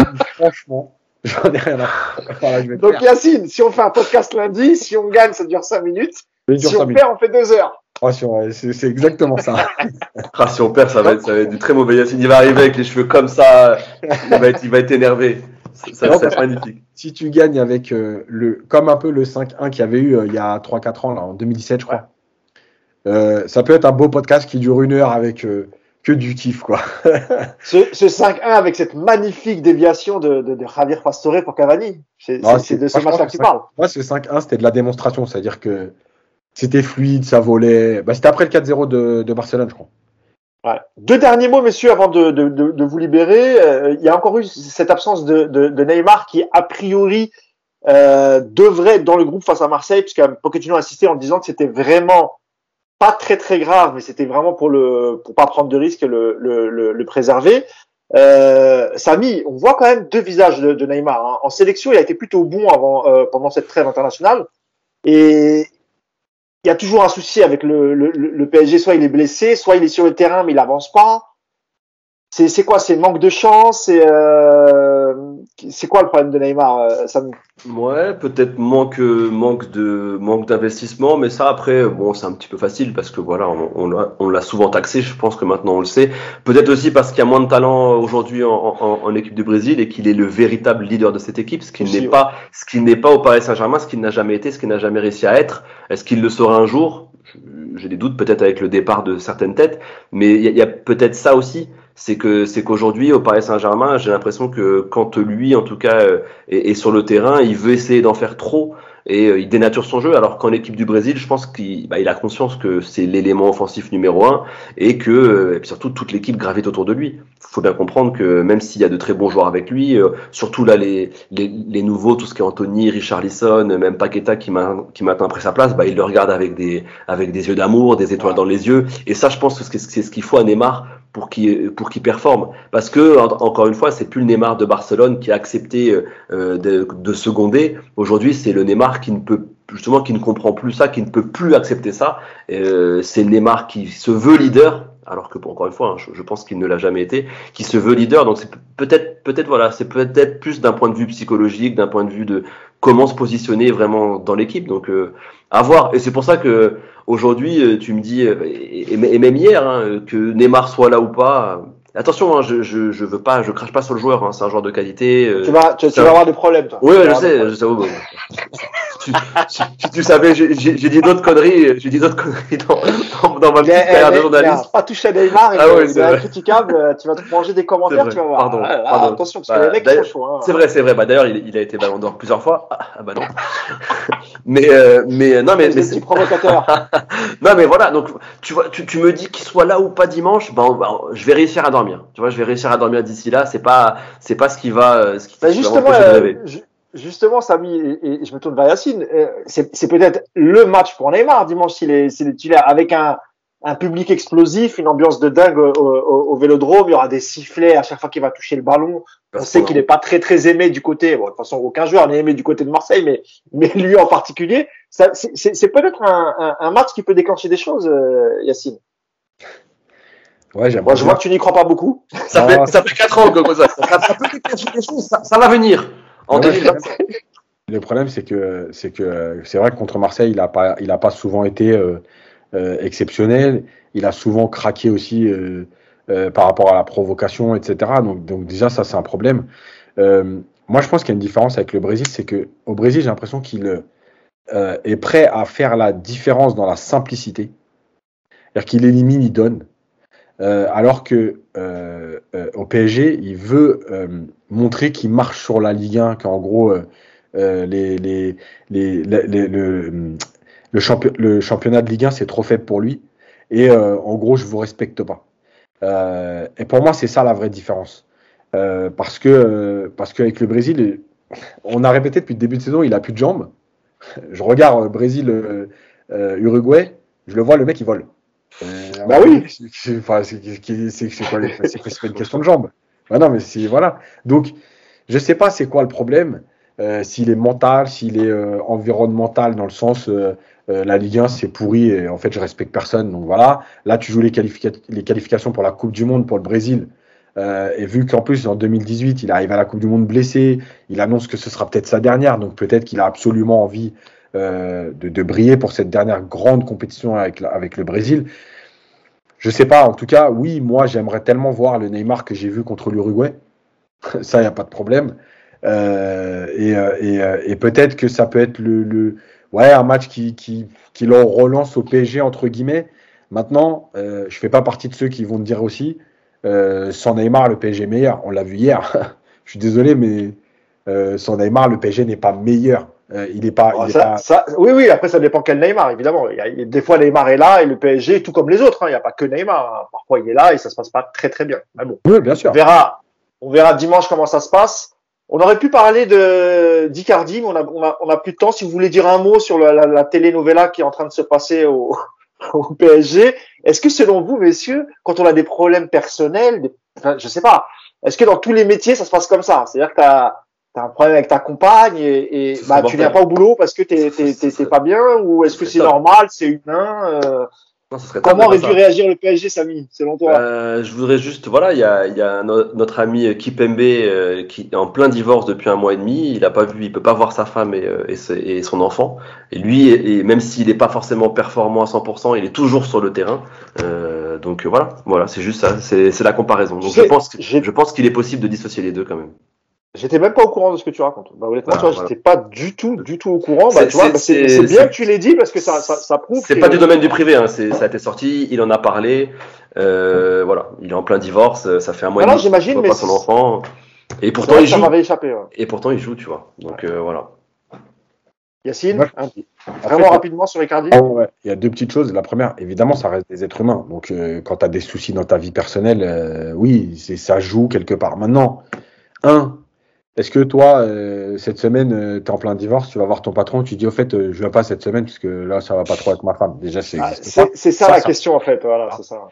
où, Franchement, j'en ai rien à faire. Voilà, je vais le Donc faire. Yacine, si on fait un podcast lundi, si on gagne, ça dure 5 minutes. Si on perd, on fait 2 heures. Ouais, c'est exactement ça. (laughs) Ah, si on perd, ça va, être, ça va être du très mauvais Yacine. Il va arriver avec les cheveux comme ça. Il va être, il va être énervé. Ça, être magnifique. si tu gagnes avec euh, le, comme un peu le 5-1 qu'il y avait eu euh, il y a 3-4 ans, là, en 2017, je crois, euh, ça peut être un beau podcast qui dure une heure avec que du kiff, quoi. (laughs) Ce, ce 5-1 avec cette magnifique déviation de, de, de Javier Pastore pour Cavani. C'est c'est- c'est de ce match-là que c'est tu parles. Moi, ce 5-1, c'était de la démonstration, c'est-à-dire que c'était fluide, ça volait. Bah, c'était après le 4-0 de, de Barcelone, je crois. Deux derniers mots, messieurs, avant de, de, de, de vous libérer. Euh, il y a encore eu cette absence de, Neymar qui, a priori, euh, devrait être dans le groupe face à Marseille, puisque Pochettino a insisté en disant que c'était vraiment pas très très grave, mais c'était vraiment pour le pour pas prendre de risque le, le, le, le préserver. Euh, Samy, on voit quand même deux visages de, de Neymar. hein. En sélection, il a été plutôt bon avant euh, pendant cette trêve internationale, et il y a toujours un souci avec le, le, PSG, soit il est blessé, soit il est sur le terrain mais il avance pas. C'est c'est quoi? C'est manque de chance? C'est euh, c'est quoi le problème de Neymar euh, Samy Ouais, peut-être manque, manque de, manque d'investissement, mais ça après, bon, c'est un petit peu facile parce que voilà, on, on l'a- on l'a souvent taxé. Je pense que maintenant on le sait. Peut-être aussi parce qu'il y a moins de talent aujourd'hui en, en, en équipe du Brésil et qu'il est le véritable leader de cette équipe, ce qui n'est ouais. pas, ce qui n'est pas au Paris Saint-Germain, ce qu'il n'a jamais été, ce qu'il n'a jamais réussi à être. Est-ce qu'il le sera un jour? J'ai des doutes, peut-être avec le départ de certaines têtes, mais il y a, il y a peut-être ça aussi. C'est que c'est qu'aujourd'hui au Paris Saint-Germain, j'ai l'impression que quand lui, en tout cas, euh, est, est sur le terrain, il veut essayer d'en faire trop et euh, il dénature son jeu. Alors qu'en équipe du Brésil, je pense qu'il bah, il a conscience que c'est l'élément offensif numéro un et que euh, et puis surtout toute l'équipe gravite autour de lui. Il faut bien comprendre que même s'il y a de très bons joueurs avec lui, euh, surtout là les, les, les nouveaux, tout ce qui est Anthony, Richarlison, même Paqueta qui m'a qui m'a pris sa place, bah, il le regarde avec des avec des yeux d'amour, des étoiles dans les yeux. Et ça, je pense que c'est ce qu'il faut à Neymar pour qu'il pour qu'il performe. Parce que en- encore une fois, c'est plus le Neymar de Barcelone qui a accepté euh, de, de seconder. Aujourd'hui, c'est le Neymar qui ne peut justement qui ne comprend plus ça, qui ne peut plus accepter ça. Euh, c'est le Neymar qui se veut leader, alors que encore une fois, hein, je, je pense qu'il ne l'a jamais été, qui se veut leader. Donc c'est peut-être peut-être voilà, c'est peut-être plus d'un point de vue psychologique, d'un point de vue de comment se positionner vraiment dans l'équipe. Donc euh, à voir. Et c'est pour ça que aujourd'hui, euh, tu me dis euh, et, même hier hein, que Neymar soit là ou pas. Attention, hein, je, je je veux pas, je crache pas sur le joueur. Hein, c'est un joueur de qualité. euh, Tu vas tu, vas avoir des problèmes toi. oui, je sais, je sais. oh, bah, tu, savais, j'ai dit d'autres conneries, j'ai dit d'autres conneries dans, dans, dans ma petite carrière de journaliste. pas touché à Neymar, Ah ouais, c'est incriticable, euh, tu vas te manger des commentaires, tu vas voir. pardon, Ah, là, pardon. Attention, parce Bah, que les mecs sont chauds. Hein. C'est vrai, c'est vrai. Bah d'ailleurs, il, il a été Ballon d'Or plusieurs fois. Ah, ah, bah non. (laughs) mais euh, mais non, mais, mais c'est- provocateur. (laughs) non, mais voilà. Donc tu vois, tu, tu me dis qu'il soit là ou pas dimanche, ben, je vais réussir à dormir. Tu vois, je vais réussir à dormir d'ici là. C'est pas c'est pas ce qui va euh, ce qui, Bah, justement, euh, justement, Samy, et, et je me tourne vers Yacine, euh, c'est peut-être le match pour Neymar dimanche s'il est, s'il est titulaire, avec un, un public explosif, une ambiance de dingue au, au- au Vélodrome, il y aura des sifflets à chaque fois qu'il va toucher le ballon. On sait qu'il n'est pas très très aimé du côté, bon, de toute façon aucun joueur n'est aimé du côté de Marseille, mais, mais lui en particulier, c'est peut-être un, un, un match qui peut déclencher des choses, euh, Yacine. Ouais, Moi, je vois que tu n'y crois pas beaucoup. (laughs) Ça Ah. fait ça fait quatre ans que ça, ça, ça va venir en Ouais, 2025. Le problème, c'est que c'est que c'est vrai que contre Marseille, il a pas, il a pas souvent été euh, euh, exceptionnel. Il a souvent craqué aussi euh, euh, par rapport à la provocation, etc. Donc, donc déjà, ça, c'est un problème. Euh, moi, je pense qu'il y a une différence avec le Brésil, c'est que au Brésil, j'ai l'impression qu'il euh, est prêt à faire la différence dans la simplicité. C'est-à-dire qu'il élimine, il donne. Euh, alors que euh, au PSG, il veut montrer qu'il marche sur la Ligue 1, qu'en gros, le, le, championnat de Ligue 1, c'est trop faible pour lui. Et en gros, je vous respecte pas. et pour moi, c'est ça la vraie différence. Euh, parce que euh, parce qu'avec le Brésil, on a répété depuis le début de saison, il a plus de jambes. Je regarde Brésil euh, Uruguay, je le vois, le mec il vole. Bah oui. C'est quoi C'est pas une question de jambes. Bah non, mais c'est voilà. Donc je sais pas c'est quoi le problème. s'il est mental, s'il est environnemental dans le sens la Ligue 1 c'est pourri et en fait je respecte personne. Donc voilà. Là tu joues les, les qualifications pour la Coupe du Monde pour le Brésil. Euh, et vu qu'en plus, en 2018, il arrive à la Coupe du Monde blessé, il annonce que ce sera peut-être sa dernière, donc peut-être qu'il a absolument envie euh, de, briller pour cette dernière grande compétition avec, avec le Brésil. Je sais pas, en tout cas, oui, moi j'aimerais tellement voir le Neymar que j'ai vu contre l'Uruguay. (laughs) ça, il n'y a pas de problème. Euh, et, peut-être que ça peut être le, ouais, un match qui, qui, qui le relance au PSG, entre guillemets. Maintenant, je ne fais pas partie de ceux qui vont me dire aussi euh, sans Neymar, le PSG est meilleur. On l'a vu hier. (laughs) Je suis désolé, mais euh, sans Neymar, le PSG n'est pas meilleur. Euh, il n'est pas, oui, oui. Après, ça dépend quel Neymar, évidemment. Il y a, des fois, Neymar est là et le PSG, tout comme les autres. Hein. Il n'y a pas que Neymar. Hein. Parfois, il est là et ça se passe pas très très bien. Mais bon. Oui, bien sûr. On verra. On verra dimanche comment ça se passe. On aurait pu parler de d'Icardi, mais on a, on a, on a plus de temps. Si vous voulez dire un mot sur la, la, la telenovela qui est en train de se passer au, (laughs) au PSG. Est-ce que selon vous, messieurs, quand on a des problèmes personnels, des, enfin, je sais pas, est-ce que dans tous les métiers ça se passe comme ça? C'est-à-dire que tu as, un problème avec ta compagne et, et bah, tu viens pas au boulot parce que t'es t'es pas bien ou est-ce que c'est normal, c'est humain euh, Comment aurait dû réagir le PSG, Samy, selon toi? Euh, Je voudrais juste, voilà, il y a, y a notre ami Kipembe euh, qui est en plein divorce depuis un mois et demi. Il a pas vu, il peut pas voir sa femme et, euh, et, son enfant. Et lui, et, même s'il n'est pas forcément performant à 100%, il est toujours sur le terrain. Euh, donc voilà, voilà, c'est juste ça, c'est la comparaison. Donc je pense, je pense qu'il est possible de dissocier les deux quand même. J'étais même pas au courant de ce que tu racontes. Bah, honnêtement, tu vois, j'étais pas du tout, du tout au courant. Bah, tu vois, bah, c'est bien que tu l'aies dit parce que ça, ça, ça prouve. C'est pas du domaine du privé, hein. Ça a été sorti, il en a parlé. Euh, voilà, il est en plein divorce. Ça fait un mois et demi. j'imagine, mais pas son enfant. Et pourtant, il joue. Échappé, ouais. Et pourtant, il joue, tu vois. Donc euh, voilà. Yacine, vraiment rapidement sur Icardi. Oh, ouais. Il y a deux petites choses. La première, évidemment, ça reste des êtres humains. Donc, euh, quand tu as des soucis dans ta vie personnelle, euh, oui, ça joue quelque part. Maintenant, un, est-ce que toi, euh, cette semaine, euh, tu es en plein divorce, tu vas voir ton patron, tu dis au fait, euh, je viens pas cette semaine parce que là, ça va pas trop avec ma femme. Déjà, c'est ah, ça, la question en fait. Voilà, c'est ça.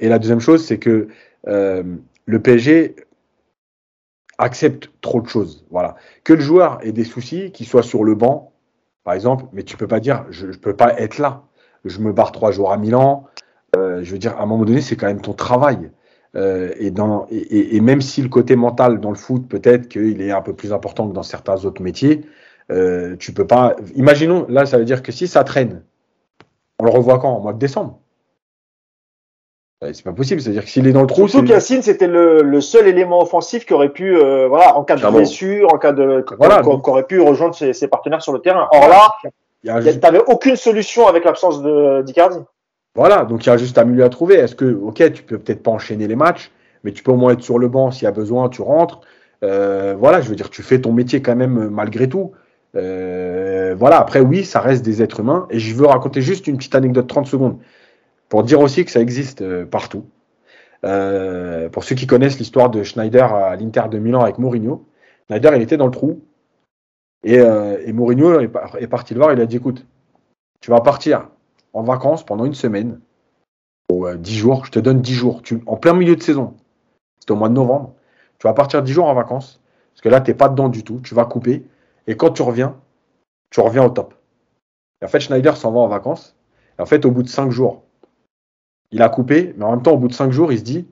et la deuxième chose, c'est que le PSG accepte trop de choses. Voilà. Que le joueur ait des soucis, qu'il soit sur le banc, par exemple, mais tu peux pas dire, je, ne peux pas être là. Je me barre trois jours à Milan. je veux dire, à un moment donné, c'est quand même ton travail. Euh, et, dans, et, même si le côté mental dans le foot, peut-être qu'il est un peu plus important que dans certains autres métiers, euh, tu peux pas. Imaginons, là, ça veut dire que si ça traîne, on le revoit quand? En mois de décembre c'est pas possible, c'est-à-dire que s'il est dans le trou. Surtout qu'Yacine, c'était le, le, seul élément offensif qui aurait pu, euh, voilà, en cas de blessure, en cas de, voilà, qui aurait pu rejoindre ses, ses, partenaires sur le terrain. Or là, tu n'avais aucune solution avec l'absence de d'Icardi. Voilà, donc il y a juste un milieu à trouver. Est-ce que, ok, tu peux peut-être pas enchaîner les matchs, mais tu peux au moins être sur le banc s'il y a besoin, tu rentres. Euh, voilà, je veux dire, tu fais ton métier quand même euh, malgré tout. Euh, voilà, après, oui, ça reste des êtres humains. Et je veux raconter juste une petite anecdote 30 secondes pour dire aussi que ça existe partout. pour ceux qui connaissent l'histoire de Schneider à l'Inter de Milan avec Mourinho, Schneider, il était dans le trou. Et, Mourinho est parti le voir, il a dit écoute, tu vas partir en vacances pendant une semaine, ou euh, 10 jours, je te donne 10 jours, tu, en plein milieu de saison, c'était au mois de novembre, tu vas partir 10 jours en vacances, parce que là, tu n'es pas dedans du tout, tu vas couper, et quand tu reviens, tu reviens au top. Et en fait, Schneider s'en va en vacances, et en fait, au bout de 5 jours, il a coupé, mais en même temps, au bout de 5 jours, il se dit,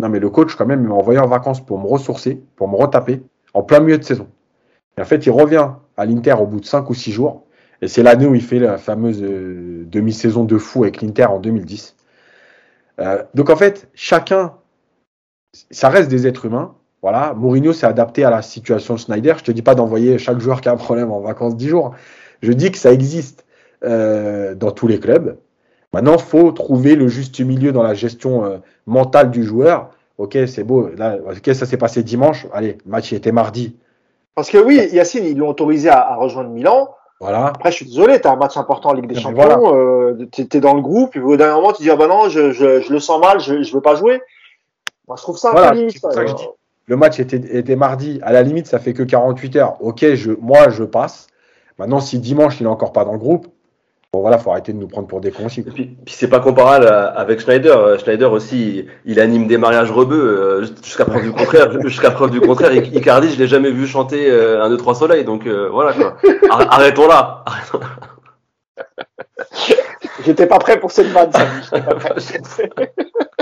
non mais le coach, quand même, il m'a envoyé en vacances pour me ressourcer, pour me retaper, en plein milieu de saison. Et en fait, il revient à l'Inter au bout de 5 ou 6 jours, et c'est l'année où il fait la fameuse euh, demi-saison de fou avec l'Inter en 2010. Euh, donc en fait, chacun, ça reste des êtres humains. Voilà, Mourinho s'est adapté à la situation de Schneider. Je te dis pas d'envoyer chaque joueur qui a un problème en vacances 10 jours. Je dis que ça existe euh, dans tous les clubs. Maintenant, faut trouver le juste milieu dans la gestion euh, mentale du joueur. Ok, c'est beau. Là, ok, ça s'est passé dimanche. Allez, le match était mardi. Parce que oui, Yacine, ils l'ont autorisé à, rejoindre Milan. Voilà. Après, je suis désolé, tu as un match important en Ligue des Champions, voilà. euh, tu es dans le groupe, puis au dernier moment, tu dis, ah bah non, je, je, je le sens mal, je, je veux pas jouer. Moi, je trouve ça voilà, limite. Ça le match était, était, mardi. À la limite, ça fait que 48 heures. Ok, je, moi, je passe. Maintenant, si dimanche, il est encore pas dans le groupe, bon voilà, faut arrêter de nous prendre pour des cons. Et puis, puis c'est pas comparable avec Schneider. Schneider aussi, il anime des mariages rebeux. (laughs) Jusqu'à preuve du contraire, jusqu'à preuve du contraire, Icardi, je l'ai jamais vu chanter un, deux, trois soleils. Donc euh, voilà quoi. Arrêtons là. Arrêtons (laughs) là. J'étais pas prêt pour cette vanne. (laughs)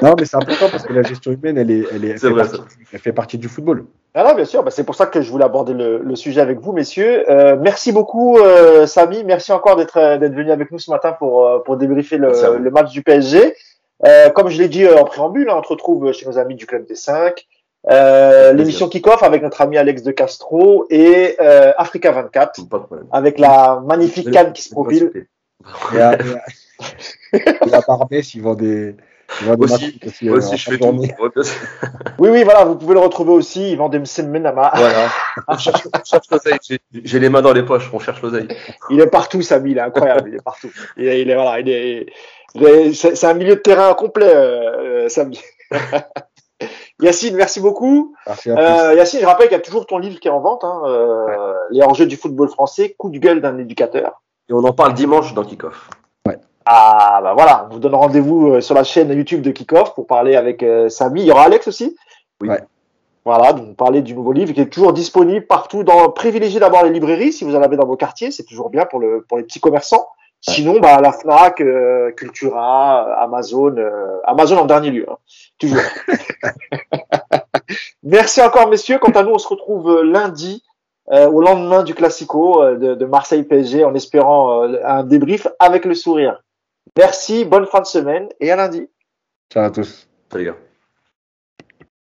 non, mais c'est important parce que la gestion humaine, elle, est, elle, est, elle, fait, vrai, partie, elle fait, partie, du football. Ah non, bien sûr. Bah, c'est pour ça que je voulais aborder le, le sujet avec vous, messieurs. Euh, merci beaucoup, euh, Samy. Merci encore d'être d'être venu avec nous ce matin pour pour débriefer le, le match du PSG. Euh, comme je l'ai dit en préambule, hein, on se retrouve chez nos amis du club des 5. Euh, l'émission Kick-Off avec notre ami Alex de Castro et euh, Africa 24 avec la magnifique canne qui se profile. (laughs) (laughs) À, Barbès, ils vendent des. Ils vendent des aussi, aussi, euh, je fais tout. oui, oui, voilà, vous pouvez le retrouver aussi. Ils vendent des Msenmenama. Voilà. (laughs) on cherche, l'oseille. J'ai les mains dans les poches, on cherche l'oseille. Il est partout, Samy, il est incroyable. il est partout. Il est, il est voilà, il est. est c'est un milieu de terrain complet, euh, Samy. (laughs) Yacine, merci beaucoup. Merci euh, Yacine, je rappelle qu'il y a toujours ton livre qui est en vente, hein, euh, ouais. Les enjeux du football français, coup de gueule d'un éducateur. Et on en parle dimanche dans Kickoff. Ah bah voilà, on vous donne rendez-vous sur la chaîne YouTube de Kickoff pour parler avec euh, Samy. Il y aura Alex aussi. Oui. Ouais. Voilà, donc parler du nouveau livre qui est toujours disponible partout. Dans privilégiez d'abord les librairies si vous en avez dans vos quartiers, c'est toujours bien pour le pour les petits commerçants. Ouais. Sinon, bah la Fnac, euh, Cultura, Amazon, euh, Amazon en dernier lieu, hein. toujours. (laughs) Merci encore messieurs. Quant à nous, on se retrouve lundi euh, au lendemain du Classico euh, de, de, Marseille PSG en espérant euh, un débrief avec le sourire. Merci, bonne fin de semaine et à lundi. Ciao à tous. Salut les gars.